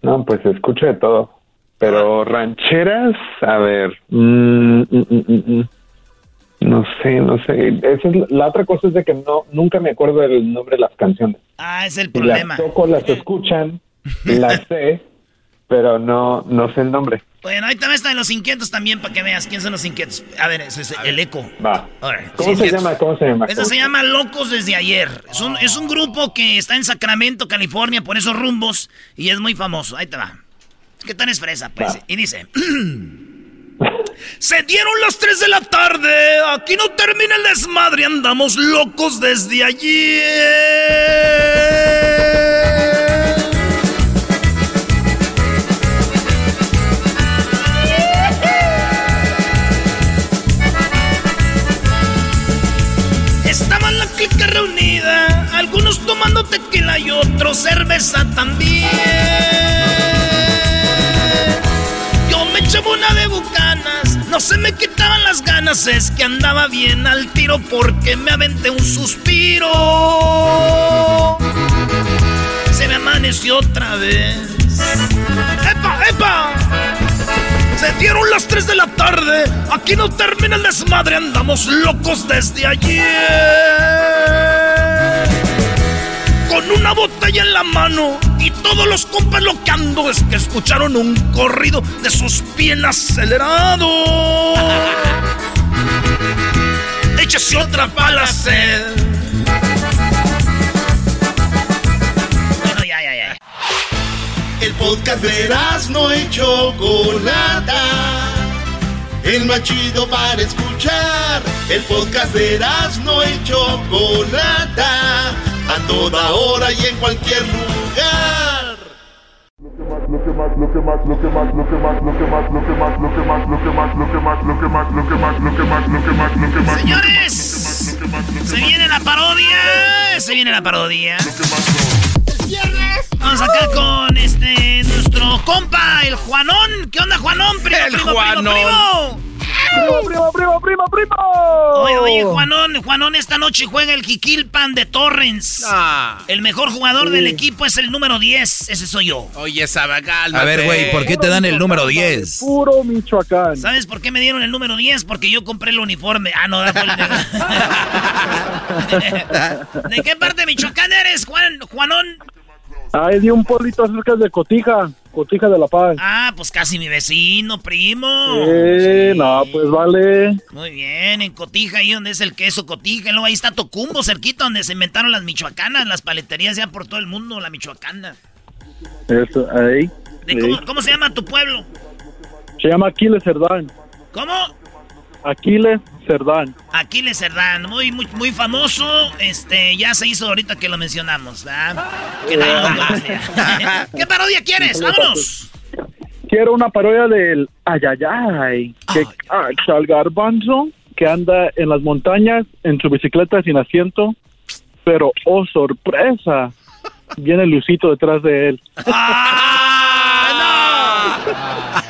[SPEAKER 10] No, pues escucho de todo. Pero rancheras, a ver. mm, mm, mm, mm, mm. No sé, no sé. Esa es, la otra cosa es de que no nunca me acuerdo del nombre de las canciones.
[SPEAKER 7] Ah, es el
[SPEAKER 10] Si
[SPEAKER 7] problema.
[SPEAKER 10] las toco, las escuchan, las sé, pero no, no sé el nombre.
[SPEAKER 7] Bueno, ahí también están los inquietos también para que veas quién son los inquietos. A ver, ese es el eco.
[SPEAKER 10] Va. ¿Cómo se llama? ¿Cómo se llama?
[SPEAKER 7] Eso se llama Locos desde ayer. Es un, es un grupo que está en Sacramento, California, por esos rumbos, y es muy famoso. Ahí te va. ¿Qué tal es fresa, pues? Y dice... Se dieron las 3 de la tarde, aquí no termina el desmadre, andamos locos desde ayer. Estaba la clica reunida, algunos tomando tequila y otros cerveza también. Una de bucanas, no se me quitaban las ganas, es que andaba bien al tiro porque me aventé un suspiro. Se me amaneció otra vez. ¡Epa, epa! Se dieron las 3 de la tarde. Aquí no termina el desmadre. Andamos locos desde ayer. Con una botella en la mano y todos los compas loqueando. Es que escucharon un corrido de sus pies acelerados. Échese otra sed. Bueno, ya, ya, ya.
[SPEAKER 2] El podcast de no y Chocolata. El más chido para escuchar. El podcast de no y Chocolata. A toda hora y en cualquier lugar.
[SPEAKER 17] Lo que más, lo que más, lo que más, lo que más, lo que más, lo que más, lo que más, lo que más, lo que más, lo que más, lo que más, lo que más, lo que más, lo que más, lo que más.
[SPEAKER 7] Señores, se viene la parodia. Se viene la parodia. Vamos acá con este nuestro compa, el Juanón. ¿Qué onda, Juanón? Primo,
[SPEAKER 9] El
[SPEAKER 7] primo,
[SPEAKER 9] Juanón.
[SPEAKER 7] Primo, primo.
[SPEAKER 25] ¡Primo, primo, primo!
[SPEAKER 7] Oye, oye, Juanón, Juanón esta noche juega el Jiquilpan de Torrens.
[SPEAKER 9] Ah.
[SPEAKER 7] El mejor jugador del equipo es el número 10. Ese soy yo.
[SPEAKER 9] Oye, Sabagal.
[SPEAKER 14] A ver, güey, ¿por qué te dan el número 10?
[SPEAKER 25] Puro Michoacán.
[SPEAKER 7] ¿Sabes por qué me dieron el número 10? Porque yo compré el uniforme. Ah, no, da el- ¿De qué parte de Michoacán eres, Juan, Juanón?
[SPEAKER 25] Ah, es de un pueblito cerca de Cotija, Cotija de La Paz.
[SPEAKER 7] Ah, pues casi mi vecino, primo.
[SPEAKER 25] Eh, no, pues vale.
[SPEAKER 7] Muy bien, en Cotija, ahí donde es el queso Cotija. Y luego ahí está Tocumbo, cerquita donde se inventaron las michoacanas, las paleterías ya por todo el mundo, la michoacana.
[SPEAKER 25] Eso, ahí.
[SPEAKER 7] ¿De cómo, cómo se llama tu pueblo?
[SPEAKER 21] Se llama Aquiles Cerdán.
[SPEAKER 7] ¿Cómo?
[SPEAKER 21] Aquiles Cerdán.
[SPEAKER 7] Aquiles Cerdán, muy, muy, muy famoso. Este, ya se hizo ahorita que lo mencionamos, ¿verdad? Que nadie lo conoce. ¿Qué parodia quieres? ¡Vámonos!
[SPEAKER 21] Quiero una parodia del Ayayay, que ah, al garbanzo que anda en las montañas en su bicicleta sin asiento, pero oh sorpresa, viene Lucito detrás de él.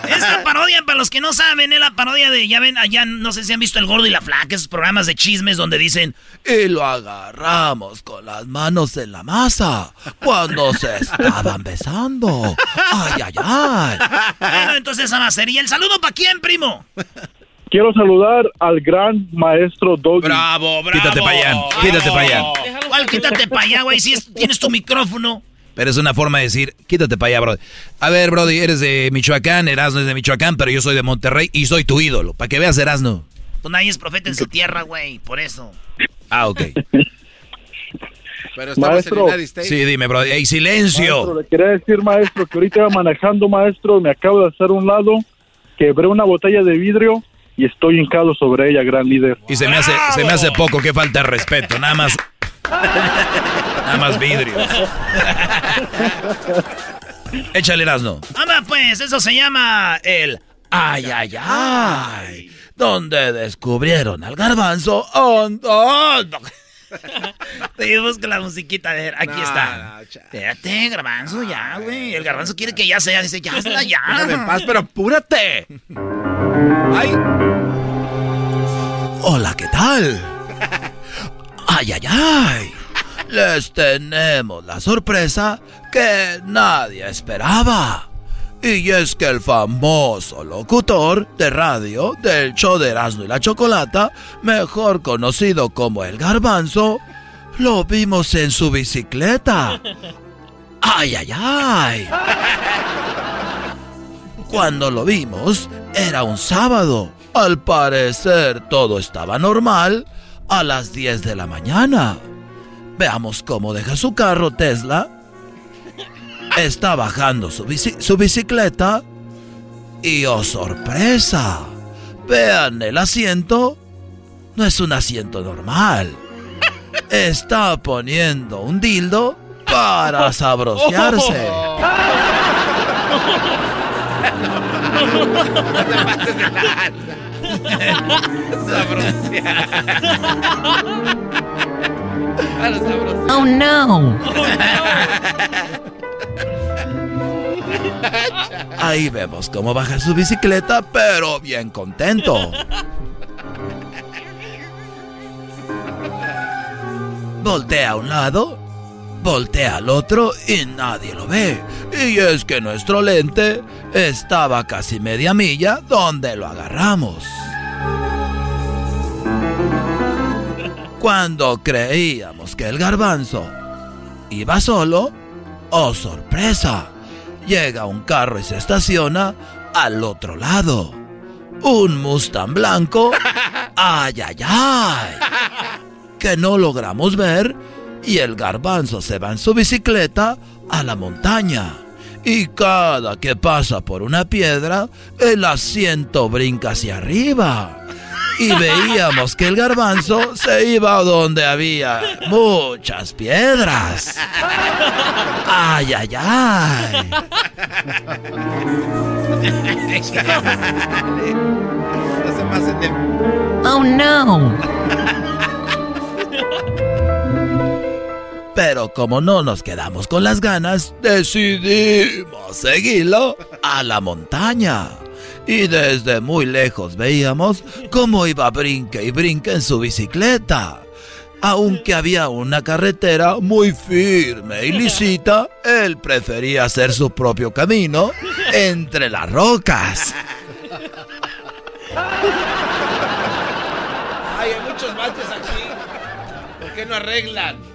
[SPEAKER 7] Esta parodia, para los que no saben, es la parodia de, ya ven, allá, no sé si han visto El Gordo y la Flaca, esos programas de chismes donde dicen, y lo agarramos con las manos en la masa cuando se estaban besando. Ay, ay, ay. Bueno, entonces esa va a ser. ¿Y el saludo para quién, primo?
[SPEAKER 21] Quiero saludar al gran maestro Doggy.
[SPEAKER 9] Bravo, bravo.
[SPEAKER 14] Quítate para allá, quítate para allá.
[SPEAKER 7] ¿Cuál quítate para allá, güey? Si es- tienes tu micrófono.
[SPEAKER 14] Pero es una forma de decir, quítate para allá, Brody. A ver, Brody, eres de Michoacán, Erasno es de Michoacán, pero yo soy de Monterrey y soy tu ídolo. Para que veas, Erasno.
[SPEAKER 7] Pues nadie es profeta en su tierra, güey, por eso.
[SPEAKER 14] Ah, ok.
[SPEAKER 9] Pero
[SPEAKER 21] estamos Maestro. en.
[SPEAKER 14] Sí, dime, Brody. ¡Ey, silencio!
[SPEAKER 21] Maestro, le quería decir, maestro, que ahorita iba manejando, maestro, me acabo de hacer un lado, quebré una botella de vidrio y estoy hincado sobre ella, gran líder.
[SPEAKER 14] Y se me hace, se me hace poco, que falta de respeto. Nada más. Nada más vidrio. Échale, Erasno.
[SPEAKER 7] Anda, pues, eso se llama el ay, ay, ay. Donde descubrieron al garbanzo. Oh, oh, no. Te busco la musiquita, ver, aquí está. Espérate, garbanzo, ya, güey. El garbanzo quiere que ya sea, dice, ya, hazla ya.
[SPEAKER 9] Déjame en paz, pero apúrate.
[SPEAKER 14] Ay. Hola, ¿qué tal? Ay, ay, ay. Les tenemos la sorpresa que nadie esperaba. Y es que el famoso locutor de radio del show de Erasmo y la Chocolata, mejor conocido como el Garbanzo, lo vimos en su bicicleta. ¡Ay, ay, ay! Cuando lo vimos, era un sábado. Al parecer todo estaba normal a las 10 de la mañana. Veamos cómo deja su carro Tesla. Está bajando su, bici- su bicicleta. Y oh sorpresa. Vean el asiento. No es un asiento normal. Está poniendo un dildo para sabrosearse.
[SPEAKER 13] Oh no.
[SPEAKER 14] Ahí vemos cómo baja su bicicleta, pero bien contento. Voltea a un lado, voltea al otro y nadie lo ve. Y es que nuestro lente estaba casi media milla donde lo agarramos. Cuando creíamos que el garbanzo iba solo, ¡oh sorpresa! Llega un carro y se estaciona al otro lado. Un Mustang blanco. ¡Ay, ay, ay! Que no logramos ver y el garbanzo se va en su bicicleta a la montaña. Y cada que pasa por una piedra, el asiento brinca hacia arriba. Y veíamos que el garbanzo se iba donde había muchas piedras. ¡Ay, ay, ay!
[SPEAKER 13] Oh no.
[SPEAKER 14] Pero como no nos quedamos con las ganas, decidimos seguirlo a la montaña. Y desde muy lejos veíamos cómo iba brinque y brinque en su bicicleta. Aunque había una carretera muy firme y lisita, él prefería hacer su propio camino entre las rocas.
[SPEAKER 9] Ay, hay muchos baches aquí. ¿Por qué no arreglan?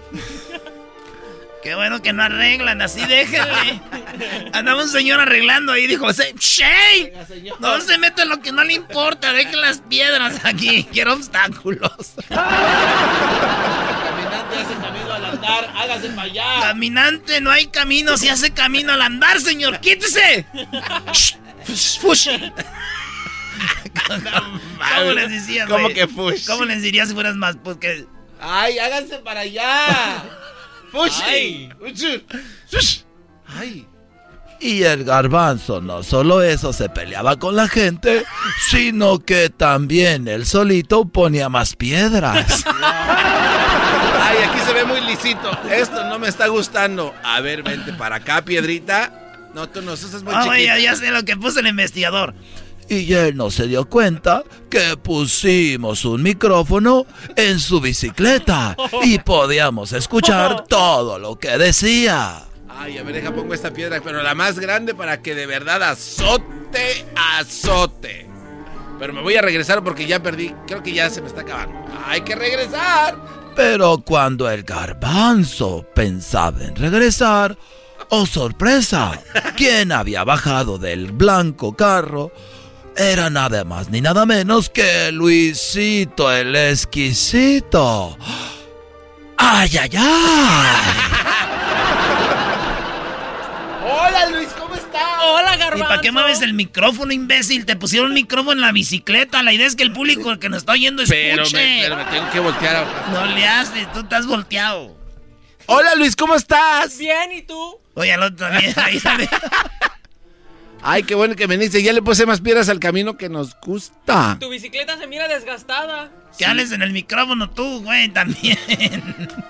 [SPEAKER 7] Qué bueno que no arreglan, así déjenle. Andaba un señor arreglando ahí, dijo, "Se- ¡Shay! No se mete en lo que no le importa, dejen las piedras aquí, quiero obstáculos.
[SPEAKER 9] Caminante hace camino al andar, hágase para allá.
[SPEAKER 7] Caminante, no hay camino, si hace camino al andar, señor, quítese. Shh, Fushi. ¿Cómo les decías,
[SPEAKER 9] ¿Cómo que fush?
[SPEAKER 7] ¿Cómo les dirías si fueras más? Porque...
[SPEAKER 9] ¡Ay, háganse para allá! ¡Fushi!
[SPEAKER 7] Ay.
[SPEAKER 9] ¡Ay!
[SPEAKER 14] Y el garbanzo no solo eso se peleaba con la gente, sino que también él solito ponía más piedras.
[SPEAKER 9] Ay, aquí se ve muy lisito. Esto no me está gustando. A ver, vente para acá, piedrita. No, tú no, eso es muy
[SPEAKER 7] Ah, güey,
[SPEAKER 9] chiquito.
[SPEAKER 7] ya, ya sé lo que puso el investigador.
[SPEAKER 14] Y él no se dio cuenta que pusimos un micrófono en su bicicleta y podíamos escuchar todo lo que decía.
[SPEAKER 9] Ay, a ver, deja pongo esta piedra, pero la más grande para que de verdad azote, azote. Pero me voy a regresar porque ya perdí. Creo que ya se me está acabando. Hay que regresar.
[SPEAKER 14] Pero cuando el garbanzo pensaba en regresar, oh sorpresa, quien había bajado del blanco carro era nada más ni nada menos que Luisito el exquisito. ¡Ay, ay, ay!
[SPEAKER 9] Hola, Luis, ¿cómo estás?
[SPEAKER 28] Hola,
[SPEAKER 7] ¿Y para qué mueves el micrófono, imbécil? Te pusieron un micrófono en la bicicleta. La idea es que el público que nos está oyendo escuche.
[SPEAKER 9] Pero me, pero me tengo que voltear.
[SPEAKER 7] No le haces, tú estás volteado.
[SPEAKER 9] Hola, Luis, ¿cómo estás?
[SPEAKER 28] Bien, ¿y tú?
[SPEAKER 7] Oye, al otro también. Ahí sale.
[SPEAKER 9] Ay, qué bueno que viniste. Ya le puse más piedras al camino que nos gusta.
[SPEAKER 28] Tu bicicleta se mira desgastada.
[SPEAKER 7] Que hables en el micrófono tú, güey, también.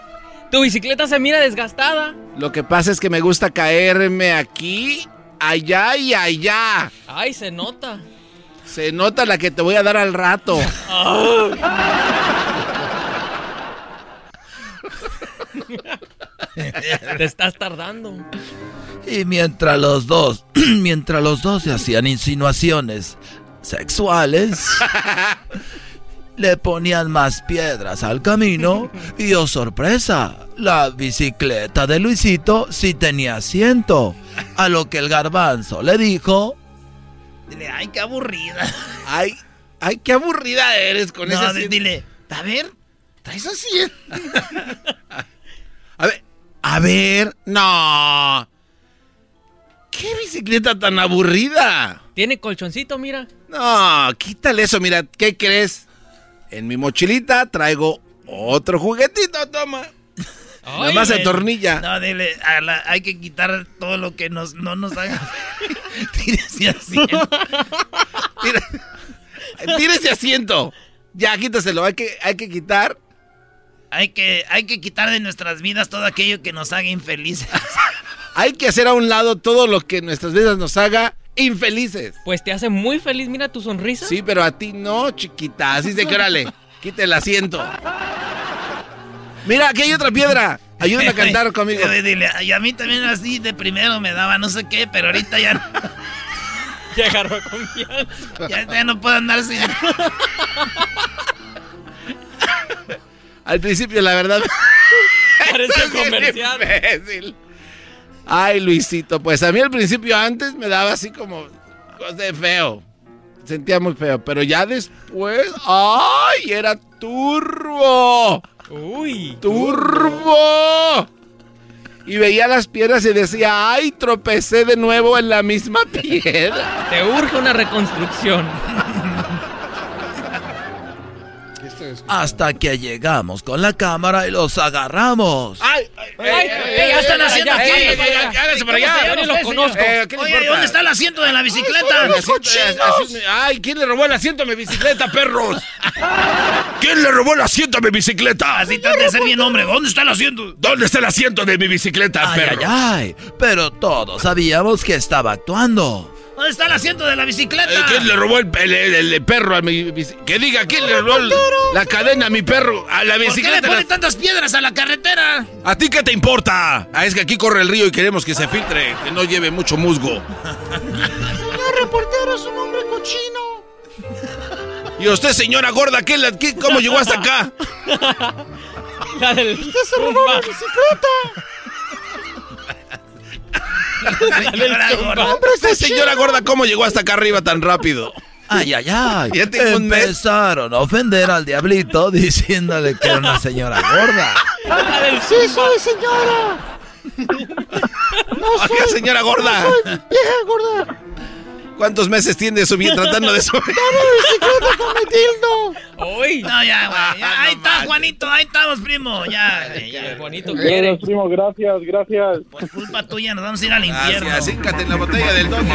[SPEAKER 28] Tu bicicleta se mira desgastada.
[SPEAKER 9] Lo que pasa es que me gusta caerme aquí, allá y allá.
[SPEAKER 28] Ay, se nota.
[SPEAKER 9] Se nota la que te voy a dar al rato.
[SPEAKER 28] Te estás tardando.
[SPEAKER 14] Y mientras los dos, mientras los dos se hacían insinuaciones sexuales, le ponían más piedras al camino y oh sorpresa, la bicicleta de Luisito sí tenía asiento. A lo que el garbanzo le dijo,
[SPEAKER 7] Dile, ay, qué aburrida.
[SPEAKER 9] Ay, ay, qué aburrida eres con
[SPEAKER 7] No,
[SPEAKER 9] esa
[SPEAKER 7] di- dile, a ver,
[SPEAKER 9] ¿Traes así? A ver, a ver, no. ¿Qué bicicleta tan aburrida?
[SPEAKER 28] Tiene colchoncito, mira.
[SPEAKER 9] No, quítale eso, mira, ¿qué crees? En mi mochilita traigo otro juguetito, toma. Nada más se
[SPEAKER 7] güey.
[SPEAKER 9] atornilla.
[SPEAKER 7] No, dile, a la- hay que quitar todo lo que nos, no nos haga. Tírese así.
[SPEAKER 9] Tira ese asiento. Ya, quítaselo, hay que, hay que quitar.
[SPEAKER 7] Hay que, hay que quitar de nuestras vidas todo aquello que nos haga infelices.
[SPEAKER 9] Hay que hacer a un lado todo lo que nuestras vidas nos haga infelices.
[SPEAKER 28] Pues te hace muy feliz, mira tu sonrisa.
[SPEAKER 9] Sí, pero a ti no, chiquita. Así de que órale, quita el asiento. Mira, aquí hay otra piedra. Ayúdame a cantar conmigo.
[SPEAKER 7] Dile, y a mí también así de primero me daba no sé qué, pero ahorita ya no,
[SPEAKER 28] Ya agarró confianza.
[SPEAKER 7] ya, ya no puedo andar sin.
[SPEAKER 9] Al principio, la verdad.
[SPEAKER 28] Parece comercial.
[SPEAKER 9] imbécil. Ay, Luisito, pues a mí al principio antes me daba así como cosa de feo. Sentía muy feo, pero ya después, ¡ay! Era turbo.
[SPEAKER 28] Uy.
[SPEAKER 9] ¡Turbo! Y veía las piedras y decía, ¡ay! Tropecé de nuevo en la misma piedra.
[SPEAKER 28] Te urge una reconstrucción.
[SPEAKER 14] Hasta que llegamos con la cámara y los agarramos.
[SPEAKER 9] ¡Ay!
[SPEAKER 7] Ay, ¿Qué están haciendo aquí?
[SPEAKER 9] Háganse para allá.
[SPEAKER 28] Yo ni lo conozco.
[SPEAKER 9] Eh, ¿qué le
[SPEAKER 7] Oye? ¿dónde está el asiento de la bicicleta?
[SPEAKER 9] Eh, ¡Ay! ¿Quién le robó el asiento a mi bicicleta, perros? ¿Quién le robó el asiento a mi bicicleta?
[SPEAKER 7] Así trata de ser bien hombre. ¿Dónde está el asiento?
[SPEAKER 9] ¿Dónde está el asiento de mi bicicleta,
[SPEAKER 14] Ay, ay, ay. Pero todos sabíamos que estaba actuando.
[SPEAKER 7] ¿Dónde está el asiento de la bicicleta?
[SPEAKER 9] Eh, ¿Quién le robó el, el- el- el perro a mi bicicleta? Que diga, ¿quién le robó el- la cadena a mi perro? A la
[SPEAKER 7] ¿Por qué le
[SPEAKER 9] bicicleta.
[SPEAKER 7] ponen tantas piedras a la carretera?
[SPEAKER 9] ¿A ti qué te importa? Ah, es que aquí corre el río y queremos que se filtre, que no lleve mucho musgo.
[SPEAKER 15] Señor reportero, es un hombre cochino.
[SPEAKER 9] Y usted, señora gorda, ¿qué, la- qué- ¿cómo llegó hasta acá?
[SPEAKER 28] La del
[SPEAKER 15] Usted se robó la bicicleta.
[SPEAKER 9] Hombre, usted, señora gorda, ¿cómo llegó hasta acá arriba tan rápido?
[SPEAKER 14] Ay, ay, ay.
[SPEAKER 9] Ya tengo un.
[SPEAKER 14] Empezaron a ofender al diablito diciéndole que era una señora gorda.
[SPEAKER 15] Sí, soy señora. No soy.
[SPEAKER 9] Oiga, señora gorda.
[SPEAKER 15] No soy vieja gorda.
[SPEAKER 9] ¿Cuántos meses tiene subir tratando de subir?
[SPEAKER 25] bicicleta con Metildo!
[SPEAKER 7] Uy. No, ya, güey. ya, ahí está, Juanito. Ahí estamos, primo. Ya.
[SPEAKER 29] Qué bonito
[SPEAKER 21] Gracias, primo, gracias, gracias.
[SPEAKER 7] Por culpa tuya nos vamos a ir al infierno.
[SPEAKER 9] Gracias, en la botella del doggy.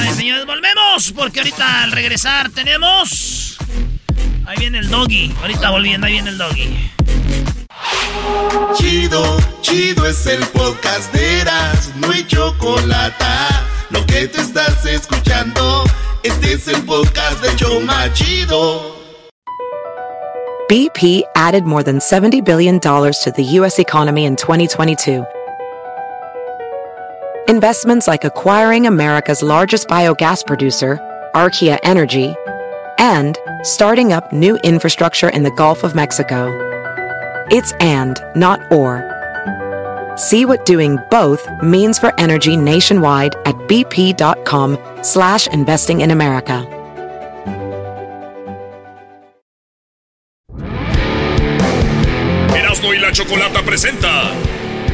[SPEAKER 7] Ay, señores, volvemos. Porque ahorita al regresar tenemos. Ahí viene el doggy. Ahorita volviendo, ahí viene el doggy.
[SPEAKER 2] Chido, chido es el podcast de Eras, no hay chocolate. Lo que te estás escuchando, este es el podcast de Choma Chido.
[SPEAKER 30] BP added more than $70 billion to the U.S. economy in 2022. Investments like acquiring America's largest biogas producer, Archaea Energy, and starting up new infrastructure in the Gulf of Mexico. It's and, not or. See what doing both means for energy nationwide at bp.com slash investing in America.
[SPEAKER 17] Erasmo y la Chocolata presenta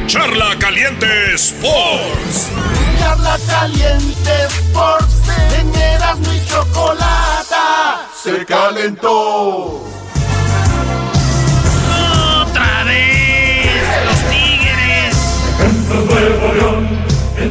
[SPEAKER 17] Charla Caliente Sports.
[SPEAKER 2] Charla caliente Sports, en Erasmo y chocolate se calentó.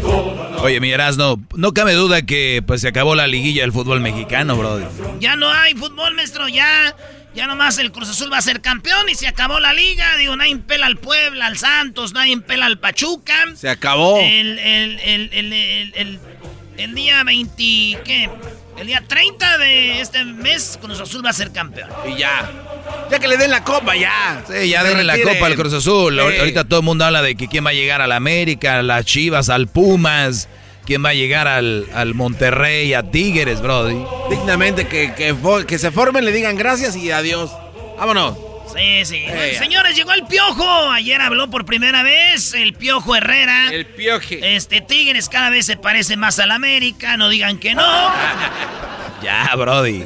[SPEAKER 14] Oye, mi Erasno, no cabe duda que pues se acabó la liguilla del fútbol mexicano, brother.
[SPEAKER 7] Ya no hay fútbol, maestro. Ya, ya nomás el Cruz Azul va a ser campeón y se acabó la liga. Digo, nadie pela al Puebla, al Santos, nadie pela al Pachuca.
[SPEAKER 9] Se acabó.
[SPEAKER 7] El, el, el, el, el, el- el día 20, ¿qué? El día 30 de este mes, Cruz Azul va a ser campeón.
[SPEAKER 9] Y ya. Ya que le den la copa, ya.
[SPEAKER 14] Sí, ya denle la copa al Cruz Azul.
[SPEAKER 9] Sí.
[SPEAKER 14] Ahorita todo el mundo habla de que quién va a llegar al América, a las Chivas, al Pumas, quién va a llegar al, al Monterrey, a Tigres, brody.
[SPEAKER 9] Dignamente que, que, se formen, le digan gracias y adiós. Vámonos.
[SPEAKER 7] Sí, sí.
[SPEAKER 9] Ey.
[SPEAKER 7] Señores, llegó el Piojo. Ayer habló por primera vez el Piojo Herrera.
[SPEAKER 9] El pioje.
[SPEAKER 7] Este Tigres cada vez se parece más al América, no digan que no.
[SPEAKER 14] Ya, brody.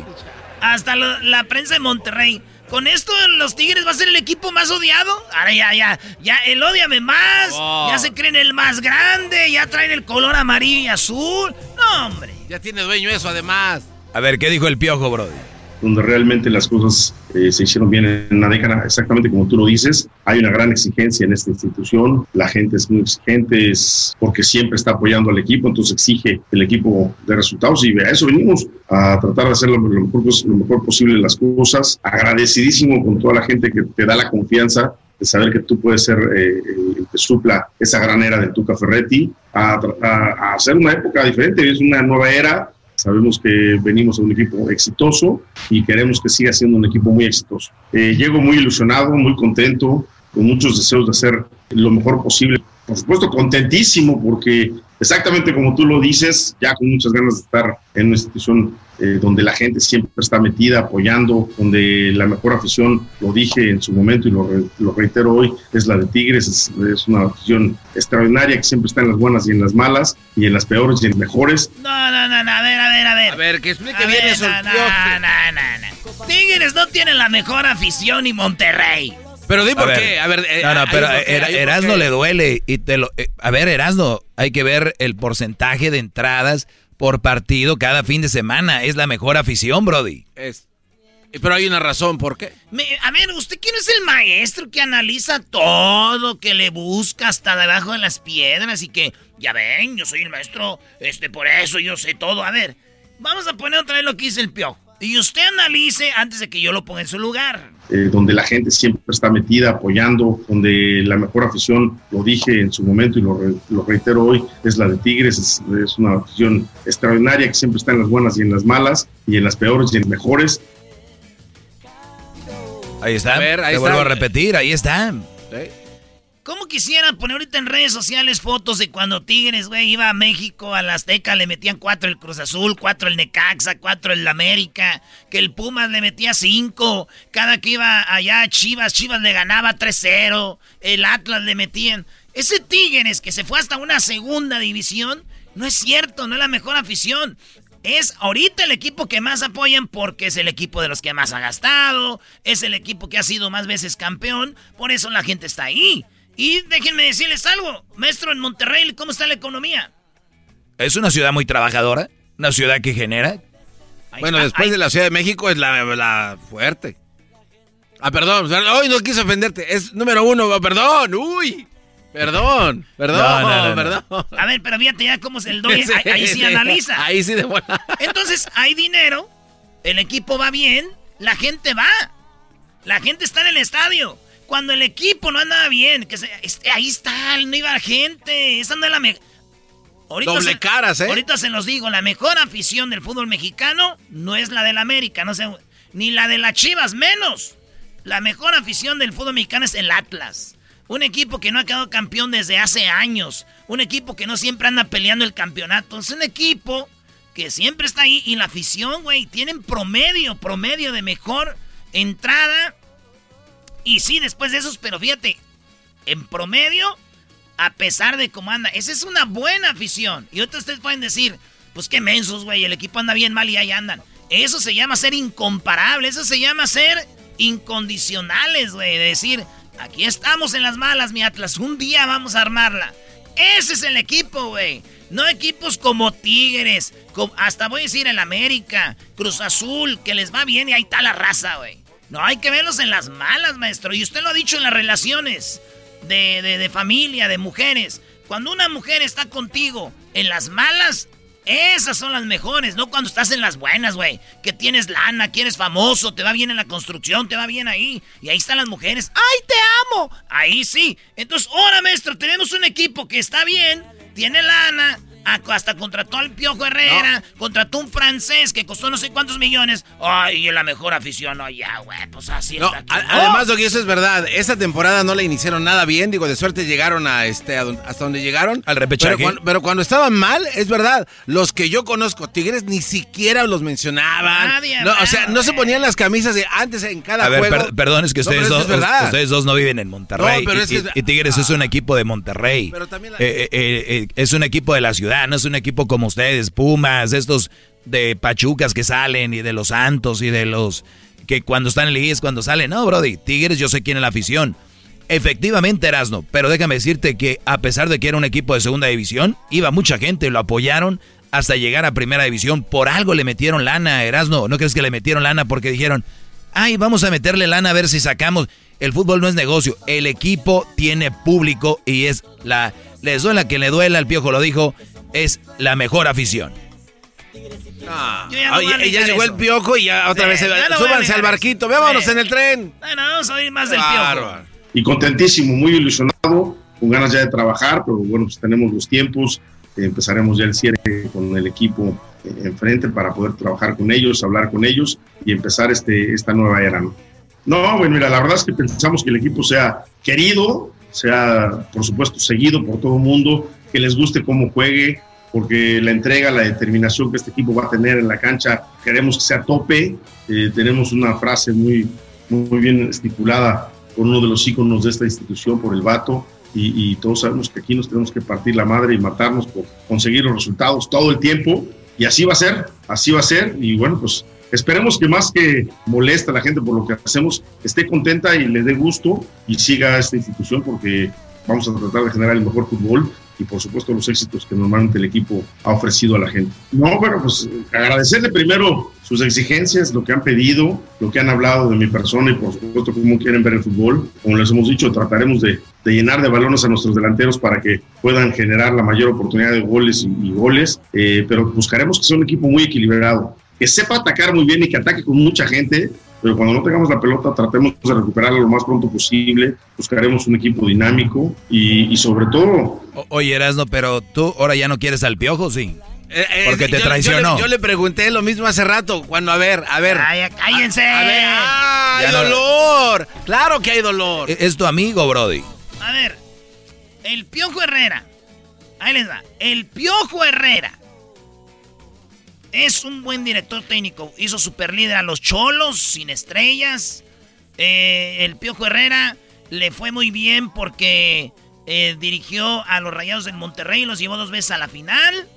[SPEAKER 7] Hasta lo- la prensa de Monterrey. Con esto los Tigres va a ser el equipo más odiado. Ahora ya, ya, ya, el odiame más.
[SPEAKER 9] Oh.
[SPEAKER 7] Ya se creen el más grande. Ya traen el color amarillo y azul. No, hombre.
[SPEAKER 9] Ya tiene dueño eso, además.
[SPEAKER 14] A ver, ¿qué dijo el Piojo, brody?
[SPEAKER 31] Donde realmente las cosas eh, se hicieron bien en la década, exactamente como tú lo dices. Hay una gran exigencia en esta institución, la gente es muy exigente, es porque siempre está apoyando al equipo, entonces exige el equipo de resultados y a eso venimos, a tratar de hacer lo, lo mejor, lo mejor posible las cosas. Agradecidísimo con toda la gente que te da la confianza de saber que tú puedes ser eh, el que supla esa gran era del Tuca Ferretti, a, a- a hacer una época diferente, es una nueva era, Sabemos que venimos a un equipo exitoso y queremos que siga siendo un equipo muy exitoso. Eh, llego muy ilusionado, muy contento, con muchos deseos de hacer lo mejor posible. Por supuesto, contentísimo porque exactamente como tú lo dices, ya con muchas ganas de estar en una institución eh, donde la gente siempre está metida, apoyando, donde la mejor afición, lo dije en su momento y lo, re- lo reitero hoy, es la de Tigres, es, es una afición extraordinaria que siempre está en las buenas y en las malas, y en las peores y en las mejores.
[SPEAKER 7] No, no, no, no, a ver, a ver, a ver.
[SPEAKER 9] A ver, que explique
[SPEAKER 7] A
[SPEAKER 9] bien
[SPEAKER 7] ver,
[SPEAKER 9] eso.
[SPEAKER 7] no, no, no, no. Tigres no tienen la mejor afición y Monterrey.
[SPEAKER 9] Pero di
[SPEAKER 14] A
[SPEAKER 9] por
[SPEAKER 14] ver.
[SPEAKER 9] qué. A ver, eh,
[SPEAKER 14] No, no,
[SPEAKER 9] hay
[SPEAKER 14] pero Er- Erasno le duele y te lo... eh, a ver, Erasno, hay que ver el porcentaje de entradas por partido cada fin de semana. Es la mejor afición, brody.
[SPEAKER 9] Es- pero hay una razón, ¿por qué?
[SPEAKER 7] Me- a ver, ¿usted quién es el maestro que analiza todo, que le busca hasta debajo de las piedras y que, ya ven, yo soy el maestro, este, por eso yo sé todo? A ver, vamos a poner otra vez lo que dice el piojo. Y usted analice antes de que yo lo ponga en su lugar.
[SPEAKER 31] eh, donde la gente siempre está metida, apoyando, donde la mejor afición, lo dije en su momento y lo, re- lo reitero hoy, es la de Tigres, es, es una afición extraordinaria que siempre está en las buenas y en las malas, y en las peores y en las mejores.
[SPEAKER 14] Ahí está.
[SPEAKER 9] A ver, ahí
[SPEAKER 14] Te
[SPEAKER 9] está.
[SPEAKER 14] vuelvo a repetir, ahí está.
[SPEAKER 7] ¿Cómo quisiera poner ahorita en redes sociales fotos de cuando Tigres, güey, iba a México, a la Azteca, le metían cuatro el Cruz Azul, cuatro el Necaxa, cuatro el América, que el Pumas le metía cinco, cada que iba allá Chivas, Chivas le ganaba 3-0, el Atlas le metían... Ese Tigres que se fue hasta una segunda división, no es cierto, no es la mejor afición. Es ahorita el equipo que más apoyan porque es el equipo de los que más ha gastado, es el equipo que ha sido más veces campeón, por eso la gente está ahí. Y déjenme decirles algo, maestro, en Monterrey, ¿cómo está la economía?
[SPEAKER 14] Es una ciudad muy trabajadora, una ciudad que genera.
[SPEAKER 9] bueno, después de la Ciudad de México es la, la fuerte. Ah, perdón, hoy no quise ofenderte. Es número uno, perdón, uy. Perdón, perdón, perdón.
[SPEAKER 7] A ver, pero fíjate ya cómo es el doy. ahí, sí analiza.
[SPEAKER 9] Ahí sí de buena.
[SPEAKER 7] Entonces, hay dinero, el equipo va bien, la gente va. La gente está en el estadio. Cuando el equipo no anda bien, que este, ahí está, no iba gente. Esa no es la mejor.
[SPEAKER 9] Doble caras, ¿eh?
[SPEAKER 7] Ahorita se los digo, la mejor afición del fútbol mexicano no es la del América, no sé, ni la de las Chivas, menos. La mejor afición del fútbol mexicano es el Atlas. Un equipo que no ha quedado campeón desde hace años. Un equipo que no siempre anda peleando el campeonato. Es un equipo que siempre está ahí. Y la afición, güey, tienen promedio, promedio de mejor entrada. Y sí, después de esos, pero fíjate, en promedio, a pesar de cómo anda, esa es una buena afición. Y otros ustedes pueden decir, pues qué mensos, güey, el equipo anda bien mal y ahí andan. Eso se llama ser incomparable, eso se llama ser incondicionales, güey. De decir, Aquí estamos en las malas, mi Atlas. Un día vamos a armarla. Ese es el equipo, güey. No equipos como Tigres, hasta voy a decir el América, Cruz Azul, que les va bien y ahí está la raza, güey. No, hay que verlos en las malas, maestro. Y usted lo ha dicho en las relaciones de, de familia, de mujeres. Cuando una mujer está contigo en las malas, esas son las mejores, no cuando estás en las buenas, güey. Que tienes lana, que eres famoso, te va bien en la construcción, te va bien ahí. Y ahí están las mujeres. ¡Ay, te amo! Ahí sí. Entonces, ahora, maestro, tenemos un equipo que está bien, tiene lana, hasta contrató al Piojo Herrera, contrató un francés que costó no sé cuántos millones. Ay, la mejor afición, oye, güey, pues así está.
[SPEAKER 9] Además, Doggy, eso es verdad. Esa temporada no la iniciaron nada bien. Digo, de suerte llegaron a este hasta donde llegaron.
[SPEAKER 14] Al repechaje.
[SPEAKER 9] Pero cuando, estaban mal, es verdad. Los que yo conozco, Tigres, ni siquiera los mencionaban.
[SPEAKER 7] Nadie,
[SPEAKER 9] no, o sea, no se ponían las camisas de antes en cada a ver,
[SPEAKER 14] perdón, es que ustedes, dos, ustedes dos no viven en Monterrey. pero y, es Tigres es un equipo de Monterrey. Pero también eh, eh, eh, es un equipo de la ciudad no es un equipo como ustedes, Pumas, estos de Pachucas que salen y de los Santos y de los que cuando están en el es cuando salen. No, Brody, Tigres yo sé quién es la afición. Efectivamente, Erasno, pero déjame decirte que a pesar de que era un equipo de segunda división, iba mucha gente, lo apoyaron hasta llegar a primera división. Por algo le metieron lana, Erasno. ¿No crees que le metieron lana porque dijeron, ay, vamos a meterle lana a ver si sacamos? El fútbol no es negocio, el equipo tiene público y es la... Les duela que le duela, el piojo lo dijo, es la mejor afición.
[SPEAKER 9] Ah, ya, llegó el piojo y ya otra vez se súbanse al barquito, vámonos en el tren.
[SPEAKER 7] Bueno, vamos a oír más del piojo.
[SPEAKER 31] Y contentísimo, muy ilusionado, con ganas ya de trabajar, pero bueno, pues tenemos los tiempos, eh, empezaremos ya el cierre con el equipo eh, enfrente para poder trabajar con ellos, hablar con ellos y empezar este, esta nueva era. ¿no? no, bueno, mira, la verdad es que pensamos que el equipo sea querido, sea, por supuesto, seguido por todo el mundo, que les guste cómo juegue, porque la entrega, la determinación que este equipo va a tener en la cancha, queremos que sea tope. Eh, tenemos una frase muy, muy bien estipulada por uno de los íconos de esta institución, por el vato, y, y, todos sabemos que aquí nos tenemos que partir la madre y matarnos por conseguir los resultados todo el tiempo, y así va a ser, así va a ser, y bueno, pues esperemos que más que molesta a la gente por lo que hacemos, esté contenta y le dé gusto y siga esta institución porque vamos a tratar de generar el mejor fútbol y por supuesto los éxitos que normalmente el equipo ha ofrecido a la gente. No, bueno, pues agradecerle primero sus exigencias, lo que han pedido, lo que han hablado de mi persona y por supuesto cómo quieren ver el fútbol. Como les hemos dicho, trataremos de, llenar de balones a nuestros delanteros para que puedan generar la mayor oportunidad de goles y, goles, eh, pero buscaremos que sea un equipo muy equilibrado, que sepa atacar muy bien y que ataque con mucha gente, pero cuando no tengamos la pelota tratemos de recuperarla lo más pronto posible, buscaremos un equipo dinámico y, sobre todo...
[SPEAKER 14] oye, Erasno, pero tú ahora ya no quieres al piojo, ¿sí? Eh, eh, Porque te traicionó.
[SPEAKER 9] Yo le, pregunté lo mismo hace rato, cuando, a ver, a ver...
[SPEAKER 7] Ay, cállense.
[SPEAKER 9] A, ver, ¡ay, dolor! Claro que hay dolor.
[SPEAKER 14] Es, es tu amigo, Brody.
[SPEAKER 7] A ver, el Piojo Herrera. Ahí les va. El Piojo Herrera es un buen director técnico. Hizo super líder a los Cholos, sin estrellas. Eh, el Piojo Herrera le fue muy bien porque eh, dirigió a los Rayados del Monterrey los llevó dos veces a la final.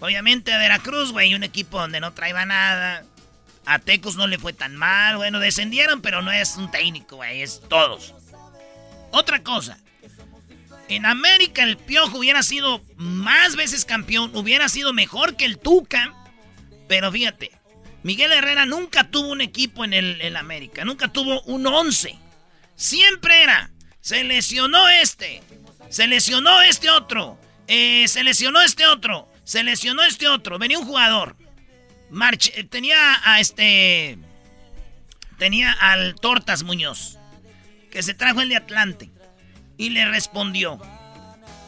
[SPEAKER 7] Obviamente a Veracruz, güey, un equipo donde no traía nada. A Tecos no le fue tan mal. Bueno, descendieron, pero no es un técnico, güey, es todos. Otra cosa. En América el Piojo hubiera sido más veces campeón, hubiera sido mejor que el Tuca. Pero fíjate, Miguel Herrera nunca tuvo un equipo en el América, nunca tuvo un 11. Siempre era, se lesionó este, se lesionó este otro, eh, se lesionó este otro, se lesionó este otro. Venía un jugador, marche, tenía a este, tenía al Tortas Muñoz, que se trajo el de Atlante, y le respondió.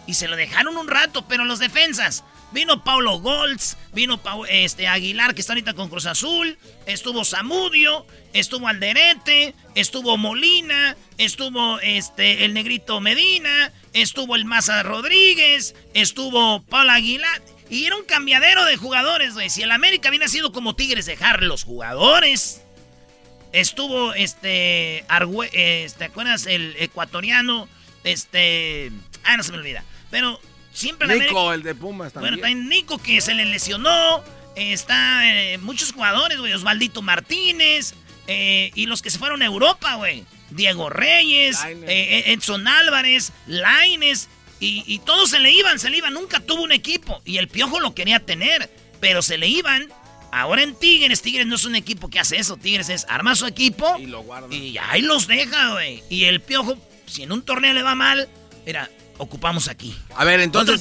[SPEAKER 7] Y se lo dejaron un rato, pero los defensas, Vino Paulo Golds, vino este, Aguilar, que está ahorita con Cruz Azul, estuvo Zamudio, estuvo Alderete, estuvo Molina, estuvo este, el Negrito Medina, estuvo el Maza Rodríguez, estuvo Paulo Aguilar. Y era un cambiadero de jugadores, güey. Si el América viene sido como Tigres, dejar los jugadores. Estuvo este, este, ¿te acuerdas? El ecuatoriano, este, ah, no se me olvida. Pero Siempre
[SPEAKER 9] Nico, el de Pumas también.
[SPEAKER 7] Bueno, está Nico que se le lesionó. Está eh, muchos jugadores, güey. Osvaldito Martínez. Eh, y los que se fueron a Europa, güey. Diego Reyes, eh, Edson Álvarez, Laines. Y, y, todos se le iban, se le iban. Nunca tuvo un equipo. Y el Piojo lo quería tener. Pero se le iban. Ahora en Tigres, Tigres no es un equipo que hace eso. Tigres es arma su equipo. Y lo guarda. Y ahí los deja, güey. Y el Piojo, si en un torneo le va mal, mira, ocupamos aquí.
[SPEAKER 9] A ver, entonces.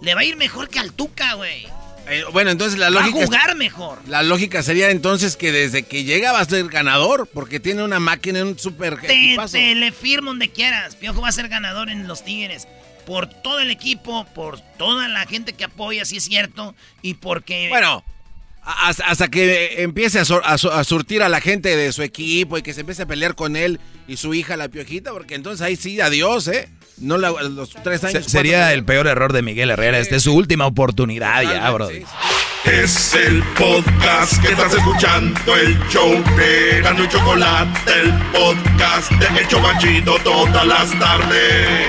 [SPEAKER 7] Le va a ir mejor que al Tuca, güey.
[SPEAKER 9] Eh, bueno, entonces la lógica.
[SPEAKER 7] Va a jugar mejor.
[SPEAKER 9] La lógica sería entonces que desde que llega va a ser ganador, porque tiene una máquina, un super.
[SPEAKER 7] Te, te le firmo donde quieras. Piojo va a ser ganador en los Tigres. Por todo el equipo, por toda la gente que apoya, si es cierto. Y porque.
[SPEAKER 9] Bueno, hasta, que empiece a, a, surtir a la gente de su equipo y que se empiece a pelear con él y su hija, la piojita, porque entonces ahí sí, adiós, ¿eh? No los tres años.
[SPEAKER 14] sería el peor error de Miguel Herrera. Esta es su última oportunidad ya, bro.
[SPEAKER 2] Es el podcast que estás escuchando, el show de Gano y Chocolate, el podcast de El Chocachito todas las tardes.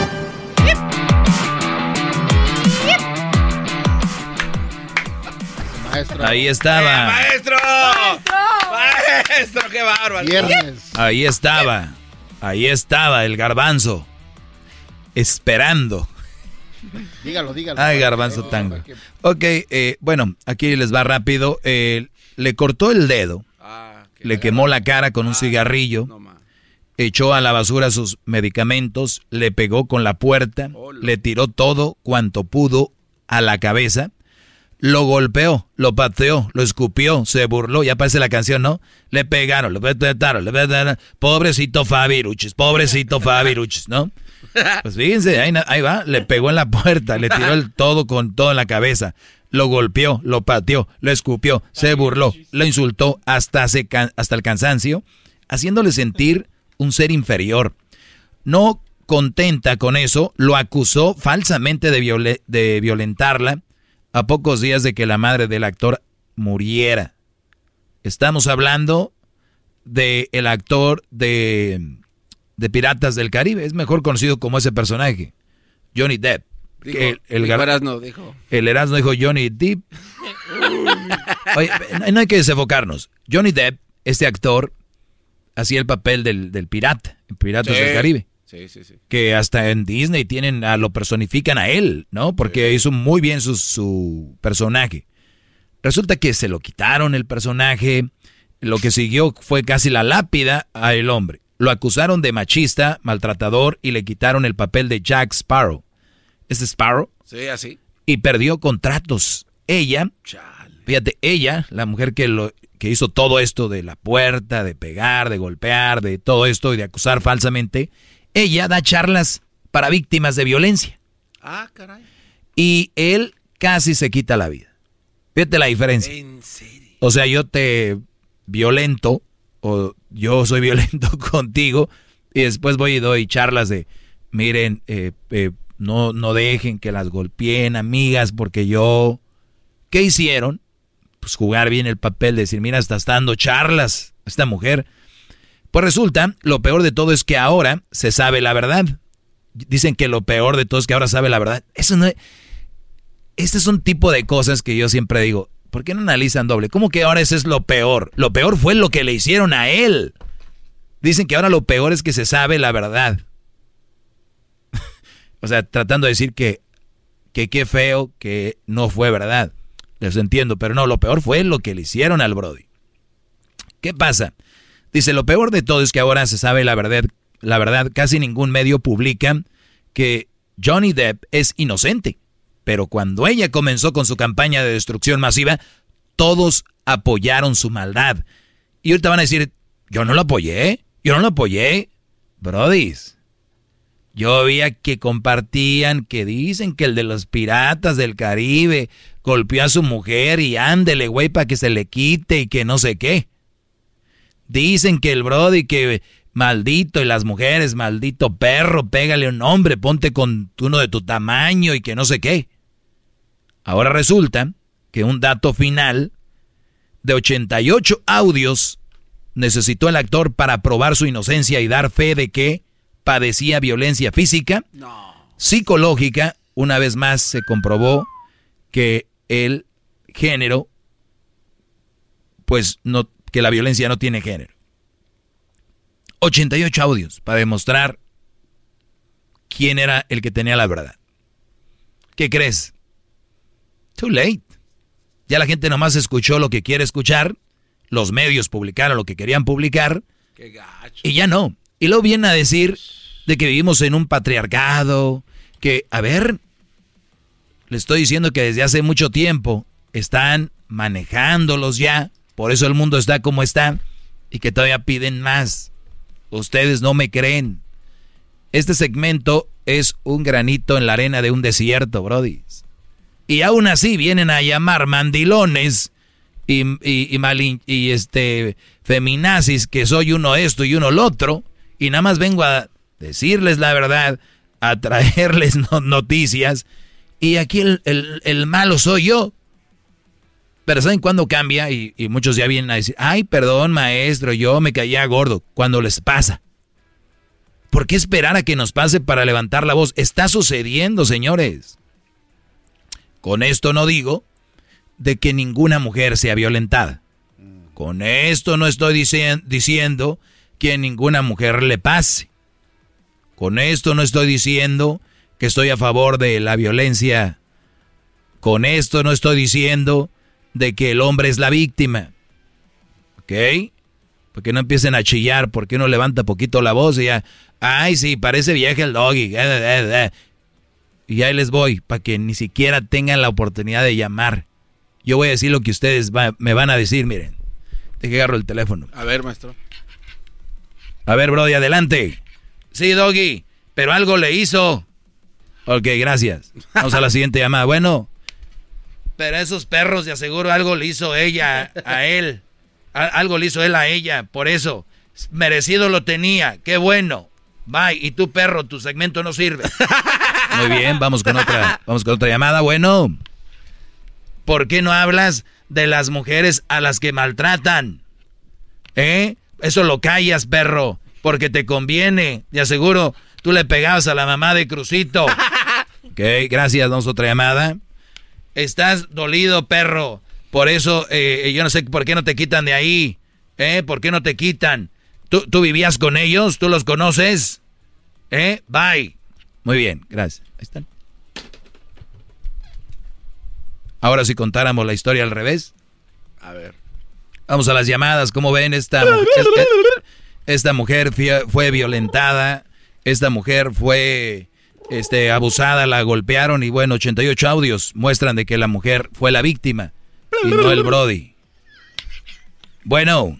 [SPEAKER 14] Maestro. Ahí estaba.
[SPEAKER 9] Eh, maestro. Maestro. qué bárbaro.
[SPEAKER 14] Ahí estaba. Ahí estaba el garbanzo. Esperando
[SPEAKER 15] Dígalo, dígalo.
[SPEAKER 14] Ay, garbanzo tango. Ok, eh, bueno, aquí les va rápido. Eh, le cortó el dedo, ah, le quemó la cara con un ah, cigarrillo, echó a la basura sus medicamentos, le pegó con la puerta, le tiró todo cuanto pudo a la cabeza, lo golpeó, lo pateó, lo escupió, se burló, ya parece la canción, ¿no? Le pegaron, le pegaron, le pegaron, pobrecito Fabiruchis, pobrecito Fabiruchis, ¿no? Pues fíjense, ahí, va, le pegó en la puerta, le tiró el todo con todo en la cabeza, lo golpeó, lo pateó, lo escupió, se burló, lo insultó hasta, hasta el cansancio, haciéndole sentir un ser inferior. No contenta con eso, lo acusó falsamente de, de violentarla a pocos días de que la madre del actor muriera. Estamos hablando de el actor de de Piratas del Caribe. Es mejor conocido como ese personaje, Johnny Depp.
[SPEAKER 9] el, el, Erasmo dijo.
[SPEAKER 14] El dijo Johnny Depp. Oye, no hay que desenfocarnos. Johnny Depp, este actor, hacía el papel del, del pirata, en Piratas del Caribe.
[SPEAKER 9] Sí, sí, sí.
[SPEAKER 14] Que hasta en Disney tienen, a, lo personifican a él, ¿no? Porque hizo muy bien su, su personaje. Resulta que se lo quitaron el personaje. Lo que siguió fue casi la lápida a el hombre. Lo acusaron de machista, maltratador y le quitaron el papel de Jack Sparrow. ¿Es Sparrow?
[SPEAKER 9] Sí, así.
[SPEAKER 14] Y perdió contratos. Ella, fíjate, ella, la mujer que, lo, que hizo todo esto de la puerta, de pegar, de golpear, de todo esto y de acusar falsamente, ella da charlas para víctimas de violencia.
[SPEAKER 9] Ah, caray.
[SPEAKER 14] Y él casi se quita la vida. Fíjate la diferencia.
[SPEAKER 9] ¿En serio?
[SPEAKER 14] O sea, yo te violento o yo soy violento contigo y después voy y doy charlas de, miren, eh, eh, no, no dejen que las golpeen, amigas, porque yo ¿Qué hicieron? Pues jugar bien el papel, decir, mira, está dando charlas esta mujer. Pues resulta, lo peor de todo es que ahora se sabe la verdad. Dicen que lo peor de todo es que ahora sabe la verdad. Eso no es... Este es un tipo de cosas que yo siempre digo, ¿por qué no analizan doble? ¿Cómo que ahora eso es lo peor? Lo peor fue lo que le hicieron a él. Dicen que ahora lo peor es que se sabe la verdad. o sea, tratando de decir que que qué feo que no fue verdad. Les entiendo, pero no, lo peor fue lo que le hicieron al Brody. ¿Qué pasa? Dice, lo peor de todo es que ahora se sabe la verdad, la verdad, casi ningún medio publica que Johnny Depp es inocente. Pero cuando ella comenzó con su campaña de destrucción masiva, todos apoyaron su maldad. Y ahorita van a decir, yo no lo apoyé, yo no lo apoyé. Brodis, yo veía que compartían, que dicen que el de los piratas del Caribe golpeó a su mujer y ándele, güey, para que se le quite y que no sé qué. Dicen que el Brody que maldito y las mujeres, maldito perro, pégale un hombre, ponte con uno de tu tamaño y que no sé qué. Ahora resulta que un dato final de 88 audios necesitó el actor para probar su inocencia y dar fe de que padecía violencia física, psicológica. Una vez más se comprobó que el género, pues no, que la violencia no tiene género. 88 audios para demostrar quién era el que tenía la verdad. ¿Qué crees? Too late. Ya la gente nomás escuchó lo que quiere escuchar, los medios publicaron lo que querían publicar, y ya no. Y luego viene a decir de que vivimos en un patriarcado, que, a ver, le estoy diciendo que desde hace mucho tiempo están manejándolos ya, por eso el mundo está como está, y que todavía piden más. Ustedes no me creen. Este segmento es un granito en la arena de un desierto, Brody. Y aún así vienen a llamar mandilones y, y, y este, feminazis que soy uno esto y uno lo otro y nada más vengo a decirles la verdad, a traerles noticias, y aquí el, malo soy yo. Pero ¿saben cuándo cambia? Y, muchos ya vienen a decir, ay, perdón, maestro, yo me caía gordo. Cuando les pasa. ¿Por qué esperar a que nos pase para levantar la voz? Está sucediendo, señores. Con esto no digo de que ninguna mujer sea violentada. Con esto no estoy diciendo que ninguna mujer le pase. Con esto no estoy diciendo que estoy a favor de la violencia. Con esto no estoy diciendo de que el hombre es la víctima. ¿Ok? Porque no empiecen a chillar, porque uno levanta poquito la voz y ya, ay, sí, parece vieja el doggy. Eh, eh, eh, y ahí les voy, para que ni siquiera tengan la oportunidad de llamar. Yo voy a decir lo que ustedes me van a decir, miren. Te agarro el teléfono.
[SPEAKER 9] A ver, maestro.
[SPEAKER 14] A ver, Brody, adelante. Sí, Doggy, pero algo le hizo. Ok, gracias. Vamos a la siguiente llamada. Bueno, pero esos perros de aseguro algo le hizo ella a él. algo le hizo él a ella, por eso. Merecido lo tenía, qué bueno. Bye, y tu perro, tu segmento no sirve. Muy bien, vamos con otra, vamos con otra llamada. Bueno, ¿por qué no hablas de las mujeres a las que maltratan? ¿Eh? Eso lo callas, perro, porque te conviene. De aseguro, tú le pegabas a la mamá de Crucito. ok, gracias, damos otra llamada. Estás dolido, perro. Por eso, eh, yo no sé por qué no te quitan de ahí. ¿Eh? ¿Por qué no te quitan? ¿Tú, ¿Tú vivías con ellos? ¿Tú los conoces? ¿Eh? Bye. Muy bien, gracias. Ahí están. Ahora si contáramos la historia al revés.
[SPEAKER 9] A ver.
[SPEAKER 14] Vamos a las llamadas. ¿Cómo ven esta mujer? Esta mujer fue violentada. Esta mujer fue este, abusada, la golpearon y bueno, 88 audios muestran de que la mujer fue la víctima y no el Brody. Bueno,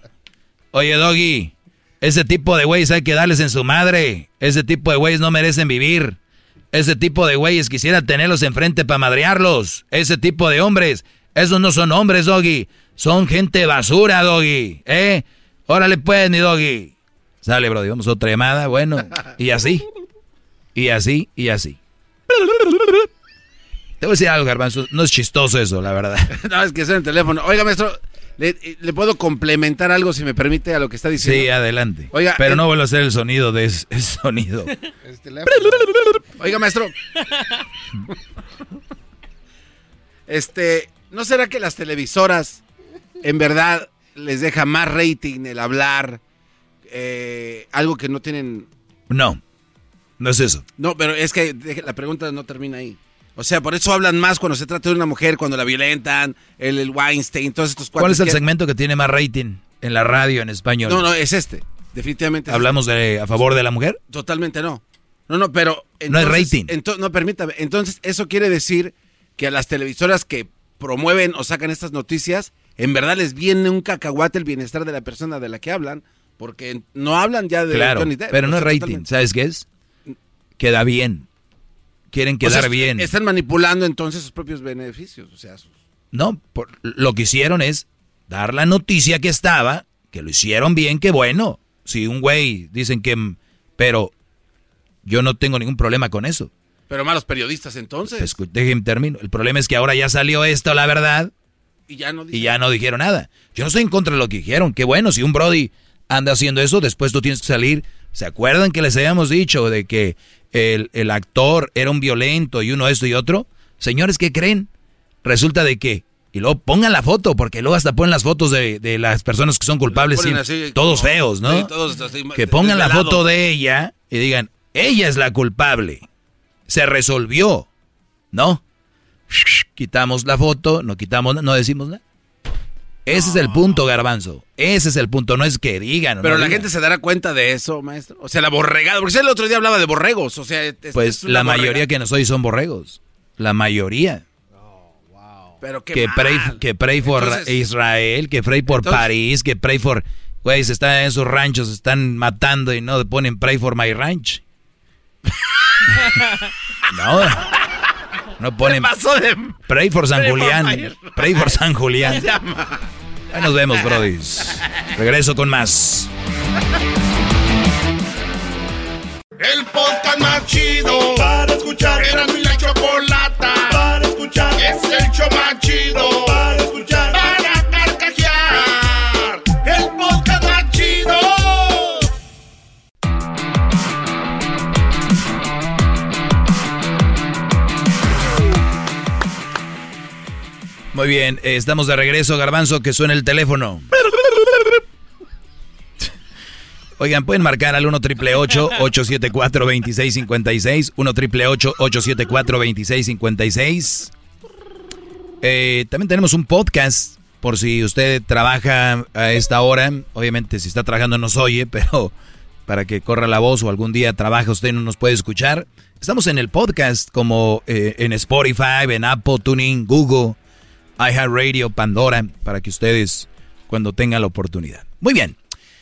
[SPEAKER 14] oye Doggy, ese tipo de güeyes hay que darles en su madre. Ese tipo de güeyes no merecen vivir. Ese tipo de güeyes quisiera tenerlos enfrente para madrearlos. Ese tipo de hombres, esos no son hombres, Doggy. Son gente basura, doggy. ¿Eh? Órale pues, mi doggy. Sale, bro, vamos otra llamada. Bueno, y así. Y así, y así. Te voy a decir algo, Garbanzo. No es chistoso eso, la verdad.
[SPEAKER 9] no, es que es en el teléfono. Oiga, maestro, ¿le, le puedo complementar algo, si me permite, a lo que está diciendo?
[SPEAKER 14] Sí, adelante.
[SPEAKER 9] Oiga,
[SPEAKER 14] Pero
[SPEAKER 9] eh,
[SPEAKER 14] no vuelvo a hacer el sonido de ese, ese sonido.
[SPEAKER 9] Oiga, maestro. Este, ¿no será que las televisoras en verdad les deja más rating el hablar eh, algo que no tienen?
[SPEAKER 14] No, no es eso.
[SPEAKER 9] No, pero es que la pregunta no termina ahí. O sea, por eso hablan más cuando se trata de una mujer, cuando la violentan, el, el Weinstein, todos estos
[SPEAKER 14] ¿Cuál
[SPEAKER 9] cuates
[SPEAKER 14] es el
[SPEAKER 9] que-
[SPEAKER 14] segmento que tiene más rating en la radio en español?
[SPEAKER 9] No, no, es este. Definitivamente. es
[SPEAKER 14] ¿Hablamos de a favor de la mujer?
[SPEAKER 9] este. Totalmente no. No, no, pero.
[SPEAKER 14] No es
[SPEAKER 9] entonces-
[SPEAKER 14] rating.
[SPEAKER 9] no, permítame. Entonces, eso quiere decir que a las televisoras que promueven o sacan estas noticias, en verdad les viene un cacahuate el bienestar de la persona de la que hablan, porque no hablan ya de
[SPEAKER 14] Claro,
[SPEAKER 9] Johnny Depp.
[SPEAKER 14] pero no es rating.
[SPEAKER 9] totalmente.
[SPEAKER 14] ¿Sabes qué es? Queda bien. Quieren
[SPEAKER 9] O
[SPEAKER 14] quedar
[SPEAKER 9] sea,
[SPEAKER 14] bien.
[SPEAKER 9] Están manipulando entonces sus propios beneficios. O sea, sus-
[SPEAKER 14] No, por- lo que hicieron es dar la noticia que estaba, que lo hicieron bien, que bueno. Si un güey dicen que... mm, Pero yo no tengo ningún problema con eso.
[SPEAKER 9] pero malos periodistas entonces.
[SPEAKER 14] Pues, déjenme termino. El problema es que ahora ya salió esto, la verdad,
[SPEAKER 9] y ya no
[SPEAKER 14] y ya no dijeron nada. Yo no estoy en contra de lo que dijeron. Qué bueno, si un Brody anda haciendo eso, después tú tienes que salir. ¿Se acuerdan que les habíamos dicho de que el, el actor era un violento y uno esto y otro? Señores, ¿qué creen? Resulta de que... Y luego pongan la foto, porque luego hasta ponen las fotos de, de las personas que son culpables, sí,
[SPEAKER 9] así,
[SPEAKER 14] todos
[SPEAKER 9] como-
[SPEAKER 14] feos, ¿no?
[SPEAKER 9] sí, todos así,
[SPEAKER 14] que pongan la foto de ella y digan, ella es la culpable. Se resolvió, ¿no? Quitamos la foto, no quitamos, no decimos nada. Ese es el punto, garbanzo. Ese es el punto, no es que digan.
[SPEAKER 9] Pero
[SPEAKER 14] no
[SPEAKER 9] la
[SPEAKER 14] digan.
[SPEAKER 9] gente se dará cuenta de eso, maestro. O sea, la borregada. Porque el otro día hablaba de borregos. O sea, es-
[SPEAKER 14] Pues
[SPEAKER 9] es
[SPEAKER 14] la mayoría que nos oye son borregos. La mayoría.
[SPEAKER 9] Pero qué
[SPEAKER 14] que
[SPEAKER 9] mal.
[SPEAKER 14] pray, que pray for
[SPEAKER 9] Entonces-
[SPEAKER 14] Israel, que pray por
[SPEAKER 9] Entonces-
[SPEAKER 14] París, que pray for... Güey, se están en esos ranchos, se están matando y no ponen pray for my ranch. no. No ponen...
[SPEAKER 9] pasó de-
[SPEAKER 14] Pray for San
[SPEAKER 9] Pray
[SPEAKER 14] Julián. Pray for San Julián. Ahí nos vemos, brodis. Regreso con más.
[SPEAKER 2] El podcast más chido para escuchar. Era mi la chocolata para escuchar. Es el show más chido para escuchar.
[SPEAKER 14] Muy bien, estamos de regreso, Garbanzo, que suena el teléfono. Oigan, pueden marcar al 1 triple 874 2656 1 triple 874 2656 Eh, También tenemos un podcast, por si usted trabaja a esta hora. Obviamente, si está trabajando nos oye, pero para que corra la voz o algún día trabaja usted y no nos puede escuchar. Estamos en el podcast como eh, en Spotify, en Apple, Tuning, Google, iHeartRadio, Pandora, para que ustedes cuando tengan la oportunidad. Muy bien.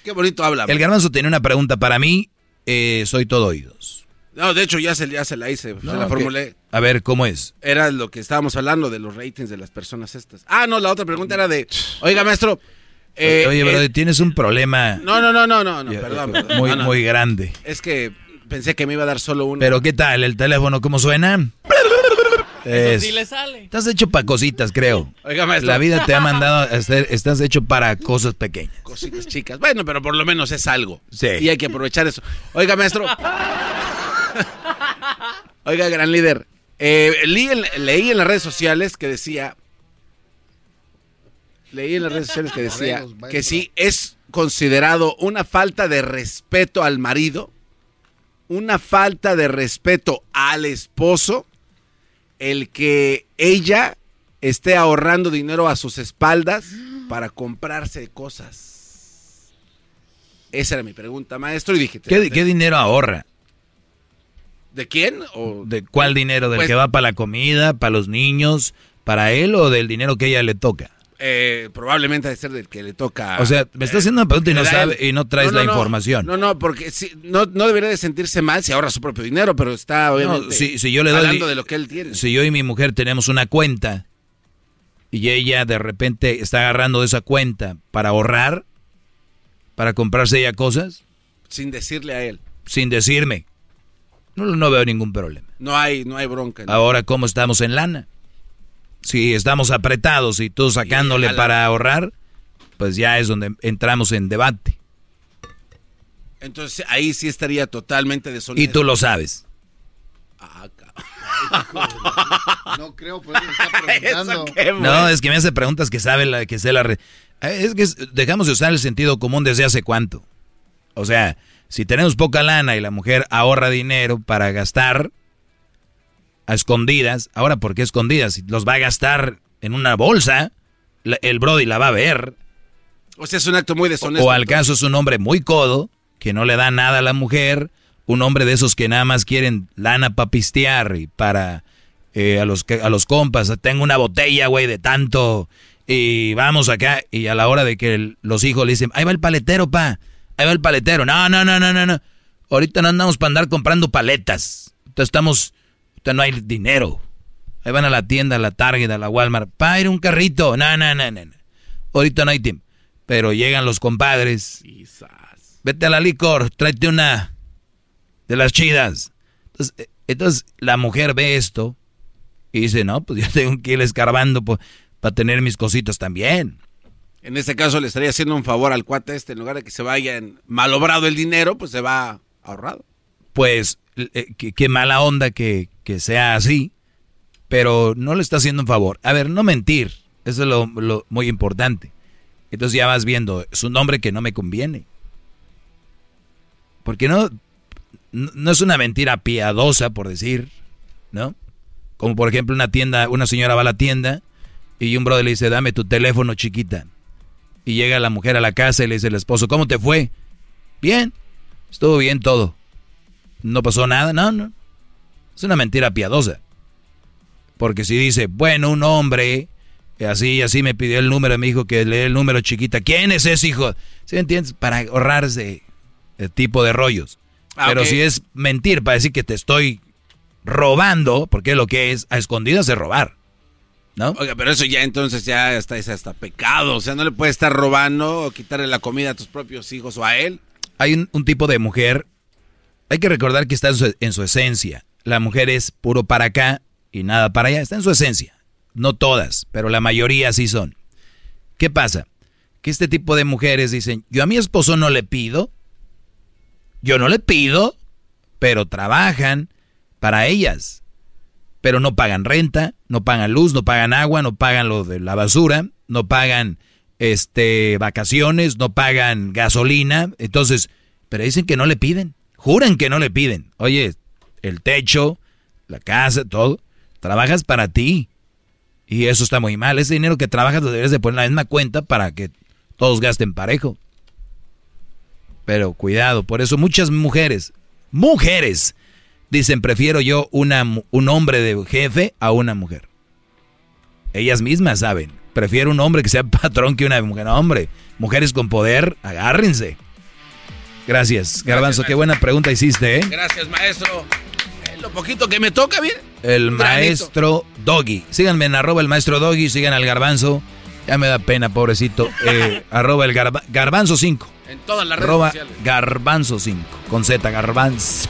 [SPEAKER 9] Qué bonito habla.
[SPEAKER 14] El garbanzo tiene una pregunta para mí. eh, soy todo oídos.
[SPEAKER 9] No, de hecho ya se, ya se la hice, se la
[SPEAKER 14] que-
[SPEAKER 9] formulé.
[SPEAKER 14] A ver, ¿cómo es?
[SPEAKER 9] Era lo que estábamos hablando de los ratings de las personas estas. Ah, no, la otra pregunta era de, oiga, maestro. eh,
[SPEAKER 14] Oye,
[SPEAKER 9] eh,
[SPEAKER 14] bro, tienes un problema
[SPEAKER 9] no, no, no, no, no, no, perdón.
[SPEAKER 14] eh,
[SPEAKER 9] perdón.
[SPEAKER 14] muy,
[SPEAKER 9] No, no.
[SPEAKER 14] muy grande.
[SPEAKER 9] Es que pensé que me iba a dar solo uno.
[SPEAKER 14] Pero ¿qué tal? ¿El teléfono cómo suena? Es-
[SPEAKER 9] sí le sale.
[SPEAKER 14] Estás hecho para cositas, creo.
[SPEAKER 9] Oiga, maestro.
[SPEAKER 14] La vida te ha mandado a hacer, estás hecho para cosas pequeñas.
[SPEAKER 9] Cositas chicas. Bueno, pero por lo menos es algo.
[SPEAKER 14] Sí.
[SPEAKER 9] Y hay que aprovechar eso. Oiga, maestro. Oiga, gran líder. eh, leí, en, leí en las redes sociales que decía. Leí en las redes sociales que decía que si es considerado una falta de respeto al marido, una falta de respeto al esposo, el que ella esté ahorrando dinero a sus espaldas para comprarse cosas. Esa era mi pregunta, maestro, y dije,
[SPEAKER 14] ¿Qué, qué dinero ahorra?
[SPEAKER 9] ¿de quién? O,
[SPEAKER 14] ¿De cuál dinero? ¿Del
[SPEAKER 9] Pues-
[SPEAKER 14] que va para la comida, para los niños, para él o del dinero que ella le toca?
[SPEAKER 9] Eh, probablemente ha de ser del que le toca.
[SPEAKER 14] O sea, me está haciendo una pregunta y no sabe y no traes
[SPEAKER 9] No, no,
[SPEAKER 14] la información.
[SPEAKER 9] No, no, porque sí, no, no debería de sentirse mal si ahorra su propio dinero, pero está obviamente
[SPEAKER 14] si, si yo le doy
[SPEAKER 9] hablando de lo que él tiene.
[SPEAKER 14] Si yo y mi mujer tenemos una cuenta y ella de repente está agarrando de esa cuenta para ahorrar, para comprarse ella cosas,
[SPEAKER 9] Sin decirle a él.
[SPEAKER 14] sin decirme. No, no veo ningún problema.
[SPEAKER 9] No hay, no hay bronca.
[SPEAKER 14] Ahora, ¿cómo estamos en lana? Si estamos apretados y tú sacándole para ahorrar, pues ya es donde entramos en debate.
[SPEAKER 9] Entonces ahí sí estaría totalmente deshonesto.
[SPEAKER 14] Y tú lo sabes.
[SPEAKER 15] No creo, pues me está preguntando.
[SPEAKER 14] No, es que me hace preguntas que sabe la que sé la re- Eh, Es que dejamos de usar el sentido común desde hace cuánto. O sea, si tenemos poca lana y la mujer ahorra dinero para gastar a escondidas, ahora ¿por qué escondidas? Los va a gastar en una bolsa, el Brody la va a ver.
[SPEAKER 9] O sea, es un acto muy deshonesto.
[SPEAKER 14] O al caso es un hombre muy codo, que no le da nada a la mujer, un hombre de esos que nada más quieren lana para pistear y para eh, a, los, que- a los compas, tengo una botella, güey, de tanto, y vamos acá, y a la hora de que el- los hijos le dicen, ahí va el paletero, pa, ahí va el paletero, no, no, no, no, no, no, ahorita no andamos para andar comprando paletas, ahorita estamos, no hay dinero, ahí van a la tienda, a la Target, a la Walmart, pa, ir un carrito, no, no, no, no, ahorita no hay tiempo, pero llegan los compadres, vete a la licor, tráete una de las chidas. Entonces, eh, entonces la mujer ve esto y dice, no, pues yo tengo que ir escarbando para tener mis cositas también.
[SPEAKER 9] En este caso le estaría haciendo un favor al cuate este, en lugar de que se vaya en malobrado el dinero, pues se va ahorrado.
[SPEAKER 14] Pues eh, qué, qué mala onda que, que sea así, pero no le está haciendo un favor. A ver, no mentir, eso es lo, muy importante. Entonces ya vas viendo, es un hombre que no me conviene. Porque no no es una mentira piadosa, por decir, ¿no? Como por ejemplo una tienda, una señora va a la tienda y un brother le dice, dame tu teléfono chiquita. Y llega la mujer a la casa y le dice el esposo, ¿cómo te fue? Bien, estuvo bien todo. No pasó nada, no, no. Es una mentira piadosa. Porque si dice, bueno, un hombre, eh, así y así me pidió el número, me dijo que le dé el número chiquita. ¿Quién es ese hijo? ¿Sí me entiendes? Para ahorrarse el tipo de rollos.
[SPEAKER 9] Ah,
[SPEAKER 14] Pero si es mentir para decir que te estoy robando, porque lo que es a escondidas es robar. ¿No?
[SPEAKER 9] Oiga, pero eso ya entonces ya está, es hasta pecado. O sea, no le puedes estar robando o quitarle la comida a tus propios hijos o a él.
[SPEAKER 14] Hay un, un tipo de mujer, hay que recordar que está en su, en su esencia. La mujer es puro para acá y nada para allá. Está en su esencia. No todas, pero la mayoría sí son. ¿Qué pasa? Que este tipo de mujeres dicen, yo a mi esposo no le pido, yo no le pido, pero trabajan para ellas. Pero no pagan renta, no pagan luz, no pagan agua, no pagan lo de la basura, no pagan este vacaciones, no pagan gasolina, entonces, pero dicen que no le piden, juran que no le piden. Oye, el techo, la casa, todo, trabajas para ti. Y eso está muy mal. Ese dinero que trabajas lo deberías de poner en la misma cuenta para que todos gasten parejo. Pero cuidado, por eso muchas mujeres, mujeres, dicen prefiero yo un hombre de jefe a una mujer. Ellas mismas saben, prefiero un hombre que sea patrón que una mujer. No, hombre, mujeres con poder, agárrense. Gracias, Garbanzo, qué buena pregunta hiciste, ¿eh?
[SPEAKER 9] Gracias, maestro. Eh, lo poquito que me toca, bien.
[SPEAKER 14] El maestro Doggy. Síganme en arroba el maestro Doggy, sigan al garbanzo. Ya me da pena, pobrecito. Eh, arroba el garba- garbanzo 5.
[SPEAKER 9] En todas las redes
[SPEAKER 14] Arroba
[SPEAKER 9] sociales.
[SPEAKER 14] garbanzo 5. Con Z, garbanzo.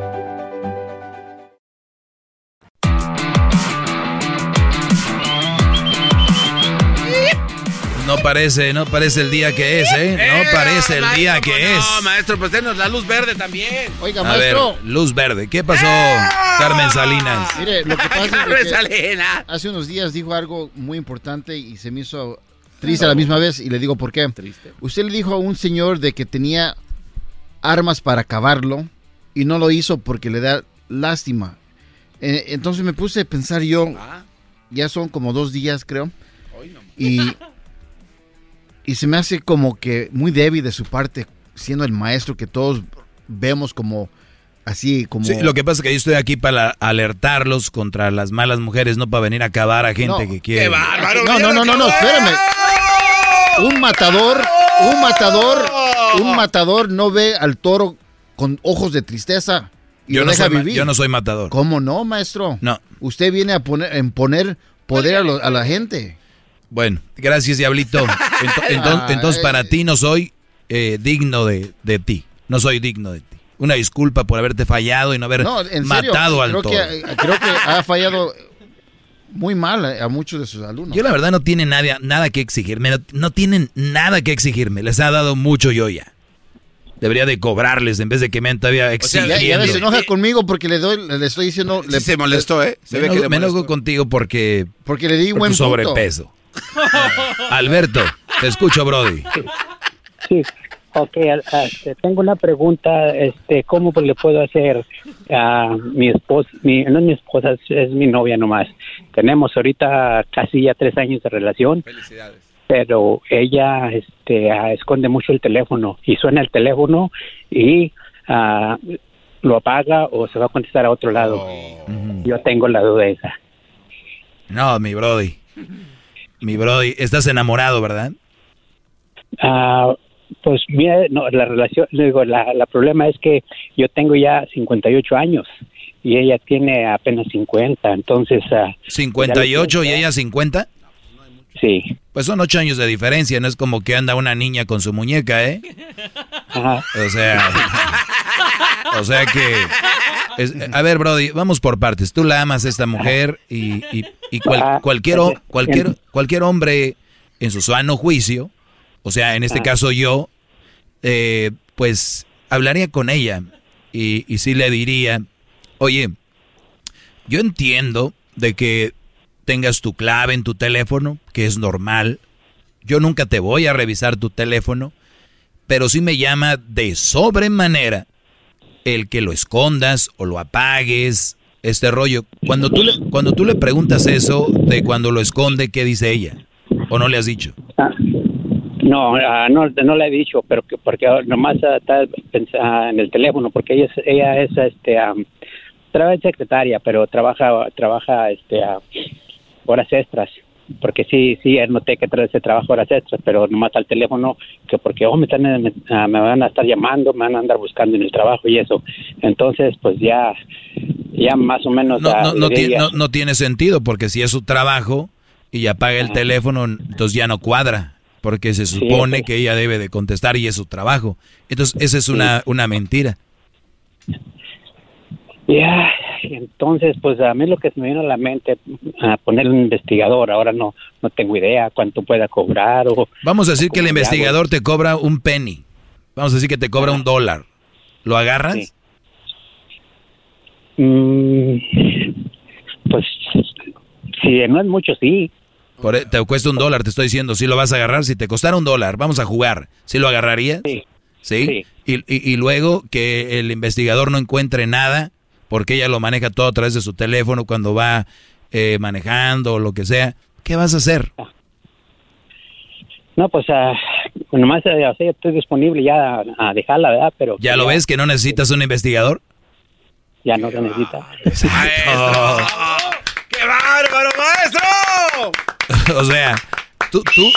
[SPEAKER 14] Parece, no parece el día que es, ¿eh? No parece el día que es.
[SPEAKER 9] No, maestro, pues denos la luz verde también.
[SPEAKER 15] Oiga,
[SPEAKER 14] A ver,
[SPEAKER 15] maestro.
[SPEAKER 14] luz verde. ¿Qué pasó, Carmen Salinas?
[SPEAKER 15] Mire, lo que pasa es que
[SPEAKER 9] Salinas.
[SPEAKER 15] hace unos días dijo algo muy importante y se me hizo triste a la misma vez y le digo por qué. Usted le dijo a un señor de que tenía armas para acabarlo y no lo hizo porque le da lástima. Eh, entonces me puse a pensar yo, ya son como dos días creo, y, y se me hace como que muy débil de su parte, siendo el maestro que todos vemos como así, como...
[SPEAKER 14] Sí, lo que pasa es que yo estoy aquí para alertarlos contra las malas mujeres, no para venir a acabar a gente que quiere...
[SPEAKER 9] ¡Qué bárbaro!
[SPEAKER 15] No, no, no, no, no, espérame. Un matador, un matador, un matador no ve al toro con ojos de tristeza y
[SPEAKER 14] Yo
[SPEAKER 15] lo
[SPEAKER 14] no,
[SPEAKER 15] deja
[SPEAKER 14] soy, ma-
[SPEAKER 15] vivir.
[SPEAKER 14] yo no soy matador.
[SPEAKER 15] ¿Cómo no, maestro?
[SPEAKER 14] No.
[SPEAKER 15] Usted viene a poner, a imponer poder a, lo- a la gente.
[SPEAKER 14] Bueno, gracias, Diablito. Entonces, para ti no soy eh, digno de, de ti. No soy digno de ti. Una disculpa por haberte fallado y no haber
[SPEAKER 15] No, en serio,
[SPEAKER 14] matado al
[SPEAKER 15] creo que, creo que ha fallado muy mal a, a muchos de sus alumnos.
[SPEAKER 14] Yo la verdad no tiene nada, nada que exigirme. No, no tienen nada que exigirme. Les ha dado mucho yo ya. Debería de cobrarles en vez de que me han todavía exigiendo.
[SPEAKER 15] ya se enoja conmigo porque le doy, le estoy diciendo... Le,
[SPEAKER 9] se molestó, ¿eh? Se
[SPEAKER 14] me
[SPEAKER 9] ve que
[SPEAKER 14] enojo,
[SPEAKER 9] le
[SPEAKER 14] me enojo contigo porque...
[SPEAKER 15] Porque le di
[SPEAKER 14] por
[SPEAKER 15] buen
[SPEAKER 14] tu
[SPEAKER 15] punto.
[SPEAKER 14] sobrepeso. Alberto, te escucho, Brody.
[SPEAKER 29] Sí, ok, este, tengo una pregunta, este, ¿cómo le puedo hacer a mi esposa, mi, no es mi esposa, es, es mi novia nomás, tenemos ahorita casi ya tres años de relación,
[SPEAKER 9] Felicidades.
[SPEAKER 29] pero ella, este, ah, esconde mucho el teléfono, y suena el teléfono y ah, lo apaga o se va a contestar a otro lado, yo tengo la duda esa.
[SPEAKER 14] No, mi Brody. Mi Brody, estás enamorado, ¿verdad?
[SPEAKER 29] Ah, pues mira, no, la relación, digo, la, la problema es que yo tengo ya 58 años y ella tiene apenas 50, entonces... ah,
[SPEAKER 14] 58 y ella 50.
[SPEAKER 29] Sí.
[SPEAKER 14] Pues son ocho años de diferencia, no es como que anda una niña con su muñeca, ¿eh? O sea, o sea que, es- a ver, Brody, vamos por partes. Tú la amas a esta mujer y, y- y cual- cualquier, cualquier, cualquier hombre en su sano juicio, o sea, en este
[SPEAKER 29] Ah.
[SPEAKER 14] caso yo, eh, pues hablaría con ella y, y sí le diría, oye, yo entiendo de que tengas tu clave en tu teléfono, que es normal. Yo nunca te voy a revisar tu teléfono, pero sí me llama de sobremanera el que lo escondas o lo apagues, este rollo. Cuando tú le, cuando tú le preguntas eso de cuando lo esconde, ¿qué dice ella? ¿O no le has dicho?
[SPEAKER 29] No, ah, no, no le he dicho, pero que, porque nomás ah, está pensa- en el teléfono, porque ella es, ella es este, secretaria, pero trabaja, trabaja este, horas extras. Porque sí, sí, noté que trae ese trabajo horas extras, pero nomás al teléfono, que porque oh, me, están, me, ah, me van a estar llamando, me van a andar buscando en el trabajo y eso. Entonces, pues ya, ya más o menos.
[SPEAKER 14] No, no, no,
[SPEAKER 29] le
[SPEAKER 14] ti-
[SPEAKER 29] diría-
[SPEAKER 14] no- no tiene sentido, porque si es su trabajo y apaga el teléfono, entonces ya no cuadra, porque se supone
[SPEAKER 29] pues.
[SPEAKER 14] que ella debe de contestar y es su trabajo. Entonces, esa es una, una mentira.
[SPEAKER 29] Ya, entonces, pues a mí lo que se me vino a la mente, a poner un investigador, ahora no no tengo idea cuánto pueda cobrar o...
[SPEAKER 14] Vamos a decir que el investigador te cobra un penny. Vamos a decir que te cobra un dólar. ¿Lo agarras?
[SPEAKER 29] Mm, pues, si no es mucho, sí.
[SPEAKER 14] Por, e- te cuesta un dólar, te estoy diciendo, si lo vas a agarrar, si te costara un dólar, vamos a jugar, ¿sí lo agarrarías? Sí. Y, y- y luego que el investigador no encuentre nada, porque ella lo maneja todo a través de su teléfono cuando va eh, manejando o lo que sea, ¿qué vas a hacer?
[SPEAKER 29] No, pues ah, nomás sea, estoy disponible ya a, a dejarla, ¿verdad? Pero
[SPEAKER 14] ¿Ya lo ves que no necesitas un investigador?
[SPEAKER 29] ya no se necesita.
[SPEAKER 9] ¡Qué bárbaro, maestro!
[SPEAKER 14] o sea, tú, tú,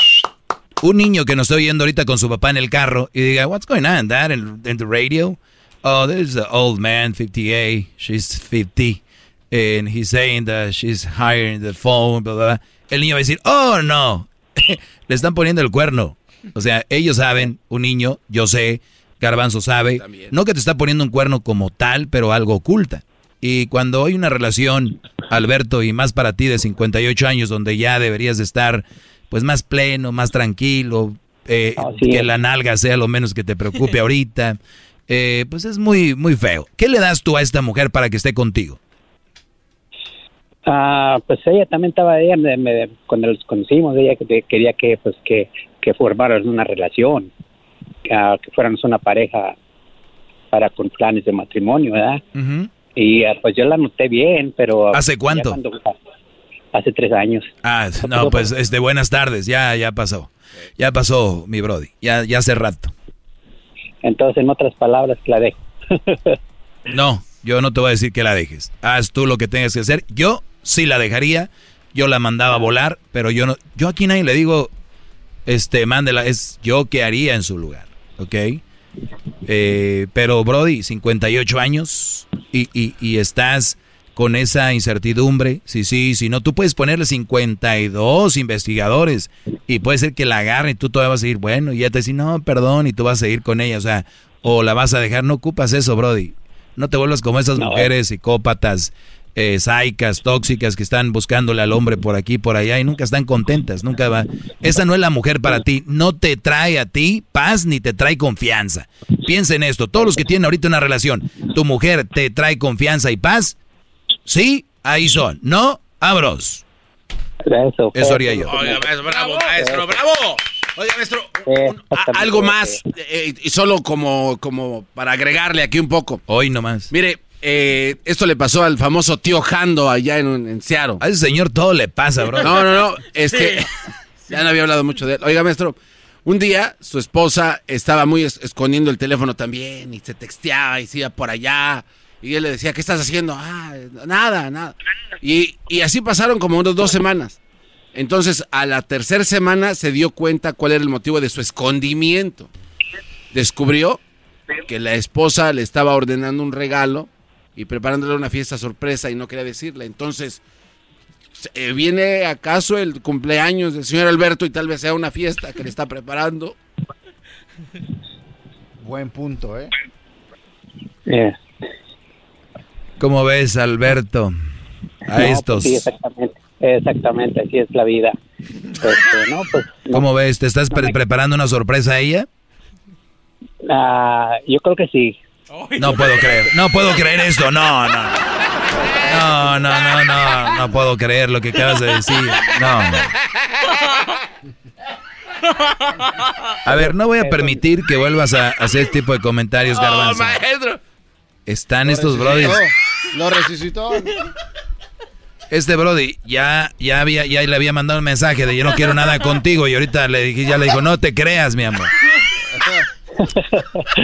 [SPEAKER 14] un niño que nos está oyendo ahorita con su papá en el carro y diga, what's going on, dad, in, in the radio? Oh, there's an old man, 58, she's 50, and he's saying that she's higher in the phone, blah, blah, blah. El niño va a decir, oh, no, le están poniendo el cuerno. O sea, ellos saben, un niño, yo sé, Garbanzo sabe, no que te está poniendo un cuerno como tal, pero algo oculta. Y cuando hay una relación, Alberto, y más para ti de 58 años, donde ya deberías de estar pues más pleno, más tranquilo, eh, que la nalga sea lo menos que te preocupe ahorita, eh, pues es muy, muy feo. ¿Qué le das tú a esta mujer para que esté contigo?
[SPEAKER 29] Ah, pues ella también estaba ella me- me- cuando los conocimos ella que- quería que pues que que formaran una relación, que, ah, que fuéramos una pareja para con planes de matrimonio, ¿verdad? Y eh, pues yo la noté bien, pero...
[SPEAKER 14] ¿Hace cuánto?
[SPEAKER 29] cuando- hace tres años.
[SPEAKER 14] Ah, no, pues este, buenas tardes, ya, ya pasó. Ya pasó, mi Brody, ya, ya hace rato.
[SPEAKER 29] Entonces, en otras palabras, la dejo.
[SPEAKER 14] No, yo no te voy a decir que la dejes. Haz tú lo que tengas que hacer. Yo sí la dejaría. Yo la mandaba a volar, pero yo no. Yo aquí nadie le digo, este, mándela. Es yo que haría en su lugar, ¿ok? Eh, pero Brody, 58 años y, y, y estás con esa incertidumbre. Sí, sí, si no, tú puedes ponerle 52 investigadores y puede ser que la agarren y tú todavía vas a decir, bueno, y ya te dicen, no, perdón, y tú vas a seguir con ella, o sea, o la vas a dejar, no ocupas eso, Brody. No te vuelvas como esas mujeres psicópatas, eh, saicas, tóxicas que están buscándole al hombre por aquí, por allá y nunca están contentas, nunca va. Esa no es la mujer para ti, no te trae a ti paz ni te trae confianza. Piensa en esto, todos los que tienen ahorita una relación, tu mujer te trae confianza y paz, sí, ahí son, no, abros.
[SPEAKER 29] Eso,
[SPEAKER 14] Eso haría yo.
[SPEAKER 9] Oiga, maestro, bravo, maestro, bravo. Oiga, maestro, un- a- algo más, eh, y solo como, como para agregarle aquí un poco.
[SPEAKER 14] Hoy nomás.
[SPEAKER 9] Mire, eh, esto le pasó al famoso tío Jando allá en, en Seattle.
[SPEAKER 14] A ese señor todo le pasa, bro.
[SPEAKER 9] No, no, no, es que ya no había hablado mucho de él. Oiga, maestro, un día su esposa estaba muy es- escondiendo el teléfono también y se texteaba y se iba por allá. Y él le decía, ¿qué estás haciendo? Ah, nada, nada. Y, y así pasaron como unas dos semanas. Entonces, a la tercera semana se dio cuenta cuál era el motivo de su escondimiento. Descubrió que la esposa le estaba ordenando un regalo y preparándole una fiesta sorpresa y no quería decirle. Entonces, eh, viene acaso el cumpleaños del señor Alberto y tal vez sea una fiesta que le está preparando.
[SPEAKER 15] Buen punto, ¿eh?
[SPEAKER 14] ¿Cómo ves, Alberto? A
[SPEAKER 29] No,
[SPEAKER 14] estos.
[SPEAKER 29] pues sí, exactamente. Exactamente, así es la vida. Este, no, pues,
[SPEAKER 14] ¿Cómo ves? ¿Te estás pre- preparando una sorpresa a ella?
[SPEAKER 29] ah, yo creo que sí.
[SPEAKER 14] No puedo creer, no puedo creer esto, no, no. No, no, no, no, no puedo creer lo que acabas de decir. No. A ver, no voy a permitir que vuelvas a hacer este tipo de comentarios, Garbanzo.
[SPEAKER 9] maestro!
[SPEAKER 14] Están estos brodis.
[SPEAKER 15] Lo resucitó.
[SPEAKER 14] Este brody ya, ya había, ya le había mandado un mensaje de yo no quiero nada contigo y ahorita le dije, ya le dijo, no te creas, mi amor.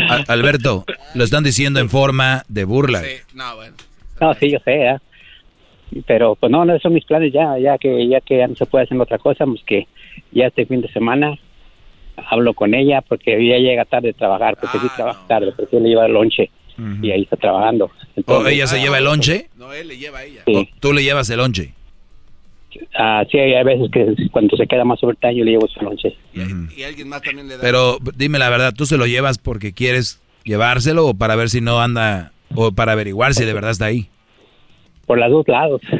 [SPEAKER 14] A- Alberto, lo están diciendo en forma de burla.
[SPEAKER 9] No, bueno.
[SPEAKER 29] No, sí, yo sé, ¿eh? Pero pues no, no son mis planes ya, ya que ya que ya no se puede hacer otra cosa, pues que ya este fin de semana hablo con ella porque ella llega tarde de trabajar, porque sí trabaja tarde, porque le lleva el lonche y ahí está trabajando.
[SPEAKER 14] ¿O
[SPEAKER 29] Entonces,
[SPEAKER 14] ella se lleva el lonche?
[SPEAKER 9] No, él le lleva a ella.
[SPEAKER 14] ¿O tú le llevas el lonche?
[SPEAKER 29] ah, sí, hay veces que cuando se queda más overtime yo le llevo su lonche.
[SPEAKER 9] Y alguien más también le da.
[SPEAKER 14] Pero dime la verdad, ¿tú se lo llevas porque quieres llevárselo o para ver si no anda, o para averiguar si de verdad está ahí?
[SPEAKER 29] Por los dos lados.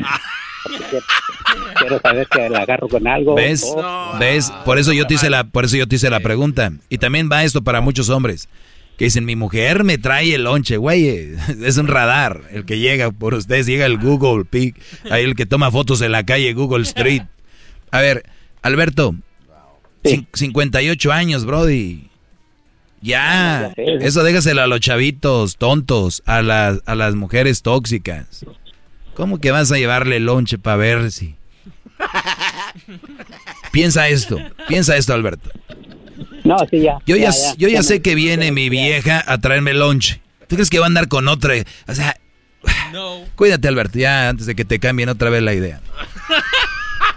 [SPEAKER 29] Quiero, saber que la agarro con algo.
[SPEAKER 14] ¿Ves?
[SPEAKER 29] o-
[SPEAKER 14] ¿Ves? Por eso yo te hice la, por eso yo te hice la pregunta. Y también va esto para muchos hombres. Que dicen, mi mujer me trae el lonche, güey. Es un radar. El que llega por ustedes, llega el Google Pic. Ahí el que toma fotos en la calle Google Street. A ver, Alberto. cin- 58 años, Brody. Ya. Eso déjaselo a los chavitos tontos, a las, a las mujeres tóxicas. ¿Cómo que vas a llevarle el lonche para ver si... Piensa esto, piensa esto, Alberto.
[SPEAKER 29] No, sí, ya.
[SPEAKER 14] Yo ya, yo ya
[SPEAKER 29] me-
[SPEAKER 14] sé que viene mi vieja a traerme lonche. ¿Tú crees que va a andar con otra? O sea, cuídate, Alberto, ya antes de que te cambien otra vez la idea.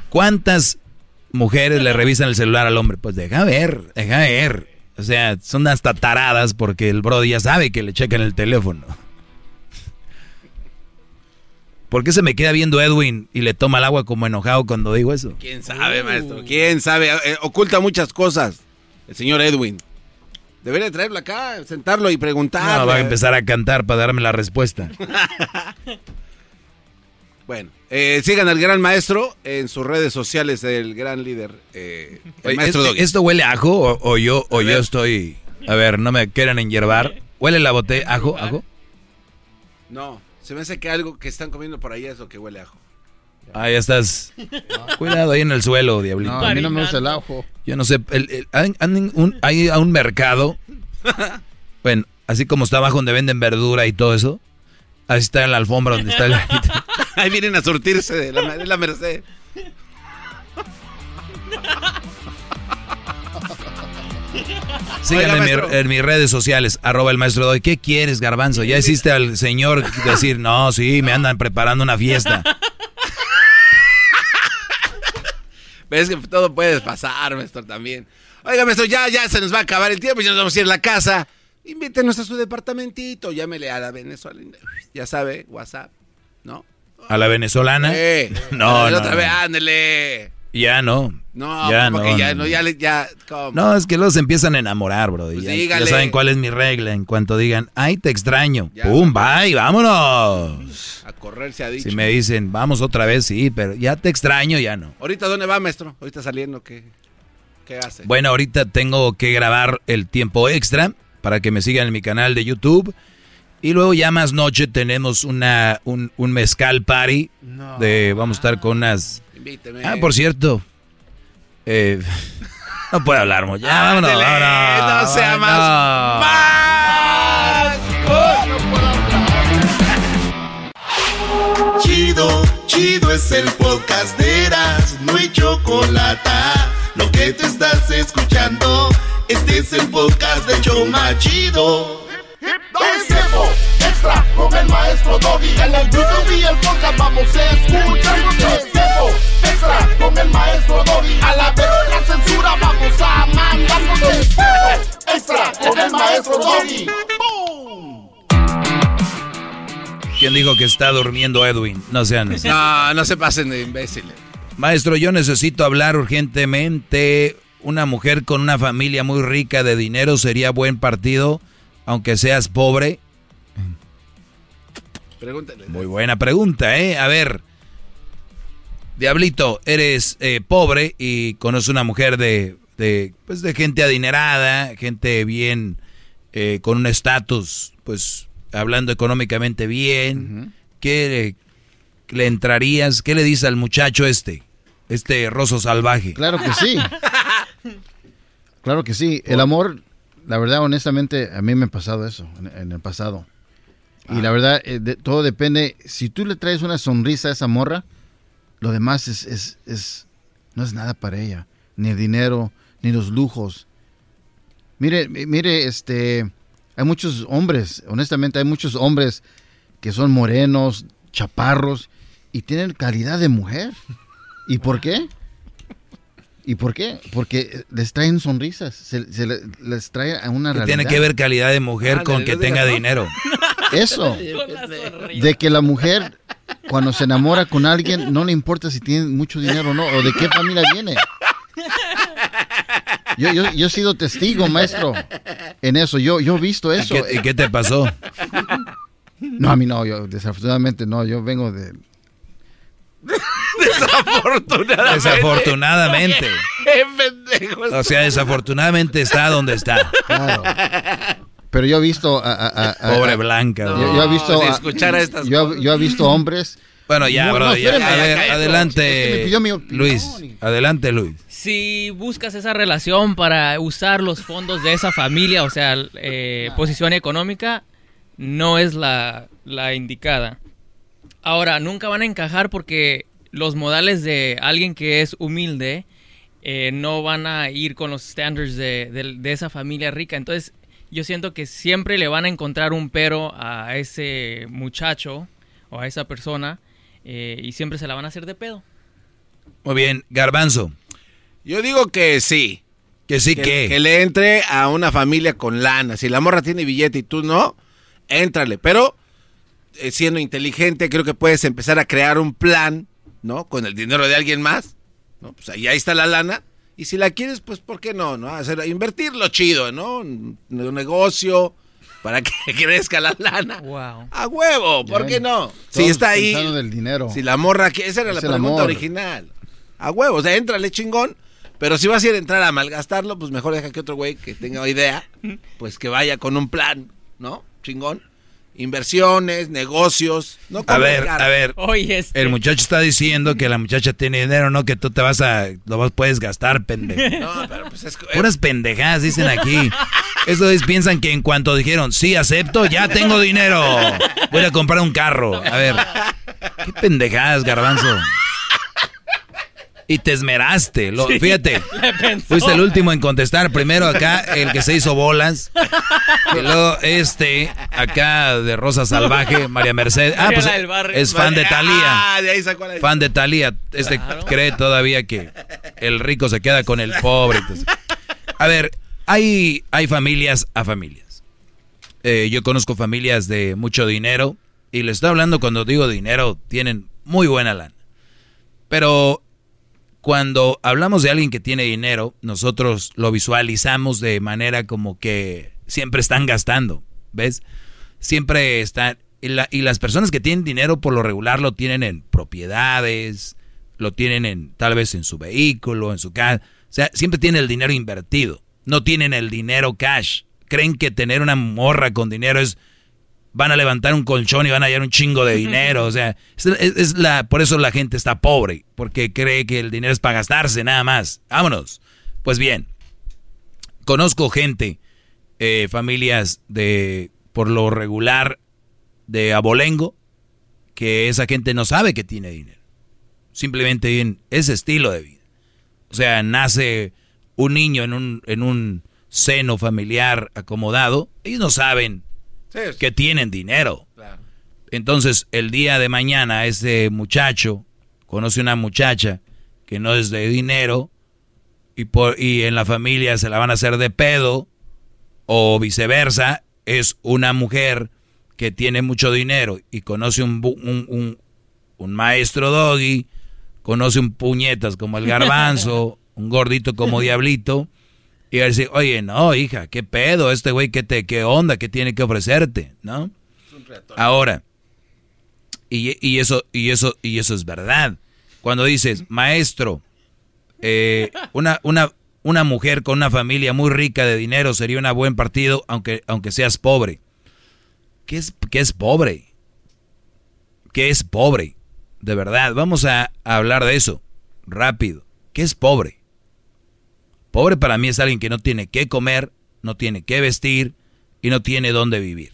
[SPEAKER 14] ¿Cuántas mujeres le revisan el celular al hombre? Pues deja ver, deja ver. O sea, son hasta taradas porque el bro ya sabe que le checan el teléfono. ¿Por qué se me queda viendo Edwin y le toma el agua como enojado cuando digo eso?
[SPEAKER 9] ¿Quién sabe, maestro? ¿Quién sabe? Eh, oculta muchas cosas. El señor Edwin. Debería traerlo acá, sentarlo y preguntarle.
[SPEAKER 14] No, va a empezar a cantar para darme la respuesta.
[SPEAKER 9] Bueno, eh, sigan al gran maestro en sus redes sociales, el gran líder, eh, el
[SPEAKER 14] Oye,
[SPEAKER 9] maestro
[SPEAKER 14] ¿esto, huele a ajo o, o yo o yo estoy... A ver, no me quieran enyerbar. ¿Huele la botella? ¿Ajo? ¿Ajo?
[SPEAKER 9] No, se me hace que algo que están comiendo por ahí es lo que huele a ajo.
[SPEAKER 14] Ah, ya estás. Cuidado ahí en el suelo, diablito.
[SPEAKER 15] No, a mí no me gusta el ajo.
[SPEAKER 14] Yo no sé, el- el- hay, hay un, hay a un mercado, bueno, así como está abajo donde venden verdura y todo eso, Ahí está en la alfombra donde está el...
[SPEAKER 9] Ahí vienen a surtirse de la, de la Merced.
[SPEAKER 14] Síganme en, mi- en mis redes sociales, arroba el maestro Doy. ¿Qué quieres, garbanzo? Ya hiciste al señor decir, no, sí, me andan preparando una fiesta.
[SPEAKER 9] Ves que todo puede pasar, maestro, también. Oiga, maestro, ya, ya se nos va a acabar el tiempo, ya nos vamos a ir a la casa. Invítenos a su departamentito, llámele a la Venezuela. Ya sabe, WhatsApp, ¿no?
[SPEAKER 14] ¿A la venezolana?
[SPEAKER 9] Eh,
[SPEAKER 14] No, no,
[SPEAKER 9] otra
[SPEAKER 14] no.
[SPEAKER 9] vez, ándele.
[SPEAKER 14] Ya no.
[SPEAKER 9] No,
[SPEAKER 14] ya no.
[SPEAKER 9] ya no, ya, ya.
[SPEAKER 14] No, es que los empiezan a enamorar, bro.
[SPEAKER 9] Pues
[SPEAKER 14] ya, ya saben cuál es mi regla. En cuanto digan, ay, te extraño. ¡Pum! ¡Bye! ¡Vámonos!
[SPEAKER 9] A correr se ha dicho.
[SPEAKER 14] Si me dicen, vamos otra vez, sí, pero ya te extraño, ya no.
[SPEAKER 9] ¿Ahorita dónde va, maestro? ¿Ahorita saliendo qué, qué hace?
[SPEAKER 14] Bueno, ahorita tengo que grabar el tiempo extra para que me sigan en mi canal de YouTube. Y luego ya más noche tenemos una, un, un mezcal party. De, vamos a estar con unas...
[SPEAKER 9] Invíteme.
[SPEAKER 14] Ah, por cierto. eh, no puedo hablar mucho. Ya, vámonos,
[SPEAKER 9] no sea más-
[SPEAKER 2] Chido, chido es el podcast de Eras, no hay chocolate. Lo que te estás escuchando, este es el podcast de Choma Chido.
[SPEAKER 13] Es tiempo extra con el maestro Doggy. En el YouTube y el podcast vamos a escuchar. Es tiempo extra con el maestro Doggy. A la verga la censura vamos a mandarnos. Tiempo extra con el maestro Doggy.
[SPEAKER 14] ¿Quién dijo que está durmiendo Edwin? No sean así.
[SPEAKER 9] No, no se pasen de imbéciles.
[SPEAKER 14] Maestro, yo necesito hablar urgentemente. Una mujer con una familia muy rica de dinero sería buen partido, aunque seas pobre.
[SPEAKER 9] Pregúntale.
[SPEAKER 14] Muy buena pregunta, ¿eh? A ver, Diablito, eres eh, pobre y conoces una mujer de, de, pues de gente adinerada, gente bien, eh, con un estatus, pues hablando económicamente bien. ¿Qué le, le entrarías? ¿Qué le dices al muchacho este? Este roso salvaje.
[SPEAKER 15] Claro que sí. Claro que sí. El amor, la verdad, honestamente, a mí me ha pasado eso en, en el pasado. Y la verdad, eh, de- todo depende. Si tú le traes una sonrisa a esa morra, lo demás es, es, es- no es nada para ella. Ni el dinero, ni los lujos. Mire, mi- mire, este, hay muchos hombres, honestamente, hay muchos hombres que son morenos, chaparros y tienen calidad de mujer. ¿Y por qué? ¿Y por qué? Porque les traen sonrisas, se, se le- les trae a una
[SPEAKER 14] ¿Qué
[SPEAKER 15] realidad.
[SPEAKER 14] tiene que ver calidad de mujer con que tenga dinero?
[SPEAKER 15] Eso. De que la mujer, cuando se enamora con alguien, no le importa si tiene mucho dinero o no, o de qué familia viene. Yo, yo, yo he sido testigo, maestro, en eso. Yo, yo he visto eso.
[SPEAKER 14] ¿Y qué, y qué te pasó?
[SPEAKER 15] No, a mí no, yo desafortunadamente no, yo vengo de...
[SPEAKER 9] Desafortunadamente.
[SPEAKER 14] Desafortunadamente.
[SPEAKER 9] Qué pendejo.
[SPEAKER 14] O sea, desafortunadamente está donde está.
[SPEAKER 15] Claro. Pero yo he visto a... a- a- a-
[SPEAKER 14] Pobre Blanca.
[SPEAKER 15] Yo, yo he visto...
[SPEAKER 9] si
[SPEAKER 15] a-
[SPEAKER 9] estas
[SPEAKER 15] yo, yo he visto hombres...
[SPEAKER 14] Bueno, ya,
[SPEAKER 15] No,
[SPEAKER 14] bro,
[SPEAKER 15] no,
[SPEAKER 14] ya.
[SPEAKER 15] ya. Es que
[SPEAKER 14] adelante.
[SPEAKER 15] mi.
[SPEAKER 14] Luis, adelante, Luis.
[SPEAKER 28] Si buscas esa relación para usar los fondos de esa familia, o sea, eh, posición económica, no es la, la indicada. Ahora, nunca van a encajar porque los modales de alguien que es humilde eh, no van a ir con los estándares de, de- de esa familia rica. Entonces, yo siento que siempre le van a encontrar un pero a ese muchacho o a esa persona eh, y siempre se la van a hacer de pedo.
[SPEAKER 14] Muy bien, Garbanzo.
[SPEAKER 9] Yo digo que sí.
[SPEAKER 14] Que sí,
[SPEAKER 9] que, que le entre a una familia con lana. Si la morra tiene billete y tú no, éntrale. Pero eh, siendo inteligente, creo que puedes empezar a crear un plan, ¿no? Con el dinero de alguien más. ¿no? Pues ahí, ahí está la lana. Y si la quieres, pues ¿por qué no? ¿no? Hacer, invertirlo chido, ¿no? Un, un negocio para que crezca la lana.
[SPEAKER 28] Wow.
[SPEAKER 9] A huevo, ¿por qué no?
[SPEAKER 15] todos
[SPEAKER 9] Si está ahí.
[SPEAKER 15] del dinero.
[SPEAKER 9] Si la morra, que esa era
[SPEAKER 15] Es
[SPEAKER 9] la pregunta
[SPEAKER 15] amor.
[SPEAKER 9] original. A huevo, o sea, éntrale chingón. Pero si vas a ir a entrar a malgastarlo, pues mejor deja que otro güey que tenga idea, pues que vaya con un plan, ¿no? Chingón. Inversiones, negocios. No
[SPEAKER 14] A ver, a ver.
[SPEAKER 28] Oye, este-
[SPEAKER 14] El muchacho está diciendo que la muchacha tiene dinero, no que tú te vas a. Lo vas- puedes gastar, pendejo.
[SPEAKER 9] No, pero pues es.
[SPEAKER 14] Puras pendejadas dicen aquí. Eso es, piensan que en cuanto dijeron, sí, acepto, ya tengo dinero. Voy a comprar un carro. A ver, qué pendejadas, garbanzo. Y te esmeraste. Lo, fíjate, fuiste el último en contestar. Primero acá, el que se hizo bolas. Y luego este, acá de Rosa Salvaje, María Mercedes. Ah, pues es fan de Talía.
[SPEAKER 9] Ah, de ahí sacó la-
[SPEAKER 14] Fan de Talía. Este cree todavía que el rico se queda con el pobre. Entonces, a ver, hay, hay familias a familias. Eh, yo conozco familias de mucho dinero. Y les estoy hablando cuando digo dinero, tienen muy buena lana. Pero cuando hablamos de alguien que tiene dinero, nosotros lo visualizamos de manera como que siempre están gastando, ¿ves? Siempre están... Y, la- y las personas que tienen dinero por lo regular lo tienen en propiedades, lo tienen en tal vez en su vehículo, en su casa. O sea, siempre tienen el dinero invertido, no tienen el dinero cash. Creen que tener una morra con dinero es van a levantar un colchón y van a hallar un chingo de dinero. O sea, es, la, por eso la gente está pobre, porque cree que el dinero es para gastarse nada más. Vámonos. Pues bien, conozco gente, eh, familias de, por lo regular, de abolengo, que esa gente no sabe que tiene dinero. Simplemente viven ese estilo de vida. O sea, nace un niño en un, en un seno familiar acomodado, ellos no saben que tienen dinero. Entonces, el día de mañana, ese muchacho conoce una muchacha que no es de dinero y, por, y en la familia se la van a hacer de pedo, o viceversa, es una mujer que tiene mucho dinero y conoce un, bu- un, un- un maestro doggy, conoce un puñetas como el garbanzo, un gordito como diablito, y va a decir, oye, no, hija, qué pedo, este güey, ¿qué, te, qué onda, qué tiene que ofrecerte, ¿no? Ahora, y, y eso, y eso, y eso es verdad. Cuando dices, maestro, eh, una, una, una mujer con una familia muy rica de dinero sería un buen partido, aunque, aunque seas pobre. ¿Qué es, qué es pobre? ¿Qué es pobre? De verdad, vamos a, a hablar de eso. Rápido. ¿Qué es pobre? Pobre para mí es alguien que no tiene qué comer, no tiene qué vestir y no tiene dónde vivir.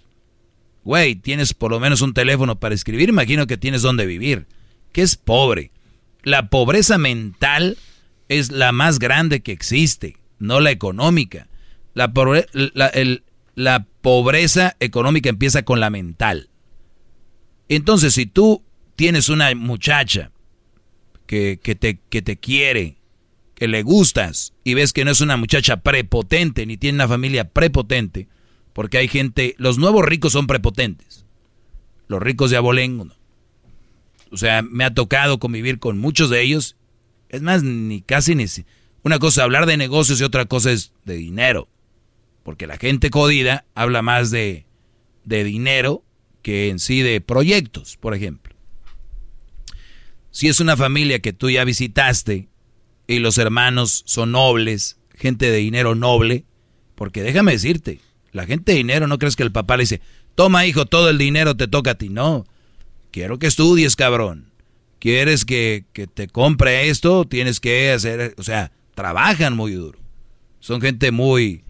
[SPEAKER 14] Güey, tienes por lo menos un teléfono para escribir, imagino que tienes dónde vivir. ¿Qué es pobre? La pobreza mental es la más grande que existe, no la económica. La, pobre- la- la pobreza económica empieza con la mental. Entonces, si tú tienes una muchacha que, que te, que te quiere, que le gustas y ves que no es una muchacha prepotente ni tiene una familia prepotente, porque hay gente, los nuevos ricos son prepotentes, los ricos de abolengo no. O sea, me ha tocado convivir con muchos de ellos, es más, ni casi ni... Una cosa es hablar de negocios y otra cosa es de dinero, porque la gente jodida habla más de, de dinero que en sí de proyectos, por ejemplo. Si es una familia que tú ya visitaste y los hermanos son nobles, gente de dinero noble, porque déjame decirte, la gente de dinero no crees que el papá le dice, toma hijo, todo el dinero te toca a ti, no. Quiero que estudies, cabrón. ¿Quieres que, que te compre esto? Tienes que hacer, o sea, trabajan muy duro. Son gente muy,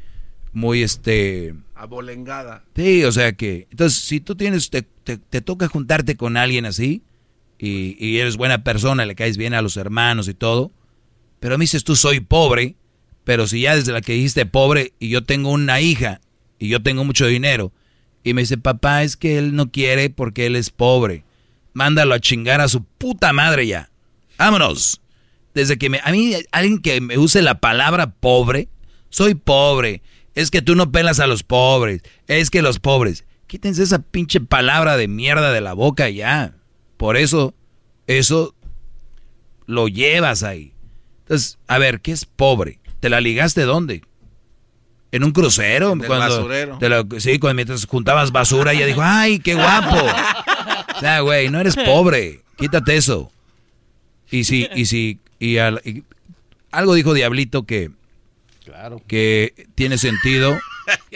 [SPEAKER 14] muy este...
[SPEAKER 9] Abolengada.
[SPEAKER 14] Sí, o sea que, entonces, si tú tienes, te, te- te toca juntarte con alguien así, y, y eres buena persona, le caes bien a los hermanos y todo, pero me dices tú soy pobre, pero si ya desde la que dijiste pobre y yo tengo una hija y yo tengo mucho dinero, y me dice, papá, es que él no quiere porque él es pobre, mándalo a chingar a su puta madre ya. Vámonos. Desde que me, a mí, alguien que me use la palabra pobre, soy pobre. Es que tú no pelas a los pobres. Es que los pobres. Quítense esa pinche palabra de mierda de la boca ya. Por eso, eso lo llevas ahí. Entonces, a ver, ¿qué es pobre? ¿Te la ligaste dónde? ¿En un crucero?
[SPEAKER 9] En el basurero.
[SPEAKER 14] te la- sí, cuando mientras juntabas basura, ella dijo, ¡ay, qué guapo! O sea, güey, no eres pobre. Quítate eso. Y si, y si, y, al- y algo dijo Diablito que,
[SPEAKER 9] Claro.
[SPEAKER 14] que tiene sentido.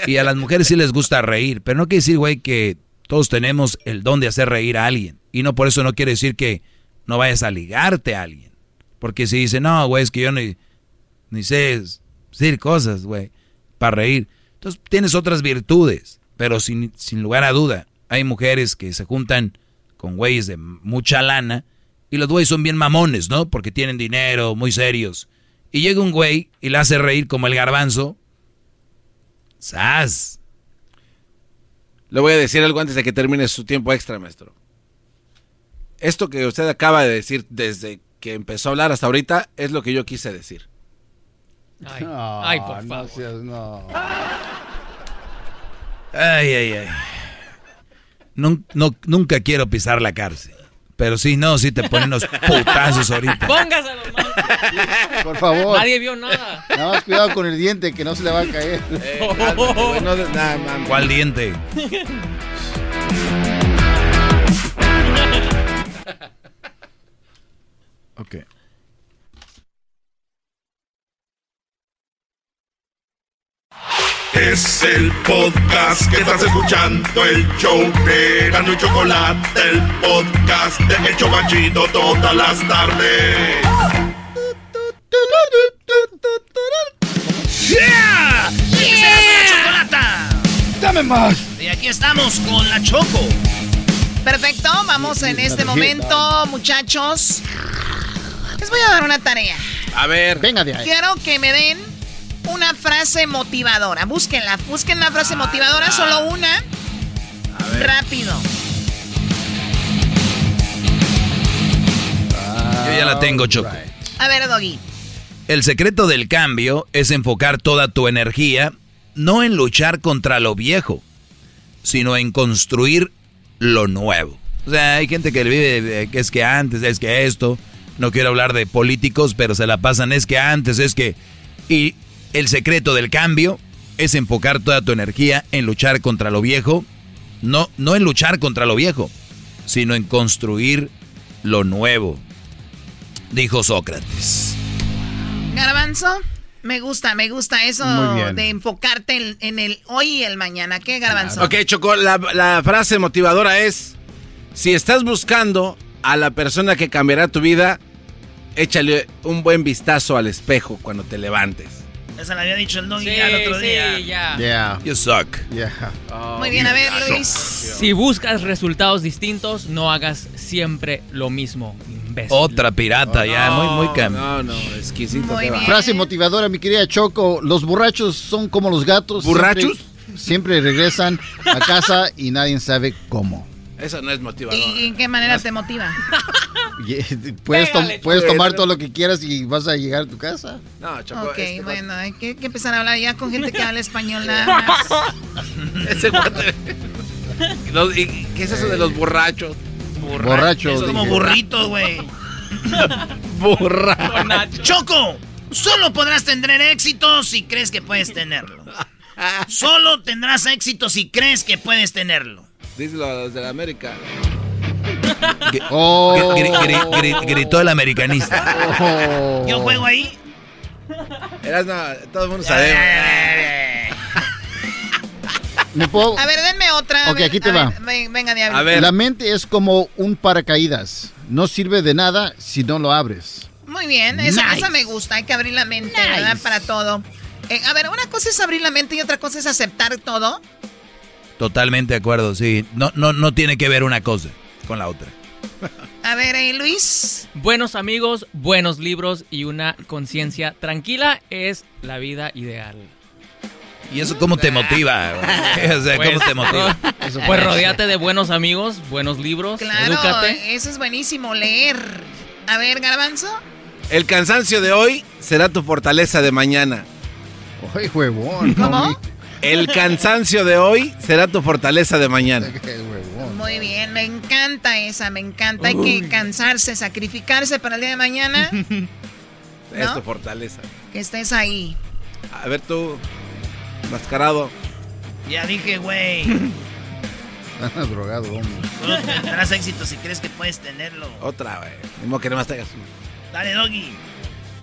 [SPEAKER 14] Y a las mujeres sí les gusta reír. Pero no quiere decir, güey, que todos tenemos el don de hacer reír a alguien. Y no por eso no quiere decir que no vayas a ligarte a alguien. Porque si dice, no, güey, es que yo ni, ni sé decir cosas, güey, para reír. Entonces tienes otras virtudes, pero sin, sin lugar a duda, hay mujeres que se juntan con güeyes de mucha lana y los güeyes son bien mamones, ¿no? Porque tienen dinero, muy serios. Y llega un güey y la hace reír como el garbanzo. ¡Sas!
[SPEAKER 9] Le voy a decir algo antes de que termine su tiempo extra, maestro. Esto que usted acaba de decir desde que empezó a hablar hasta ahorita es lo que yo quise decir.
[SPEAKER 28] Ay,
[SPEAKER 15] No,
[SPEAKER 28] ay, por
[SPEAKER 15] no
[SPEAKER 28] favor.
[SPEAKER 15] seas- no.
[SPEAKER 14] Ay, ay, ay. Nun- no- nunca quiero pisar la cárcel. Pero sí, no, sí te ponen unos putazos ahorita.
[SPEAKER 28] Póngaselo,
[SPEAKER 15] Por favor.
[SPEAKER 28] Nadie vio nada.
[SPEAKER 15] Nada más cuidado con el diente que no se le va a caer.
[SPEAKER 14] ¿Cuál diente?
[SPEAKER 32] Ok.
[SPEAKER 2] Es el podcast que estás escuchando, el show de Gano y Chocolate, el podcast de El Chocachito todas las tardes.
[SPEAKER 7] ¡Yeah! ¡Ese es la chocolata!
[SPEAKER 15] ¡Dame más!
[SPEAKER 7] Y aquí estamos con la Choco.
[SPEAKER 8] Perfecto, vamos en este momento, muchachos. Les voy a dar una tarea.
[SPEAKER 9] A ver.
[SPEAKER 15] Venga de ahí.
[SPEAKER 8] Quiero que me den una frase motivadora. Búsquenla, busquen la frase motivadora, solo una. Rápido.
[SPEAKER 14] Yo ya la tengo, Choco.
[SPEAKER 8] A ver, Doggy.
[SPEAKER 14] El secreto del cambio es enfocar toda tu energía no en luchar contra lo viejo, sino en construir lo nuevo. O sea, hay gente que vive que es que antes, es que esto. No quiero hablar de políticos, pero se la pasan, es que antes, es que... Y el secreto del cambio es enfocar toda tu energía en luchar contra lo viejo, no, no en luchar contra lo viejo, sino en construir lo nuevo, dijo Sócrates.
[SPEAKER 8] Garbanzo, me gusta, me gusta eso de enfocarte en, en el hoy y el mañana. ¿Qué, Garbanzo?
[SPEAKER 9] Ok, Choco, la, la frase motivadora es, si estás buscando a la persona que cambiará tu vida, échale un buen vistazo al espejo cuando te levantes.
[SPEAKER 7] Esa la había dicho el Doggy
[SPEAKER 28] Sí,
[SPEAKER 7] ya el otro
[SPEAKER 28] sí,
[SPEAKER 7] día.
[SPEAKER 28] ya.
[SPEAKER 9] Yeah.
[SPEAKER 14] You suck.
[SPEAKER 15] Yeah.
[SPEAKER 8] Muy bien, a ver, Luis.
[SPEAKER 28] Si buscas resultados distintos, no hagas siempre lo mismo, imbécil.
[SPEAKER 14] Otra pirata, ya, muy, muy cam-
[SPEAKER 9] No, no, exquisito.
[SPEAKER 15] Frase motivadora, mi querida Choco. Los borrachos son como los gatos.
[SPEAKER 9] ¿Borrachos?
[SPEAKER 15] Siempre, siempre regresan a casa y nadie sabe cómo.
[SPEAKER 9] Eso no es motivador.
[SPEAKER 8] ¿Y en qué manera te motiva?
[SPEAKER 15] Puedes, tom-
[SPEAKER 9] Pégale,
[SPEAKER 15] puedes tomar todo lo que quieras y vas a llegar a tu casa.
[SPEAKER 9] No, Choco,
[SPEAKER 8] Ok,
[SPEAKER 9] este
[SPEAKER 8] bueno, hay que, que empezar a hablar ya con gente que habla español nada más.
[SPEAKER 9] ese guate- ¿Qué es eso de los borrachos?
[SPEAKER 15] Borrachos.
[SPEAKER 7] Es como
[SPEAKER 15] dije.
[SPEAKER 7] burrito, güey.
[SPEAKER 9] Borracho.
[SPEAKER 7] Choco, solo podrás tener éxito si crees que puedes tenerlo. Solo tendrás éxito si crees que puedes tenerlo.
[SPEAKER 9] Díselo a los de la América.
[SPEAKER 15] Oh.
[SPEAKER 14] Gri- gri- gri- gritó el americanista.
[SPEAKER 15] Oh.
[SPEAKER 7] Yo juego ahí.
[SPEAKER 9] Eras, no, todo el mundo sabe.
[SPEAKER 15] ¿Me puedo?
[SPEAKER 8] A ver, denme otra. a
[SPEAKER 15] Ok,
[SPEAKER 8] ver,
[SPEAKER 15] aquí te
[SPEAKER 8] a
[SPEAKER 15] va.
[SPEAKER 8] ver, ven- venga,
[SPEAKER 9] A ver.
[SPEAKER 15] La mente es como un paracaídas. No sirve de nada si no lo abres.
[SPEAKER 8] Muy bien, esa,
[SPEAKER 15] Nice.
[SPEAKER 8] esa me gusta. Hay que abrir la mente, ¿verdad? Para todo. Eh, a ver, una cosa es abrir la mente y otra cosa es aceptar todo.
[SPEAKER 14] Totalmente de acuerdo, sí. No, no, no tiene que ver una cosa con la otra.
[SPEAKER 8] A ver, eh, Luis.
[SPEAKER 28] Buenos amigos, buenos libros y una conciencia tranquila es la vida ideal.
[SPEAKER 14] ¿Y eso cómo te motiva? O sea, ¿cómo
[SPEAKER 28] Pues,
[SPEAKER 14] te motiva?
[SPEAKER 15] Eso
[SPEAKER 28] Pues rodeate de buenos amigos, buenos libros,
[SPEAKER 8] Claro,
[SPEAKER 28] edúcate.
[SPEAKER 8] eso es buenísimo, leer. A ver, Garbanzo.
[SPEAKER 9] El cansancio de hoy será tu fortaleza de mañana.
[SPEAKER 15] Ay, huevón.
[SPEAKER 8] ¿Cómo?
[SPEAKER 9] El cansancio de hoy será tu fortaleza de mañana.
[SPEAKER 8] Muy bien, me encanta esa, me encanta. Hay que cansarse, sacrificarse para el día de mañana.
[SPEAKER 9] Es
[SPEAKER 8] ¿No?
[SPEAKER 9] tu fortaleza.
[SPEAKER 8] que estés ahí.
[SPEAKER 9] A ver tú, mascarado.
[SPEAKER 7] Ya dije, güey.
[SPEAKER 15] Estás drogado, hombre.
[SPEAKER 7] Solo tendrás éxito si crees que puedes tenerlo.
[SPEAKER 9] Otra, güey. Ni modo que nomás te hagas.
[SPEAKER 7] Dale, Doggy.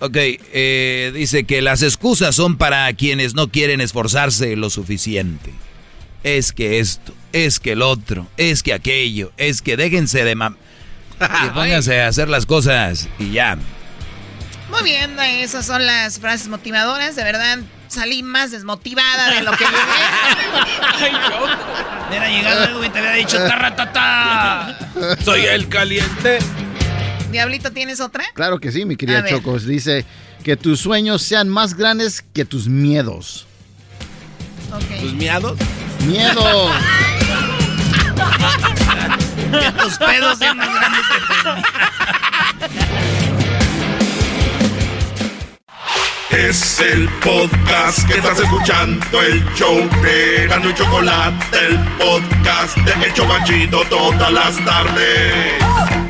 [SPEAKER 14] Ok, eh, dice que las excusas son para quienes no quieren esforzarse lo suficiente. Es que esto, es que el otro, es que aquello, es que déjense de mam... Y pónganse a hacer las cosas y ya.
[SPEAKER 8] Muy bien, esas son las frases motivadoras. De verdad, salí más desmotivada de lo que llegué.
[SPEAKER 7] Hubiera llegado algo y te hubiera dicho tarratata. Soy el caliente.
[SPEAKER 8] Diablito, ¿tienes otra?
[SPEAKER 15] Claro que sí, mi querida
[SPEAKER 8] A ver.
[SPEAKER 15] Chocos. Dice que tus sueños sean más grandes que tus miedos.
[SPEAKER 9] ¿Tus miados?
[SPEAKER 15] ¡Miedo!
[SPEAKER 7] que tus pedos sean más grandes que
[SPEAKER 2] Es el podcast que estás escuchando, el show de Gano y Chocolate, el podcast de El Chocachito todas las tardes.